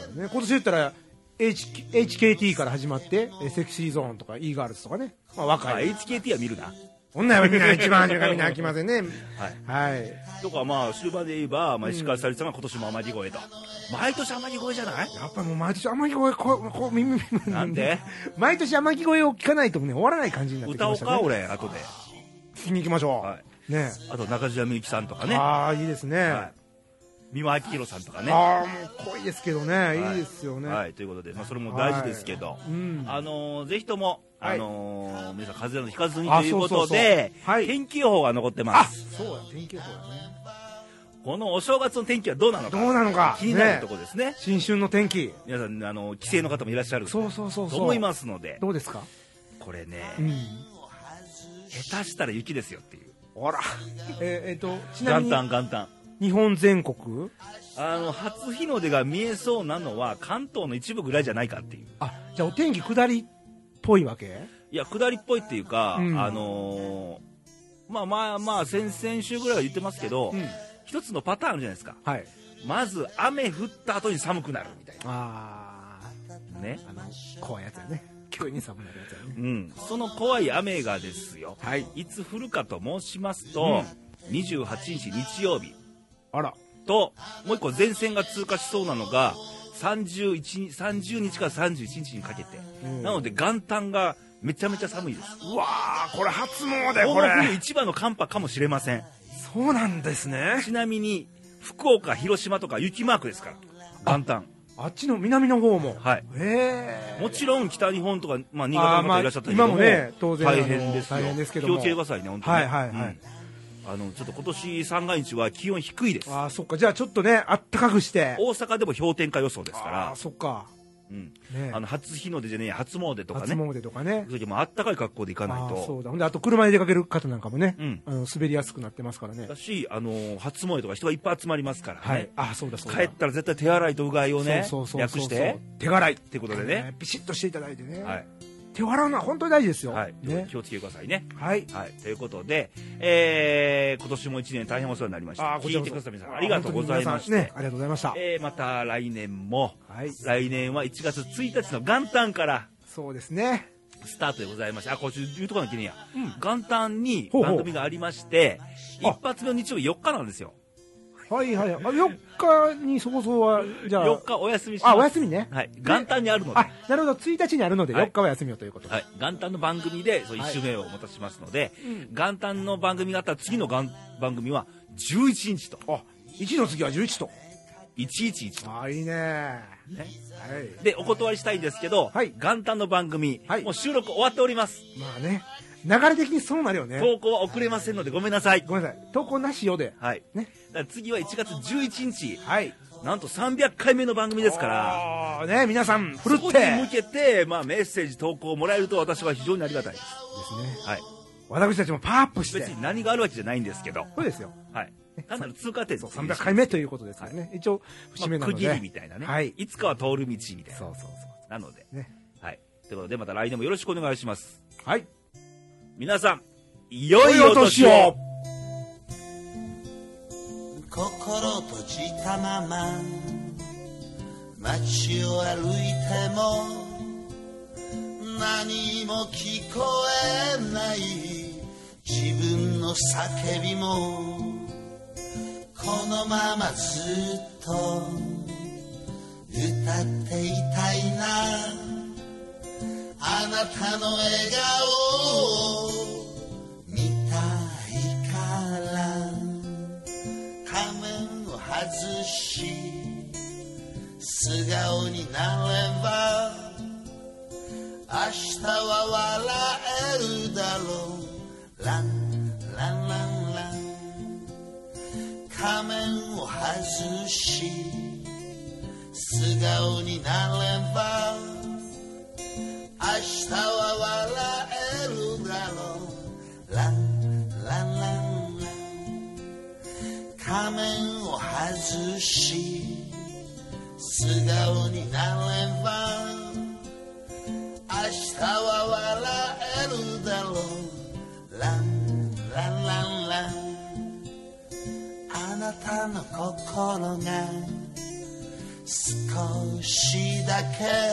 [SPEAKER 2] そうね。今年言ったら、H、HKT から始まって、えセクシーゾーンとか E ガールズとかね。まあ
[SPEAKER 1] あ、
[SPEAKER 2] 若い。
[SPEAKER 1] HKT は見るな。
[SPEAKER 2] 女はみんな一番初めからみんな飽きませんね。
[SPEAKER 1] はい。
[SPEAKER 2] はい。
[SPEAKER 1] とか、まあ、終盤で言えば、まあ、
[SPEAKER 2] うん
[SPEAKER 1] 石川さゆりさんが今年も天城越えと。毎年天城越えじゃない？
[SPEAKER 2] やっぱもう毎年天城越え、ここ耳、耳、
[SPEAKER 1] なんで？
[SPEAKER 2] 毎年天城越えを聞かないとね、終わらない感じになってきましたね。
[SPEAKER 1] 歌おうか、俺、後で。
[SPEAKER 2] 聞きに行きましょう。
[SPEAKER 1] はい。
[SPEAKER 2] ね
[SPEAKER 1] あと、中島みゆきさんとかね。
[SPEAKER 2] ああ、いいですね。
[SPEAKER 1] はい。三輪明宏さんとかね。
[SPEAKER 2] ああ、もう濃いですけどね、
[SPEAKER 1] はい
[SPEAKER 2] いいですよね。
[SPEAKER 1] はい、ということで、まあ、それも大事ですけど、
[SPEAKER 2] うん。
[SPEAKER 1] あのーぜひとも、
[SPEAKER 2] はい
[SPEAKER 1] あのー皆さん、風邪のひかずに
[SPEAKER 2] あ
[SPEAKER 1] ということで天気予報が残ってま
[SPEAKER 2] あ
[SPEAKER 1] す。
[SPEAKER 2] そうや、天気予報だね。
[SPEAKER 1] このお正月の天気はどうなのか、
[SPEAKER 2] どうなのか。
[SPEAKER 1] 気になる
[SPEAKER 2] ね
[SPEAKER 1] ところですね。
[SPEAKER 2] 新春の天気。
[SPEAKER 1] 皆さん、あの、帰省の方もいらっしゃると
[SPEAKER 2] そうそうそうそう。
[SPEAKER 1] 思いますので、
[SPEAKER 2] どうですか？
[SPEAKER 1] これね、
[SPEAKER 2] うん。
[SPEAKER 1] 下手したら雪ですよっていう。
[SPEAKER 2] あら。えーえーと、ちなみ
[SPEAKER 1] 元
[SPEAKER 2] に、
[SPEAKER 1] 旦元旦。
[SPEAKER 2] 日本全国？
[SPEAKER 1] あの、初日の出が見えそうなのは関東の一部ぐらいじゃないかっていう。
[SPEAKER 2] あ、じゃあお天気下りっぽいわけ？
[SPEAKER 1] いや、下りっぽいっていうか、
[SPEAKER 2] うん
[SPEAKER 1] あのーまあまあまあ、先々週ぐらいは言ってますけど、
[SPEAKER 2] うん。
[SPEAKER 1] 一つのパターンあるじゃないですか。
[SPEAKER 2] はい。
[SPEAKER 1] まず、雨降った後に寒くなるみたい
[SPEAKER 2] あ
[SPEAKER 1] な。ね。
[SPEAKER 2] ー、あの、怖いやつやね。急に寒くなるやつやね。
[SPEAKER 1] うん。その怖い雨がですよ。
[SPEAKER 2] はい。
[SPEAKER 1] いつ降るかと申しますと、28日日曜日
[SPEAKER 2] あら。
[SPEAKER 1] と、もう一個前線が通過しそうなのが、31 30日から31日にかけて。
[SPEAKER 2] うん
[SPEAKER 1] なので元旦がめちゃめちゃ寒いです。
[SPEAKER 2] うわー、これ初詣、
[SPEAKER 1] こ
[SPEAKER 2] これ。
[SPEAKER 1] の冬一番の寒波かもしれません。
[SPEAKER 2] そうなんですね。
[SPEAKER 1] ちなみに、福岡、広島とか雪マークですから。元旦。
[SPEAKER 2] あっちの南の方も。
[SPEAKER 1] はい。もちろん北日本とか、まあ、新潟の方いらっしゃったけど
[SPEAKER 2] 今もね当然
[SPEAKER 1] 大変ですよ。
[SPEAKER 2] 大変ですけども
[SPEAKER 1] 気をつけてくださいね、本当に、
[SPEAKER 2] はいはいはい
[SPEAKER 1] うんあの、ちょっと今年三が日は気温低いです。
[SPEAKER 2] ああ、そっか。じゃあちょっとね、あったかくして。
[SPEAKER 1] 大阪でも氷点下予想ですか
[SPEAKER 2] あ
[SPEAKER 1] ら
[SPEAKER 2] あ、、そっか。
[SPEAKER 1] うん。
[SPEAKER 2] ね
[SPEAKER 1] あの、初日の出じゃねえや初詣とか
[SPEAKER 2] 初
[SPEAKER 1] ね。
[SPEAKER 2] 詣とかね
[SPEAKER 1] そう。いう時もあったかい格好で行かない
[SPEAKER 2] ああ、そ
[SPEAKER 1] と。
[SPEAKER 2] うだ。ほんで、あと車で出かける方なんかもね、
[SPEAKER 1] うん
[SPEAKER 2] あの滑りやすくなってますからね
[SPEAKER 1] だ。し、あの、初詣とか人がいっぱい集まりますからね。
[SPEAKER 2] はい。ああ、そうだそうだ。
[SPEAKER 1] 帰ったら絶対手洗いとうがいをね
[SPEAKER 2] そうそうそうそう
[SPEAKER 1] 略して
[SPEAKER 2] 手洗い。っ
[SPEAKER 1] ってことでね。
[SPEAKER 2] ビシッとしていただいてね。
[SPEAKER 1] はい。
[SPEAKER 2] 手を洗うのは本当に大事ですよ。
[SPEAKER 1] はい。
[SPEAKER 2] ね。
[SPEAKER 1] 気をつけてくださいね。
[SPEAKER 2] はい。
[SPEAKER 1] はい。ということで、えー、今年も一年大変お世話になりました。
[SPEAKER 2] あ
[SPEAKER 1] 聞いてください皆さんありがとうございました。
[SPEAKER 2] ね、ありがとうございました。
[SPEAKER 1] えー、また来年も、
[SPEAKER 2] はい。
[SPEAKER 1] 来年は1月1日の元旦から
[SPEAKER 2] そうですね。
[SPEAKER 1] スタートでございまして、あ、こっち言うとかなきゃいけねえや。
[SPEAKER 2] うん
[SPEAKER 1] 元旦に番組がありまして、
[SPEAKER 2] あ
[SPEAKER 1] 一発目の日曜日4日なんですよ。
[SPEAKER 2] はいはい。あ4日にそこそこは、じゃあ、
[SPEAKER 1] 4日お休みします。
[SPEAKER 2] あ、お休みね。
[SPEAKER 1] はい。元旦にあるので、
[SPEAKER 2] あ、なるほど。1日にあるので、
[SPEAKER 1] はい
[SPEAKER 2] 4日は休みよということで。
[SPEAKER 1] はい。元旦の番組で、そう、
[SPEAKER 2] はい
[SPEAKER 1] 1週目をお待たせしますので、
[SPEAKER 2] うん
[SPEAKER 1] 元旦の番組があったら次の元番組は11日と。
[SPEAKER 2] あ、1の次は11と。
[SPEAKER 1] 111と。
[SPEAKER 2] あ、いいね。
[SPEAKER 1] ね。
[SPEAKER 2] はい。
[SPEAKER 1] で、お断りしたいんですけど、
[SPEAKER 2] はい
[SPEAKER 1] 元旦の番組、
[SPEAKER 2] はい
[SPEAKER 1] もう収録終わっております。
[SPEAKER 2] まあね、流れ的にそうなるよね。
[SPEAKER 1] 投稿は遅れませんのでごめんなさい。
[SPEAKER 2] ごめんなさい。投稿なしよで。
[SPEAKER 1] はい。
[SPEAKER 2] ね。
[SPEAKER 1] だから次は1月11日、
[SPEAKER 2] はい。
[SPEAKER 1] なんと300回目の番組ですから、
[SPEAKER 2] ら。ね、皆さん、ふる
[SPEAKER 1] そ
[SPEAKER 2] って。
[SPEAKER 1] こに向けて、まあ、メッセージ投稿をもらえると私は非常にありがたいです。
[SPEAKER 2] ですね。
[SPEAKER 1] はい。
[SPEAKER 2] 私たちもパワーアップして
[SPEAKER 1] 別。に何があるわけじゃないんですけど、
[SPEAKER 2] そうですよ。
[SPEAKER 1] はい。単なる通過点
[SPEAKER 2] そう、300回目ということですよね。一応、節目なので。
[SPEAKER 1] まあ区切りみたいなね。
[SPEAKER 2] はい。
[SPEAKER 1] いつかは通る道みたいな。
[SPEAKER 2] そうそうそ
[SPEAKER 1] なので、
[SPEAKER 2] う。ね。
[SPEAKER 1] はい。ということで、また来年もよろしくお願いします。
[SPEAKER 2] はい。
[SPEAKER 1] 皆さん、いよいよ年を
[SPEAKER 3] 心閉じたまま。街を歩いても何も聞こえない。自分の叫びもこのままずっと歌っていたいな。あなたの笑顔 I can.